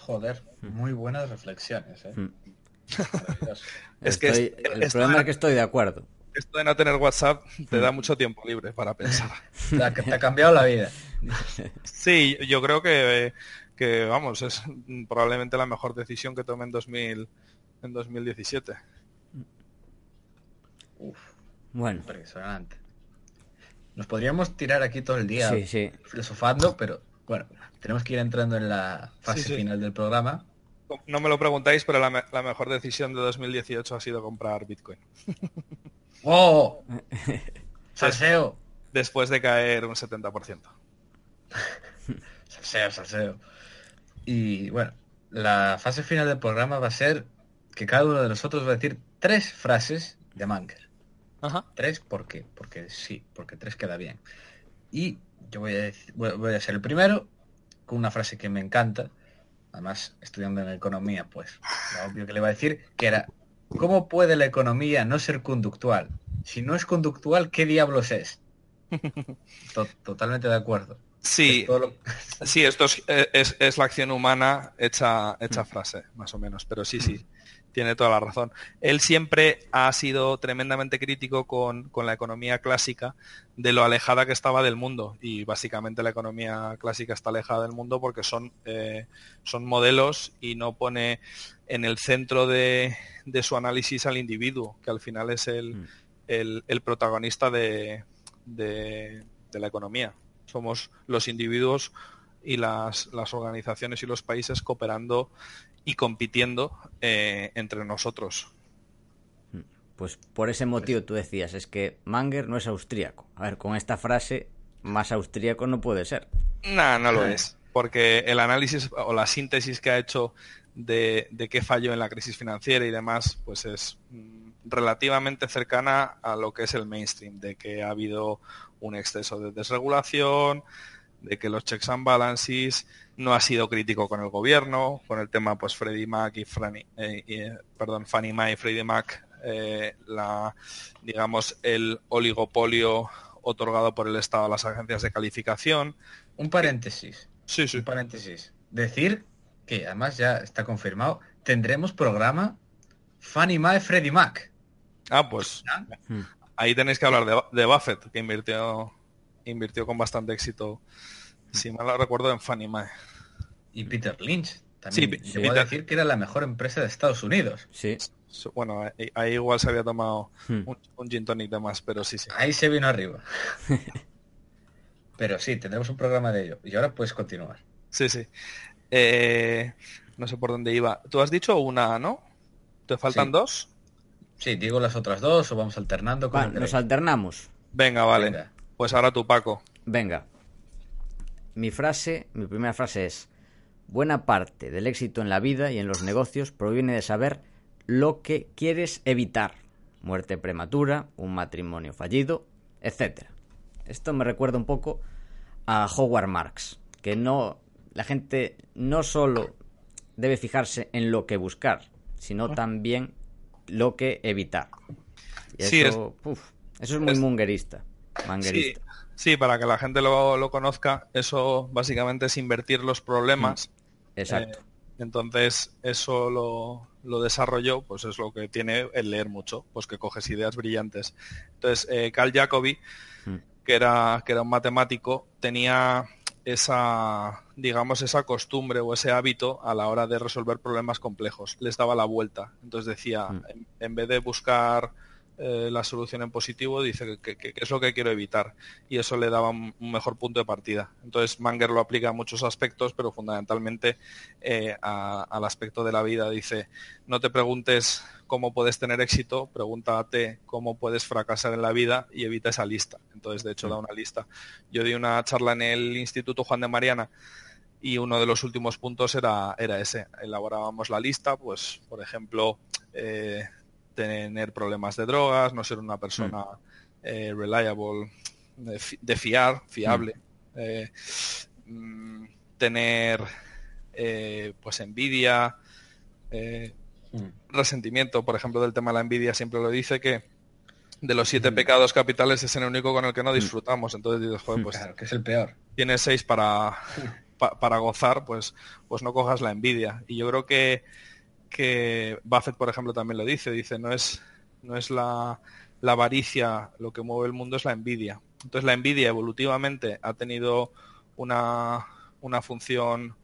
Joder, muy buenas reflexiones. ¿eh? Mm. es que el problema es que estoy de acuerdo esto de no tener WhatsApp te da mucho tiempo libre para pensar. te ha cambiado la vida. Sí, yo creo que, que, vamos, es probablemente la mejor decisión que tomé en 2000, en 2017. Uf, bueno. Impresionante. Nos podríamos tirar aquí todo el día filosofando, pero bueno, tenemos que ir entrando en la fase final del programa. No me lo preguntáis, pero la, la mejor decisión de 2018 ha sido comprar Bitcoin. ¡Oh! Salseo. Después de caer un 70%. salseo, salseo. Y bueno, la fase final del programa va a ser que cada uno de nosotros va a decir tres frases de Manger. Ajá. Tres, ¿por qué? Porque sí, porque tres queda bien. Y yo voy a, decir, voy a ser el primero con una frase que me encanta. Además, estudiando en economía, pues lo obvio que le va a decir, que era ¿Cómo puede la economía no ser conductual? Si no es conductual, ¿qué diablos es? totalmente de acuerdo. Sí, sí, esto eh, es, la acción humana hecha, hecha frase, más o menos, pero sí, sí tiene toda la razón. Él siempre ha sido tremendamente crítico con, la economía clásica de lo alejada que estaba del mundo y básicamente la economía clásica está alejada del mundo porque son, eh, son modelos y no pone en el centro de, su análisis al individuo, que al final es el, mm. el, protagonista de, de, la economía. Somos los individuos y las, las organizaciones y los países cooperando y compitiendo eh, entre nosotros. Pues por ese motivo tú decías, es que Manger no es austríaco. A ver, con esta frase, más austríaco no puede ser. No, no lo es. Porque el análisis o la síntesis que ha hecho de, de qué falló en la crisis financiera y demás, pues es mm, relativamente cercana a lo que es el mainstream, de que ha habido un exceso de desregulación, de que los checks and balances no ha sido crítico con el gobierno, con el tema pues Freddie Mac y, Fanny, eh, eh, perdón, Fannie Mae y Freddie Mac, eh, la, digamos, el oligopolio otorgado por el Estado a las agencias de calificación. Un paréntesis. Sí, sí. Un paréntesis. Decir que además ya está confirmado, tendremos programa Fannie Mae Freddie Mac. Ah, pues. ahí tenéis que hablar de, Buffett, que invirtió, invirtió con bastante éxito, si mal lo recuerdo, en Fannie Mae. Y Peter Lynch. También sí, llegó a decir que era la mejor empresa de Estados Unidos. Sí. Bueno, ahí igual se había tomado hmm. un, gin tonic de más, pero sí, sí. Ahí se vino arriba. pero sí, tendremos un programa de ello. Y ahora puedes continuar. Sí, sí. Eh, no sé por dónde iba. Tú has dicho una, ¿no? ¿Te faltan dos? Sí, digo las otras dos o vamos alternando. Con nos alternamos. Venga, vale. Pues ahora tú, Paco. Venga. Mi frase, mi primera frase es, buena parte del éxito en la vida y en los negocios proviene de saber lo que quieres evitar. Muerte prematura, un matrimonio fallido, etc. Esto me recuerda un poco a Howard Marks, que no la gente no solo debe fijarse en lo que buscar, sino ah. también lo que evitar. eso, es, eso es muy mungerista. Sí, para que la gente lo, conozca, eso básicamente es invertir los problemas. Mm. Exacto. Eh, entonces, eso lo, lo, desarrolló, pues es lo que tiene el leer mucho, pues que coges ideas brillantes. Entonces, eh, Carl Jacobi, mm. que, era, que era un matemático, tenía esa, digamos, esa costumbre o ese hábito a la hora de resolver problemas complejos. Les daba la vuelta. Entonces decía, mm. en, vez de buscar eh, la solución en positivo, dice que, es lo que quiero evitar. Y eso le daba un, mejor punto de partida. Entonces Manger lo aplica a muchos aspectos, pero fundamentalmente eh, al aspecto de la vida. Dice, no te preguntes cómo puedes tener éxito, pregúntate cómo puedes fracasar en la vida y evita esa lista. Entonces, de hecho, da una lista. Yo di una charla en el Instituto Juan de Mariana y uno de los últimos puntos era, era ese. Elaborábamos la lista, pues, por ejemplo, eh, tener problemas de drogas, no ser una persona mm. eh, reliable, de, fiar, fiable, mm. Eh, tener pues envidia, Mm. resentimiento, por ejemplo, del tema de la envidia, siempre lo dice que de los siete mm. pecados capitales es el único con el que no mm. disfrutamos. Entonces dices, joder, pues que es el peor. Tienes seis para, para gozar, pues, pues no cojas la envidia. Y yo creo que, que Buffett, por ejemplo, también lo dice, dice, no es, no es la, la avaricia lo que mueve el mundo, es la envidia. Entonces la envidia evolutivamente ha tenido una, una función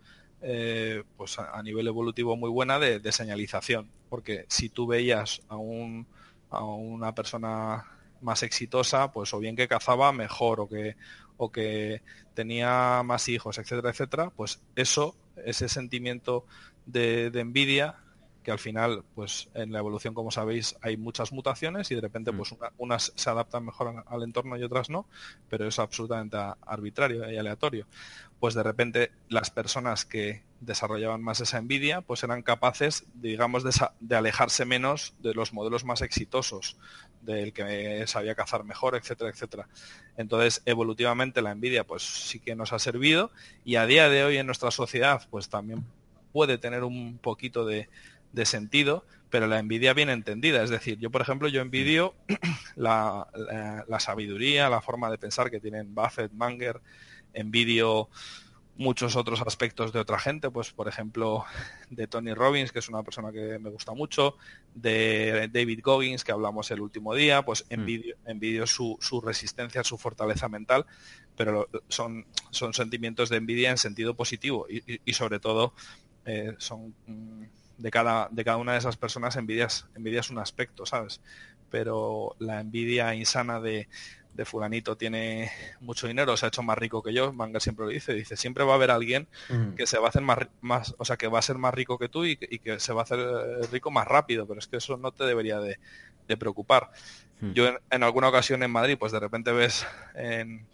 eh, pues a, nivel evolutivo muy buena de, señalización. Porque si tú veías a, un, a una persona más exitosa, pues o bien que cazaba mejor o que, o que tenía más hijos, etcétera, etcétera, pues eso, ese sentimiento de, envidia que al final, pues en la evolución, como sabéis, hay muchas mutaciones y de repente, mm. pues unas se adaptan mejor al entorno y otras no, pero es absolutamente arbitrario y aleatorio pues de repente las personas que desarrollaban más esa envidia, pues eran capaces, digamos, de, alejarse menos de los modelos más exitosos, del que sabía cazar mejor, etcétera, etcétera. Entonces, evolutivamente la envidia, pues sí que nos ha servido y a día de hoy en nuestra sociedad, pues también puede tener un poquito de, sentido, pero la envidia bien entendida. Es decir, yo, por ejemplo, yo envidio la, la sabiduría, la forma de pensar que tienen Buffett, Manger, envidio muchos otros aspectos de otra gente, pues por ejemplo de Tony Robbins, que es una persona que me gusta mucho, de David Goggins, que hablamos el último día, pues mm. envidio, envidio su, su, resistencia, su fortaleza mental, pero son, son sentimientos de envidia en sentido positivo y, sobre todo eh, son mm, de cada, de cada una de esas personas envidias, envidias un aspecto, ¿sabes? Pero la envidia insana de de fulanito tiene mucho dinero, se ha hecho más rico que yo, Manga siempre lo dice, dice, siempre va a haber alguien que se va a hacer más, más, o sea, que va a ser más rico que tú y, que se va a hacer eh, rico más rápido, pero es que eso no te debería de, preocupar. Yo en, alguna ocasión en Madrid, pues de repente ves en,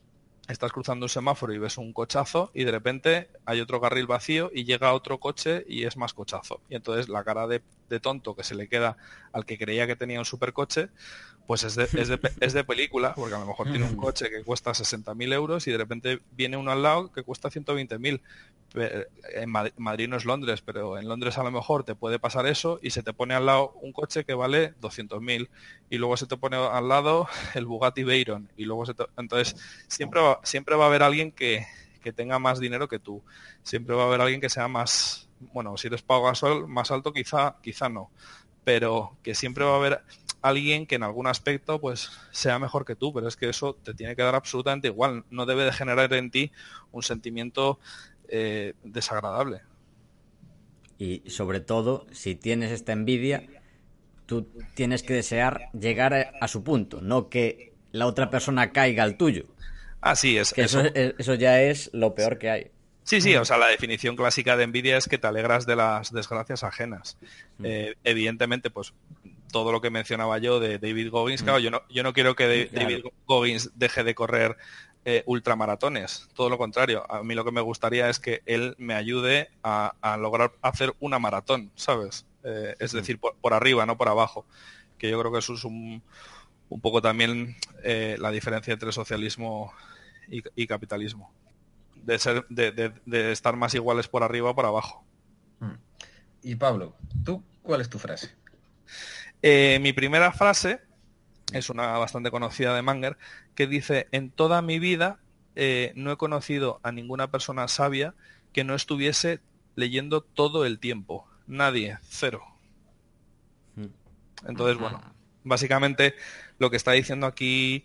estás cruzando un semáforo y ves un cochazo y de repente hay otro carril vacío y llega otro coche y es más cochazo. Y entonces la cara de, de tonto que se le queda al que creía que tenía un supercoche, pues es de, es, de, es de, película, porque a lo mejor tiene un coche que cuesta 60.000 euros y de repente viene uno al lado que cuesta 120.000. En Madrid no es Londres, pero en Londres a lo mejor te puede pasar eso y se te pone al lado un coche que vale 200.000 y luego se te pone al lado el Bugatti Veyron y luego se entonces siempre va, siempre va a haber alguien que, que tenga más dinero que tú. Siempre va a haber alguien que sea más, bueno, si eres pago gasol más alto quizá, quizá no, pero que siempre va a haber alguien que en algún aspecto pues sea mejor que tú, pero es que eso te tiene que dar absolutamente igual, no debe de generar en ti un sentimiento eh, desagradable. Y sobre todo, si tienes esta envidia, tú tienes que desear llegar a, su punto, no que la otra persona caiga al tuyo. Así es. eso, eso ya es lo peor que hay. Sí, sí, o sea, la definición clásica de envidia es que te alegras de las desgracias ajenas. Mm. Eh, evidentemente, pues todo lo que mencionaba yo de David Goggins, mm. claro, yo no, yo no quiero que David Goggins deje de correr eh, ultramaratones, todo lo contrario. A mí lo que me gustaría es que él me ayude a, lograr hacer una maratón, ¿sabes? Eh, es mm. decir, por, arriba, no por abajo. Que yo creo que eso es un, un poco también la diferencia entre socialismo y capitalismo de, ser, de, estar más iguales por arriba o por abajo. Hmm. Y Pablo, ¿tú cuál es tu frase? Eh, mi primera frase es una bastante conocida de Manger, que dice, en toda mi vida eh, no he conocido a ninguna persona sabia que no estuviese leyendo todo el tiempo. Nadie, cero. Hmm. Entonces, bueno, básicamente lo que está diciendo aquí,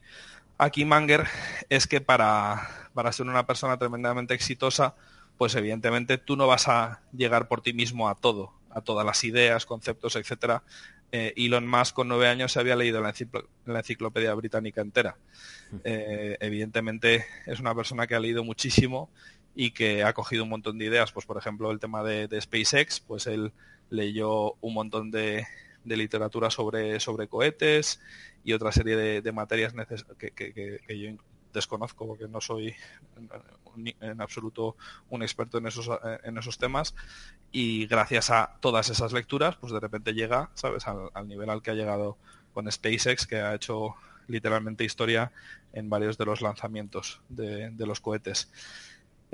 aquí Manger es que para, para ser una persona tremendamente exitosa, pues evidentemente tú no vas a llegar por ti mismo a todo, a todas las ideas, conceptos, etcétera. Eh, Elon Musk con nueve años se había leído la, enciclopedia británica entera. Eh, evidentemente es una persona que ha leído muchísimo y que ha cogido un montón de ideas. Pues por ejemplo el tema de, SpaceX, pues él leyó un montón de, literatura sobre, sobre cohetes y otra serie de, materias que, que, que, yo desconozco porque no soy en, absoluto un experto en esos, en esos temas y gracias a todas esas lecturas pues de repente llega, ¿sabes?, al, nivel al que ha llegado con SpaceX que ha hecho literalmente historia en varios de los lanzamientos de los cohetes.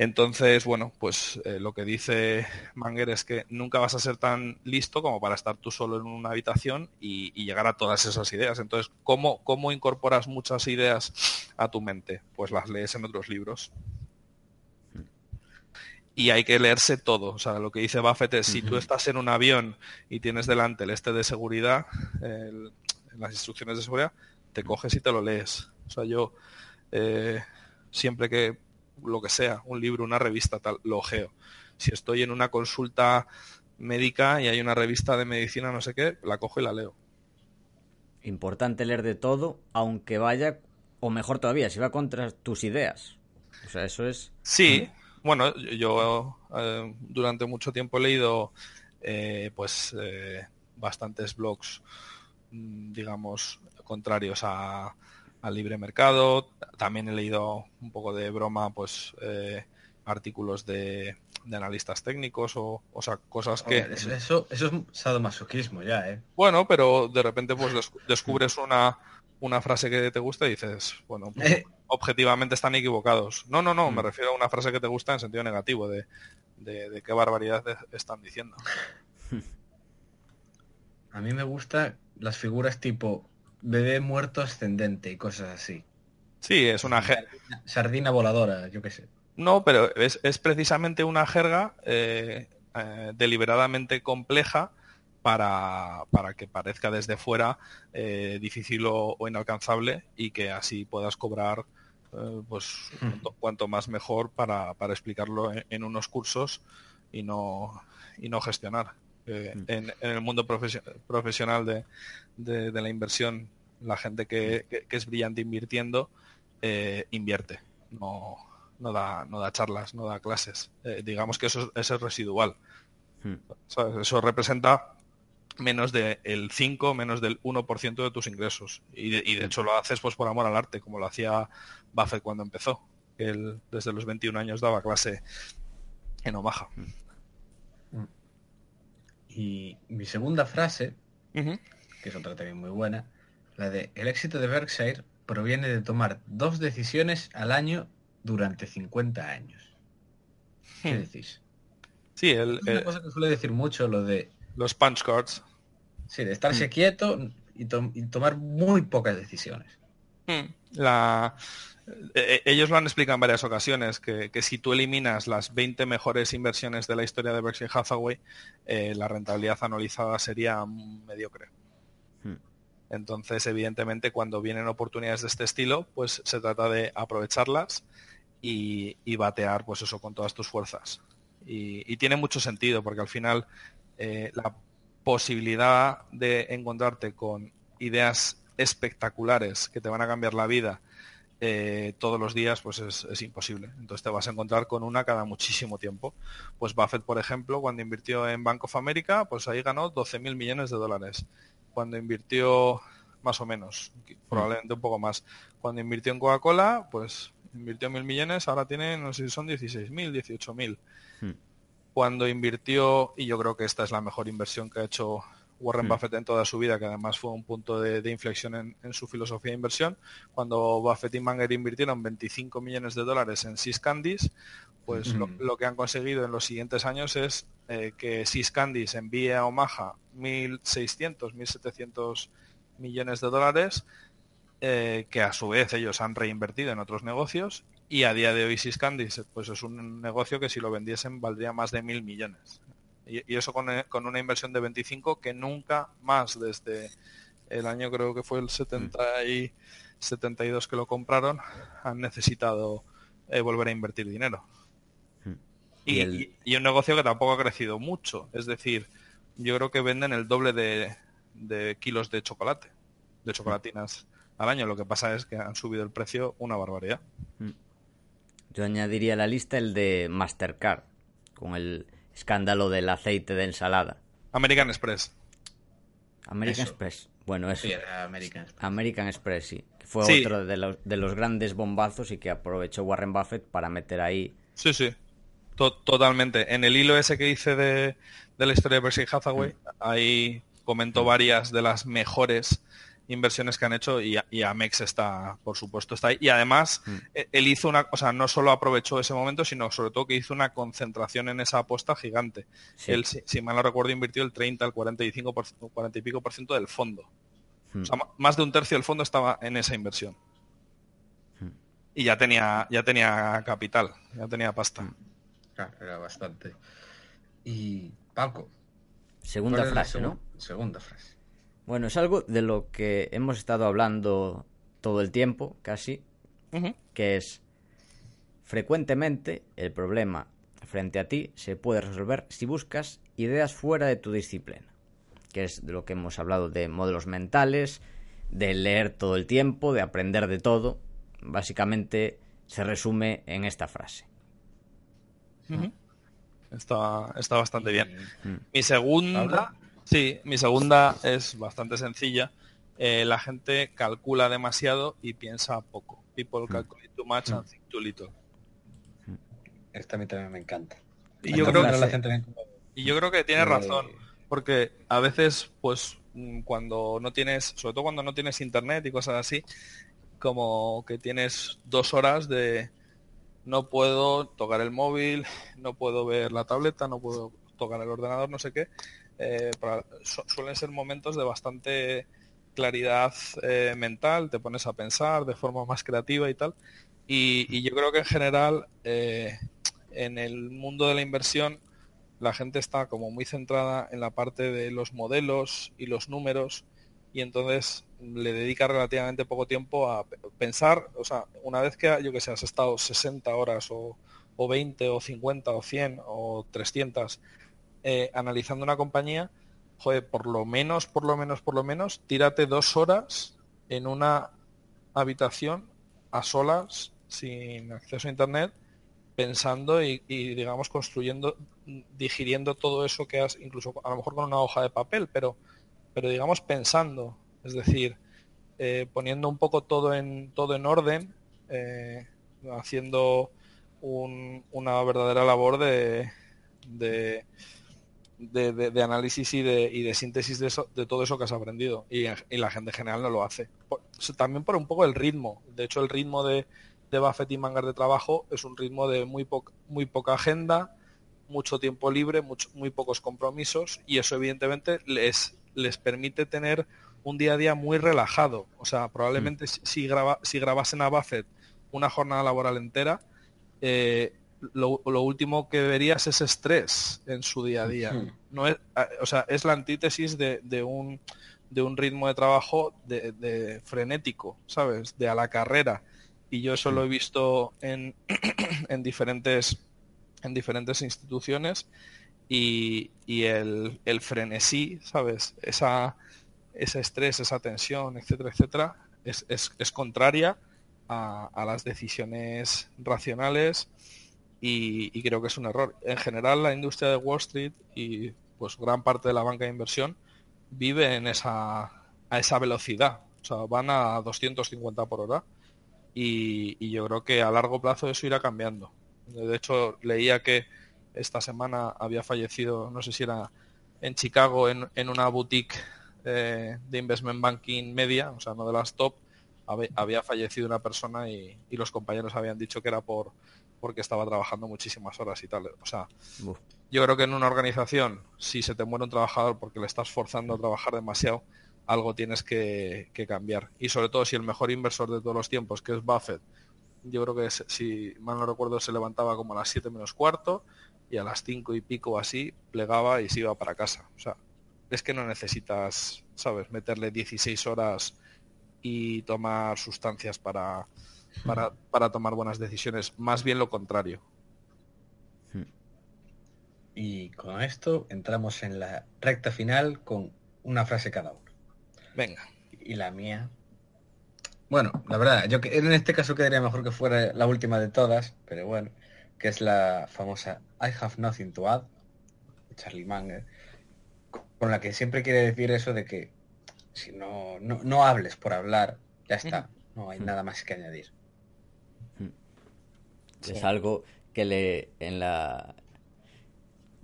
Entonces, bueno, pues eh, lo que dice Manger es que nunca vas a ser tan listo como para estar tú solo en una habitación y, llegar a todas esas ideas. Entonces, ¿cómo, ¿cómo incorporas muchas ideas a tu mente? Pues las lees en otros libros. Y hay que leerse todo. O sea, lo que dice Buffett es, si tú estás en un avión y tienes delante el este de seguridad, las instrucciones de seguridad, te coges y te lo lees. O sea, yo eh, siempre que lo que sea, un libro, una revista, tal, lo ojeo. Si estoy en una consulta médica y hay una revista de medicina, no sé qué, la cojo y la leo. Importante leer de todo, aunque vaya, o mejor todavía, si va contra tus ideas. O sea, eso es... Sí, bueno, yo eh, durante mucho tiempo he leído eh, pues eh, bastantes blogs, mm, digamos, contrarios a, al libre mercado. También he leído un poco de broma, pues eh, artículos de, analistas técnicos o, o sea, cosas que... eso, eso, es sadomasoquismo ya, ¿eh? Bueno, pero de repente pues descubres una, una frase que te gusta y dices, bueno, pues, eh. objetivamente están equivocados. No, no, no, me mm. refiero a una frase que te gusta en sentido negativo, de, de qué barbaridad están diciendo. A mí me gustan las figuras tipo bebé muerto ascendente y cosas así. Sí, es una Sardina voladora, yo qué sé. No, pero es, precisamente una jerga eh, eh, deliberadamente compleja para, que parezca desde fuera eh, difícil o, inalcanzable y que así puedas cobrar pues hmm. cuanto, más mejor para, explicarlo en, unos cursos y no, y no gestionar. Hmm. en, el mundo profesional de, de, la inversión, la gente que, es brillante invirtiendo, eh, invierte, no, no, da, no da charlas, no da clases. Eh, digamos que eso, es residual. Hmm. Eso representa menos del 5, menos del 1% de tus ingresos. Y de, y de, hecho lo haces pues por amor al arte, como lo hacía Buffett cuando empezó. Él desde los 21 años daba clase en Omaha. Y mi segunda frase que es otra también muy buena, la de el éxito de Berkshire proviene de tomar dos decisiones al año durante 50 años. ¿Qué hmm. decís? Sí, el, es una cosa que suele decir mucho lo de... Los punch cards. Sí, de estarse hmm. quieto y, tomar muy pocas decisiones. Hmm. La... E, e, ellos lo han explicado en varias ocasiones, que, si tú eliminas las 20 mejores inversiones de la historia de Berkshire Hathaway, eh, la rentabilidad anualizada sería mediocre. Entonces, evidentemente, cuando vienen oportunidades de este estilo, pues se trata de aprovecharlas y, batear, pues eso, con todas tus fuerzas. Y, tiene mucho sentido, porque al final eh, la posibilidad de encontrarte con ideas espectaculares que te van a cambiar la vida eh, todos los días pues es, imposible. Entonces te vas a encontrar con una cada muchísimo tiempo. Pues Buffett, por ejemplo, cuando invirtió en Bank of America, pues ahí ganó 12 mil millones de dólares. Cuando invirtió más o menos, probablemente un poco más. Cuando invirtió en Coca-Cola, pues invirtió mil millones, ahora tiene, no sé si son 16 mil, 18 mil. Hmm. Cuando invirtió, y yo creo que esta es la mejor inversión que ha hecho Warren hmm. Buffett en toda su vida, que además fue un punto de, inflexión en, su filosofía de inversión, cuando Buffett y Manger invirtieron 25 millones de dólares en Candies, pues hmm. lo, que han conseguido en los siguientes años es eh, que Sys Candies envíe a Omaha 1.600, 1.700 millones de dólares, eh, que a su vez ellos han reinvertido en otros negocios y a día de hoy Sys Candies pues es un negocio que si lo vendiesen valdría más de mil millones. Y, eso eh, con, una inversión de 25 que nunca más desde el año creo que fue el 70 y 72 que lo compraron han necesitado eh, volver a invertir dinero. Hmm. Y, un negocio que tampoco ha crecido mucho. Es decir, yo creo que venden el doble de, kilos de chocolate, de chocolatinas al año. Lo que pasa es que han subido el precio una barbaridad. Hmm. Yo añadiría a la lista el de Mastercard, con el escándalo del aceite de ensalada. American Express. American Express. Bueno, eso. Sí, American Express. American Express, sí. Fue otro de los, de los grandes bombazos y que aprovechó Warren Buffett para meter ahí. Sí, sí. totalmente. En el hilo ese que hice de, de la historia de Berkshire Hathaway, mm. ahí comentó varias de las mejores inversiones que han hecho y, Amex está, por supuesto, está ahí. Y además, mm. e, él hizo una, o sea, no solo aprovechó ese momento, sino sobre todo que hizo una concentración en esa apuesta gigante. Él, si, mal no recuerdo, invirtió el 30 al 45 por, 40 y pico por ciento del fondo. Mm. O sea, más de un tercio del fondo estaba en esa inversión. Mm. Y ya tenía, ya tenía capital, ya tenía pasta. Claro, era bastante. Y Paco. Segunda frase, ¿no? Segunda frase. Bueno, es algo de lo que hemos estado hablando todo el tiempo, casi, que es frecuentemente el problema frente a ti se puede resolver si buscas ideas fuera de tu disciplina, que es de lo que hemos hablado de modelos mentales, de leer todo el tiempo, de aprender de todo. Básicamente se resume en esta frase. está, está, bastante bien. Mm. Mi segunda Sí, mi segunda es bastante sencilla. Eh, la gente calcula demasiado y piensa poco. People hmm. calculate too much and think too little. Hmm. Esta a mí también me encanta. Y yo, creo que, y yo creo que tiene razón, porque a veces, pues, mm, cuando no tienes, sobre todo cuando no tienes internet y cosas así, como que tienes dos horas de no puedo tocar el móvil, no puedo ver la tableta, no puedo tocar el ordenador, no sé qué, eh, suelen ser momentos de bastante claridad eh, mental, te pones a pensar de forma más creativa y tal. Y, yo creo que en general eh, en el mundo de la inversión la gente está como muy centrada en la parte de los modelos y los números y entonces le dedica relativamente poco tiempo a pensar, o sea, una vez que yo que sé, has estado 60 horas o, o 20 o 50 o 100 o 300 eh, analizando una compañía, joder, por lo menos, por lo menos, por lo menos, tírate dos horas en una habitación a solas, sin acceso a internet, pensando y, digamos construyendo, digiriendo todo eso que has, incluso a lo mejor con una hoja de papel, pero, pero digamos pensando, es decir, eh, poniendo un poco todo en todo en orden, eh, haciendo una verdadera labor de de, análisis y de, y de síntesis de, eso, de todo eso que has aprendido. Y, la gente en general no lo hace. también por un poco el ritmo. De hecho, el ritmo de, de Buffett y Mangar de trabajo es un ritmo de muy, muy poca agenda, mucho tiempo libre, muy pocos compromisos y eso evidentemente les, les permite tener un día a día muy relajado. O sea, probablemente mm. si, graba, si grabasen a Buffett una jornada laboral entera, eh, lo, último que verías es estrés en su día a día. No es, o sea, es la antítesis de, un, de un ritmo de trabajo de, frenético, ¿sabes? De a la carrera. Y yo eso lo he visto en, en diferentes en diferentes instituciones y, el, frenesí, ¿sabes? Esa, ese estrés, esa tensión, etcétera, etcétera, es, es, contraria a, a, las decisiones racionales y, creo que es un error. En general, la industria de Wall Street y pues gran parte de la banca de inversión vive en esa, a esa velocidad. O sea, van a 250 por hora y, y yo creo que a largo plazo eso irá cambiando. De hecho, leía que esta semana había fallecido, no sé si era en Chicago, en, en una boutique eh, de investment banking media, o sea, no de las top, había, fallecido una persona y, los compañeros habían dicho que era por porque estaba trabajando muchísimas horas y tal. O sea, yo creo que en una organización, si se te muere un trabajador porque le estás forzando a trabajar demasiado, algo tienes que, cambiar. Y sobre todo si el mejor inversor de todos los tiempos, que es Buffett, yo creo que si mal no recuerdo se levantaba como a las 7 menos cuarto y a las 5 y pico así plegaba y se iba para casa. O sea, es que no necesitas, ¿sabes?, meterle 16 horas y tomar sustancias para, para, tomar buenas decisiones, más bien lo contrario. Y con esto entramos en la recta final con una frase cada uno. Venga. Y la mía. Bueno, la verdad, yo en este caso quedaría mejor que fuera la última de todas, pero bueno, que es la famosa I have nothing to add, Charlie Munger, con la que siempre quiere decir eso de que si no, no, hables por hablar, ya está, no hay nada más que añadir. Es algo que le en la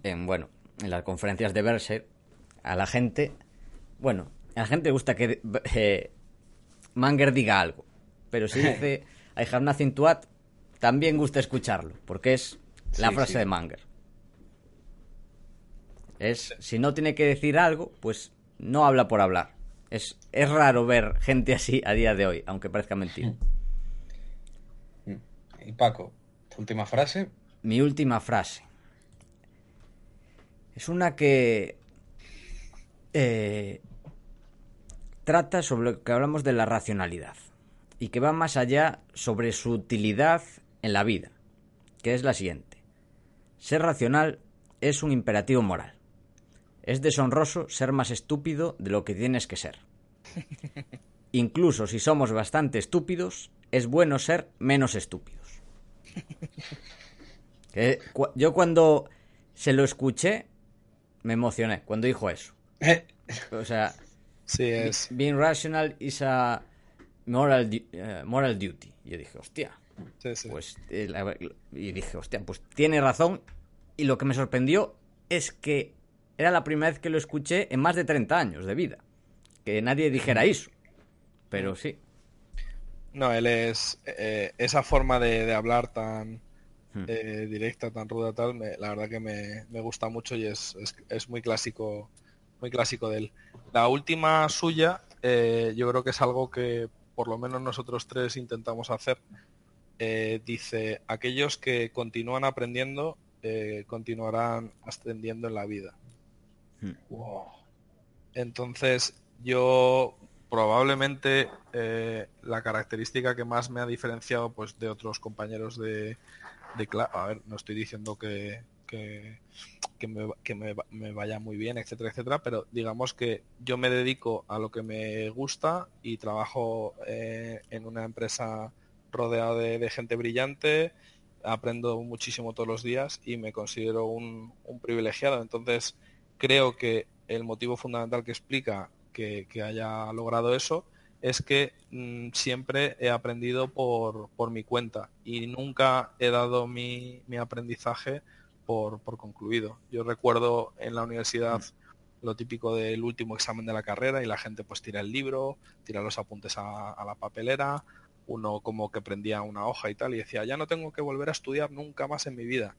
en bueno, en las conferencias de Berser a la gente, bueno, a la gente le gusta que eh, Manger diga algo, pero si dice I have nothing to add, también gusta escucharlo, porque es la frase de Manger. Es, si no tiene que decir algo, pues no habla por hablar. Es, es raro ver gente así a día de hoy, aunque parezca mentira. Y Paco, última frase. Mi última frase. Es una que eh, trata sobre lo que hablamos de la racionalidad y que va más allá sobre su utilidad en la vida, que es la siguiente. Ser racional es un imperativo moral. Es deshonroso ser más estúpido de lo que tienes que ser. Incluso si somos bastante estúpidos, es bueno ser menos estúpidos. yo cuando se lo escuché, me emocioné cuando dijo eso. O sea, sí, es. being rational is a moral, eh, moral duty. Yo dije, hostia. Pues, eh, y dije, hostia, pues tiene razón. Y lo que me sorprendió es que era la primera vez que lo escuché en más de 30 años de vida. Que nadie dijera eso. Pero sí. No, él es eh, esa forma de, hablar tan hmm. eh, directa, tan ruda, tal, la verdad que me, gusta mucho y es, es, muy clásico, muy clásico de él. La última suya, eh, yo creo que es algo que por lo menos nosotros tres intentamos hacer. dice, aquellos que continúan aprendiendo continuarán ascendiendo en la vida. Hmm. Entonces, yo probablemente eh, la característica que más me ha diferenciado pues de otros compañeros de, de a ver, no estoy diciendo que, que, me, vaya muy bien, etcétera, etcétera, pero digamos que yo me dedico a lo que me gusta y trabajo eh, en una empresa rodeada de, gente brillante, aprendo muchísimo todos los días y me considero un privilegiado. Entonces, creo que el motivo fundamental que explica que, haya logrado eso es que mm, siempre he aprendido por, por, mi cuenta y nunca he dado mi, mi aprendizaje por, por, concluido. Yo recuerdo en la universidad lo típico del último examen de la carrera y la gente pues tira el libro, tira los apuntes a, a la papelera, uno como que prendía una hoja y tal y decía, ya no tengo que volver a estudiar nunca más en mi vida.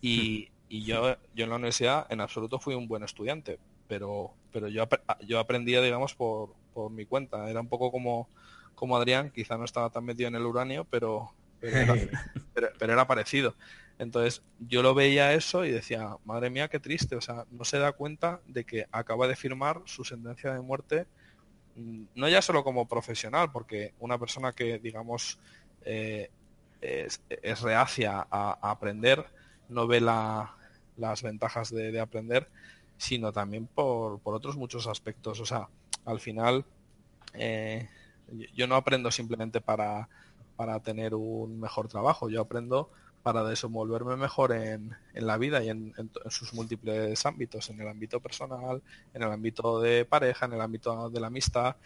Y, y yo, yo en la universidad en absoluto fui un buen estudiante, pero, pero yo, yo aprendía, digamos, por, por mi cuenta. Era un poco como, como Adrián, quizá no estaba tan metido en el uranio, pero, pero, era, parecido. Entonces yo lo veía eso y decía, madre mía, qué triste, o sea, no se da cuenta de que acaba de firmar su sentencia de muerte no ya solo como profesional, porque una persona que, digamos, eh, es, reacia a, aprender, no ve las ventajas de, aprender, sino también por, otros muchos aspectos. O sea, al final, eh, yo no aprendo simplemente para, para tener un mejor trabajo, yo aprendo para desenvolverme mejor en, la vida y en, sus múltiples ámbitos, en el ámbito personal, en el ámbito de pareja, en el ámbito de la amistad.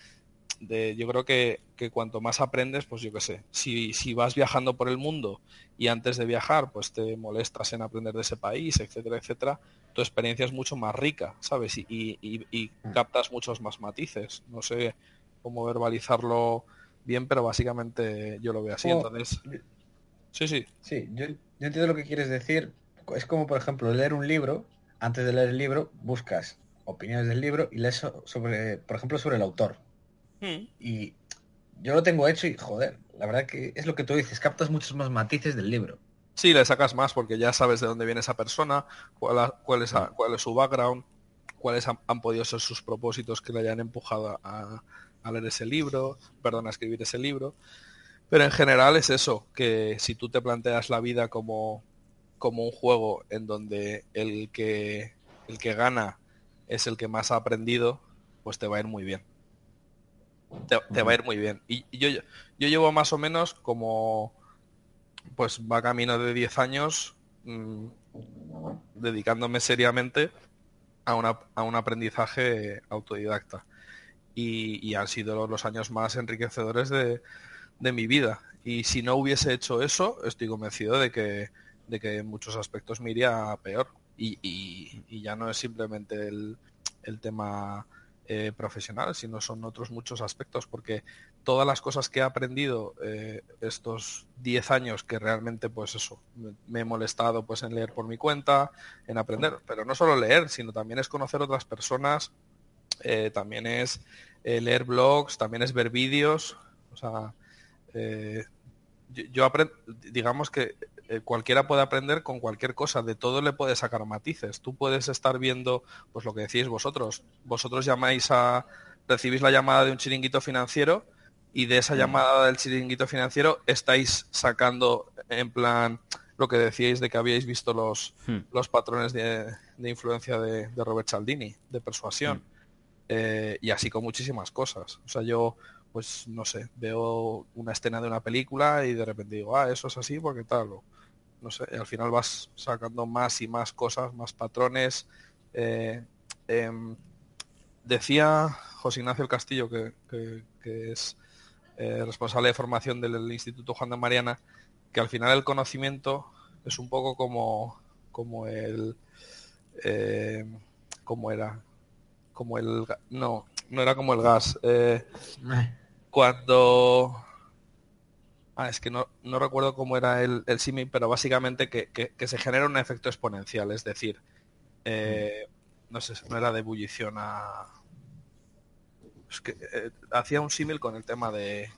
De, yo creo que, cuanto más aprendes, pues yo qué sé, si, si, vas viajando por el mundo y antes de viajar, pues te molestas en aprender de ese país, etcétera, etcétera, tu experiencia es mucho más rica, ¿sabes? Y, y mm. captas muchos más matices. No sé cómo verbalizarlo bien, pero básicamente yo lo veo así. Entonces, Sí, sí. Sí, yo, entiendo lo que quieres decir. Es como, por ejemplo, leer un libro. Antes de leer el libro, buscas opiniones del libro y lees sobre, por ejemplo, sobre el autor. Hmm. Y yo lo tengo hecho y, joder, la verdad que es lo que tú dices, captas muchos más matices del libro. Sí, le sacas más porque ya sabes de dónde viene esa persona, cuál, cuál, es, cuál es su background, cuáles han, podido ser sus propósitos que le hayan empujado a, a leer ese libro, perdón, a escribir ese libro. Pero en general es eso, que si tú te planteas la vida como, como un juego en donde el que, el que gana es el que más ha aprendido, pues te va a ir muy bien. Te, va a ir muy bien. Y, yo, yo llevo más o menos como, pues va camino de 10 años mm, dedicándome seriamente a, una, a un aprendizaje autodidacta. Y, y, han sido los años más enriquecedores de, de mi vida. Y si no hubiese hecho eso, estoy convencido de que, de que en muchos aspectos me iría peor. Y, y, ya no es simplemente el, el tema eh, profesional, sino son otros muchos aspectos, porque todas las cosas que he aprendido eh, estos 10 años que realmente, pues eso, me, he molestado pues en leer por mi cuenta, en aprender, pero no solo leer, sino también es conocer otras personas, eh, también es leer blogs, también es ver vídeos, o sea, eh, yo, aprendo, digamos que eh, cualquiera puede aprender con cualquier cosa, de todo le puede sacar matices. Tú puedes estar viendo, pues lo que decís vosotros, vosotros llamáis a, recibís la llamada de un chiringuito financiero y de esa mm. llamada del chiringuito financiero estáis sacando en plan lo que decíais de que habíais visto los, hmm. los patrones de, influencia de, Robert Cialdini, de persuasión, hmm. eh, y así con muchísimas cosas. O sea, yo pues no sé, veo una escena de una película y de repente digo, ah, eso es así porque tal, no sé, al final vas sacando más y más cosas, más patrones. Eh, em, decía José Ignacio el Castillo, que, es eh, responsable de formación del Instituto Juan de Mariana, que al final el conocimiento es un poco como, como el... Eh, como era? Como el... No, no era como el gas. Cuando... Ah, es que no, no recuerdo cómo era el, el símil, pero básicamente que, que, se genera un efecto exponencial, es decir, eh, no sé, no era de ebullición a... Eh, hacía un símil con el tema de,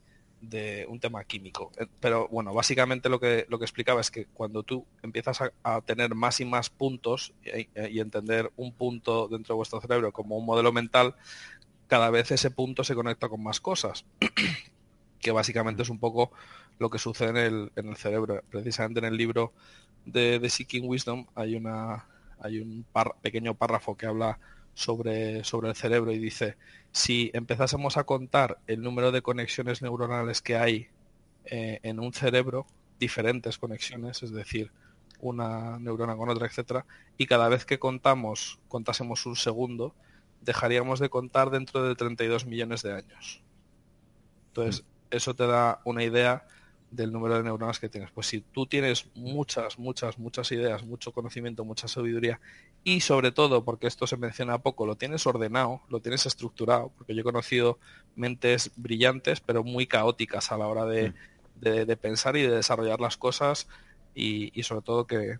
de un tema químico. Eh, pero bueno, básicamente lo que, lo que explicaba es que cuando tú empiezas a, tener más y más puntos y, entender un punto dentro de vuestro cerebro como un modelo mental, cada vez ese punto se conecta con más cosas, que básicamente es un poco lo que sucede en el, en el cerebro. Precisamente en el libro de, The Seeking Wisdom hay, una, hay un pequeño párrafo que habla sobre, sobre el cerebro y dice, si empezásemos a contar el número de conexiones neuronales que hay eh, en un cerebro, diferentes conexiones, es decir, una neurona con otra, etcétera, y cada vez que contamos, contásemos un segundo, dejaríamos de contar dentro de 32 millones de años. Entonces, eso te da una idea del número de neuronas que tienes. Pues si tú tienes muchas, muchas, muchas ideas, mucho conocimiento, mucha sabiduría y sobre todo, porque esto se menciona poco, lo tienes ordenado, lo tienes estructurado, porque yo he conocido mentes brillantes pero muy caóticas a la hora de, mm. pensar y de desarrollar las cosas y, sobre todo que,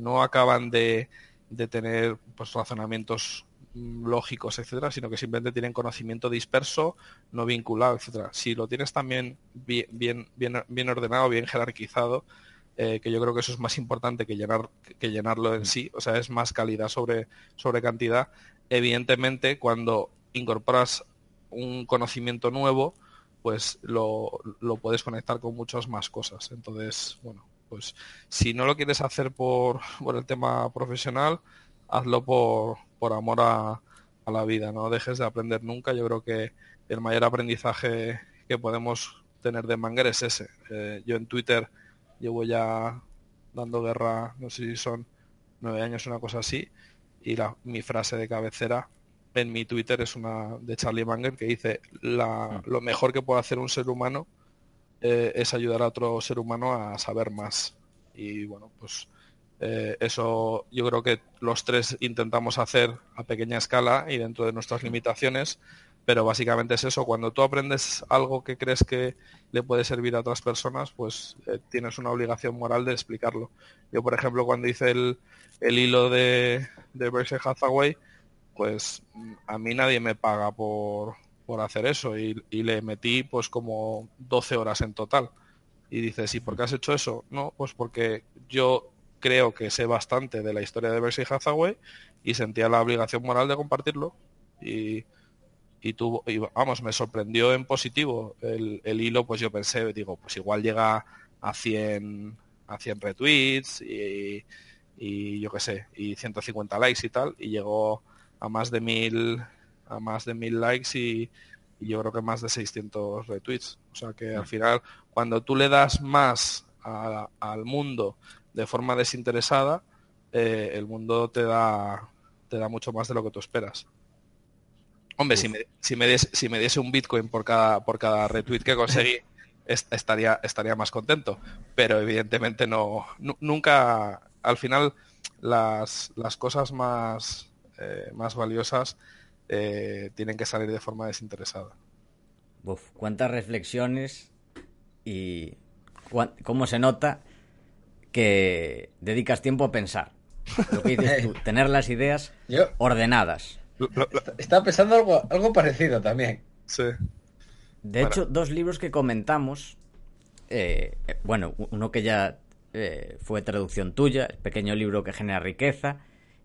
no acaban de, de tener pues, razonamientos lógicos, etcétera, sino que simplemente tienen conocimiento disperso, no vinculado, etcétera. Si lo tienes también bien, bien, bien, ordenado, bien jerarquizado, eh, que yo creo que eso es más importante que llenar que llenarlo en sí, o sea, es más calidad sobre, sobre cantidad. Evidentemente, cuando incorporas un conocimiento nuevo, pues lo, lo puedes conectar con muchas más cosas. Entonces, bueno, pues si no lo quieres hacer por, por el tema profesional, hazlo por, por amor a, a, la vida, no dejes de aprender nunca. Yo creo que el mayor aprendizaje que podemos tener de Manger es ese. Eh, yo en Twitter llevo ya dando guerra, no sé si son nueve años, una cosa así, y la, mi frase de cabecera en mi Twitter es una de Charlie Manger que dice la, mm. lo mejor que puede hacer un ser humano eh, es ayudar a otro ser humano a saber más. Y bueno, pues eh, eso yo creo que los tres intentamos hacer a pequeña escala y dentro de nuestras limitaciones, pero básicamente es eso, cuando tú aprendes algo que crees que le puede servir a otras personas, pues eh, tienes una obligación moral de explicarlo. Yo, por ejemplo, cuando hice el, el hilo de, de Berkshire Hathaway, pues a mí nadie me paga por, por hacer eso y, le metí pues como 12 horas en total. Y dices, ¿y por qué has hecho eso? No, pues porque yo creo que sé bastante de la historia de Berkshire Hathaway y sentía la obligación moral de compartirlo y, y tuvo, y vamos, me sorprendió en positivo el, el, hilo, pues yo pensé, digo, pues igual llega a 100, a 100 retweets y, y yo qué sé, y 150 likes y tal, y llegó a más de mil a más de mil likes y, yo creo que más de 600 retweets. O sea que al mm. final, cuando tú le das más al mundo de forma desinteresada, eh, el mundo te da, te da mucho más de lo que tú esperas. Hombre, si me, si, me diese, si me diese un Bitcoin por cada, por cada retweet que conseguí, estaría, estaría más contento. Pero evidentemente no, nunca, al final, las, las cosas más, eh, más valiosas eh, tienen que salir de forma desinteresada. Uf, cuántas reflexiones y cómo se nota que dedicas tiempo a pensar. Lo que dices tú, tener las ideas ordenadas. Estaba pensando algo, algo parecido también. Sí. De hecho, dos libros que comentamos, eh, bueno, uno que ya eh, fue traducción tuya, el pequeño libro que genera riqueza,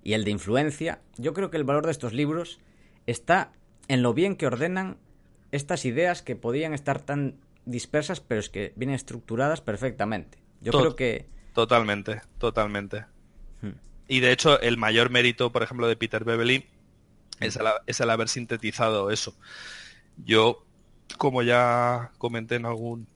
y el de influencia, yo creo que el valor de estos libros está en lo bien que ordenan estas ideas que podían estar tan dispersas, pero es que vienen estructuradas perfectamente. Yo creo que... Totalmente, totalmente. Hmm. Y de hecho, el mayor mérito, por ejemplo, de Peter Beverly es el, es el haber sintetizado eso. Yo, como ya comenté en algún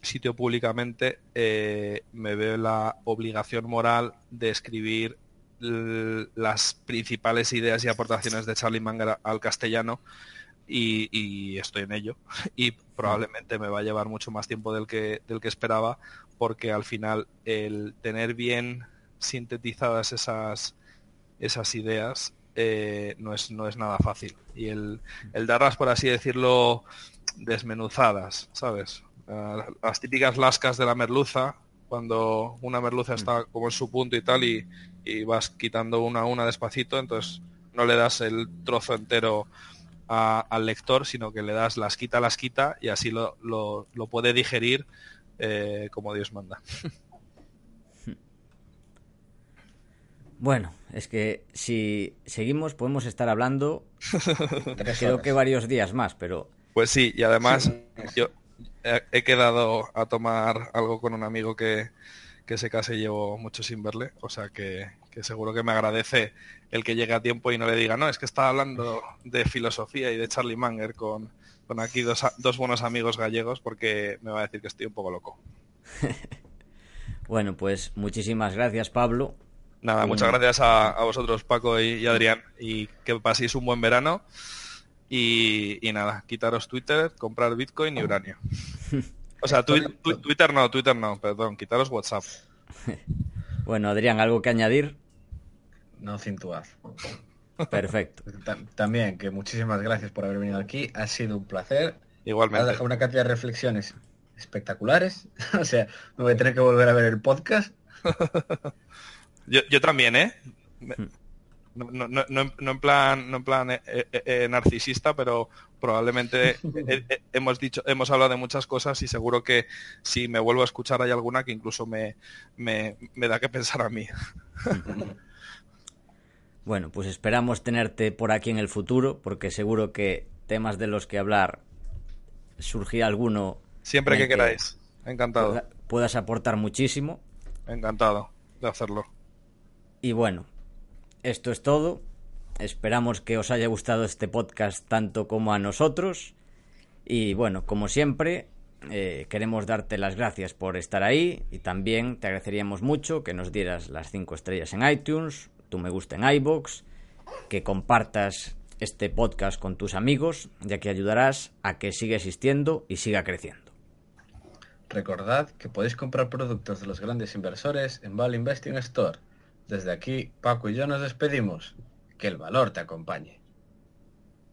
sitio públicamente, eh, me veo la obligación moral de escribir las principales ideas y aportaciones de Charlie Munger al castellano y, estoy en ello y probablemente me va a llevar mucho más tiempo del que, del que esperaba porque al final el tener bien sintetizadas esas, esas ideas eh, no, es, no es nada fácil y el, el darlas, por así decirlo, desmenuzadas, ¿sabes? Ah, las típicas lascas de la merluza, cuando una merluza está como en su punto y tal y, y vas quitando una a una despacito, entonces no le das el trozo entero al lector, sino que le das las quita, las quita y así lo, lo, puede digerir eh, como Dios manda. Bueno, es que si seguimos podemos estar hablando creo que varios días más, pero... Pues sí, y además yo he quedado a tomar algo con un amigo que, que se case llevo mucho sin verle, o sea que, seguro que me agradece el que llegue a tiempo y no le diga, no, es que estaba hablando de filosofía y de Charlie Manger con, con aquí dos, dos buenos amigos gallegos porque me va a decir que estoy un poco loco. bueno, pues muchísimas gracias Pablo. Nada, muchas gracias a, a vosotros Paco y, Adrián y que paséis un buen verano. Y, y, nada, quitaros Twitter, comprar Bitcoin y uranio. O sea, Twitter no, Twitter no, perdón, quitaros WhatsApp. bueno, Adrián, ¿algo que añadir? No, cintuaz. Perfecto. También, que muchísimas gracias por haber venido aquí. Ha sido un placer. Igualmente. Ha dejado una cantidad de reflexiones espectaculares. o sea, me voy a tener que volver a ver el podcast. yo, yo también, ¿eh? Hmm no, no, no, no, en plan, no en plan eh, eh, eh, narcisista, pero probablemente hemos dicho, hemos hablado de muchas cosas y seguro que si me vuelvo a escuchar hay alguna que incluso me, me, me da que pensar a mí. Bueno, pues esperamos tenerte por aquí en el futuro, porque seguro que temas de los que hablar, surgir alguno. Siempre que, queráis. Encantado. puedas aportar muchísimo. Encantado de hacerlo. Y bueno, esto es todo. Esperamos que os haya gustado este podcast tanto como a nosotros. Y bueno, como siempre, eh, queremos darte las gracias por estar ahí y también te agradeceríamos mucho que nos dieras las 5 estrellas en iTunes, tu me gusta en iBox, que compartas este podcast con tus amigos, ya que ayudarás a que siga existiendo y siga creciendo. Recordad que podéis comprar productos de los grandes inversores en Val Investing Store. Desde aquí, Paco y yo nos despedimos. Que el valor te acompañe.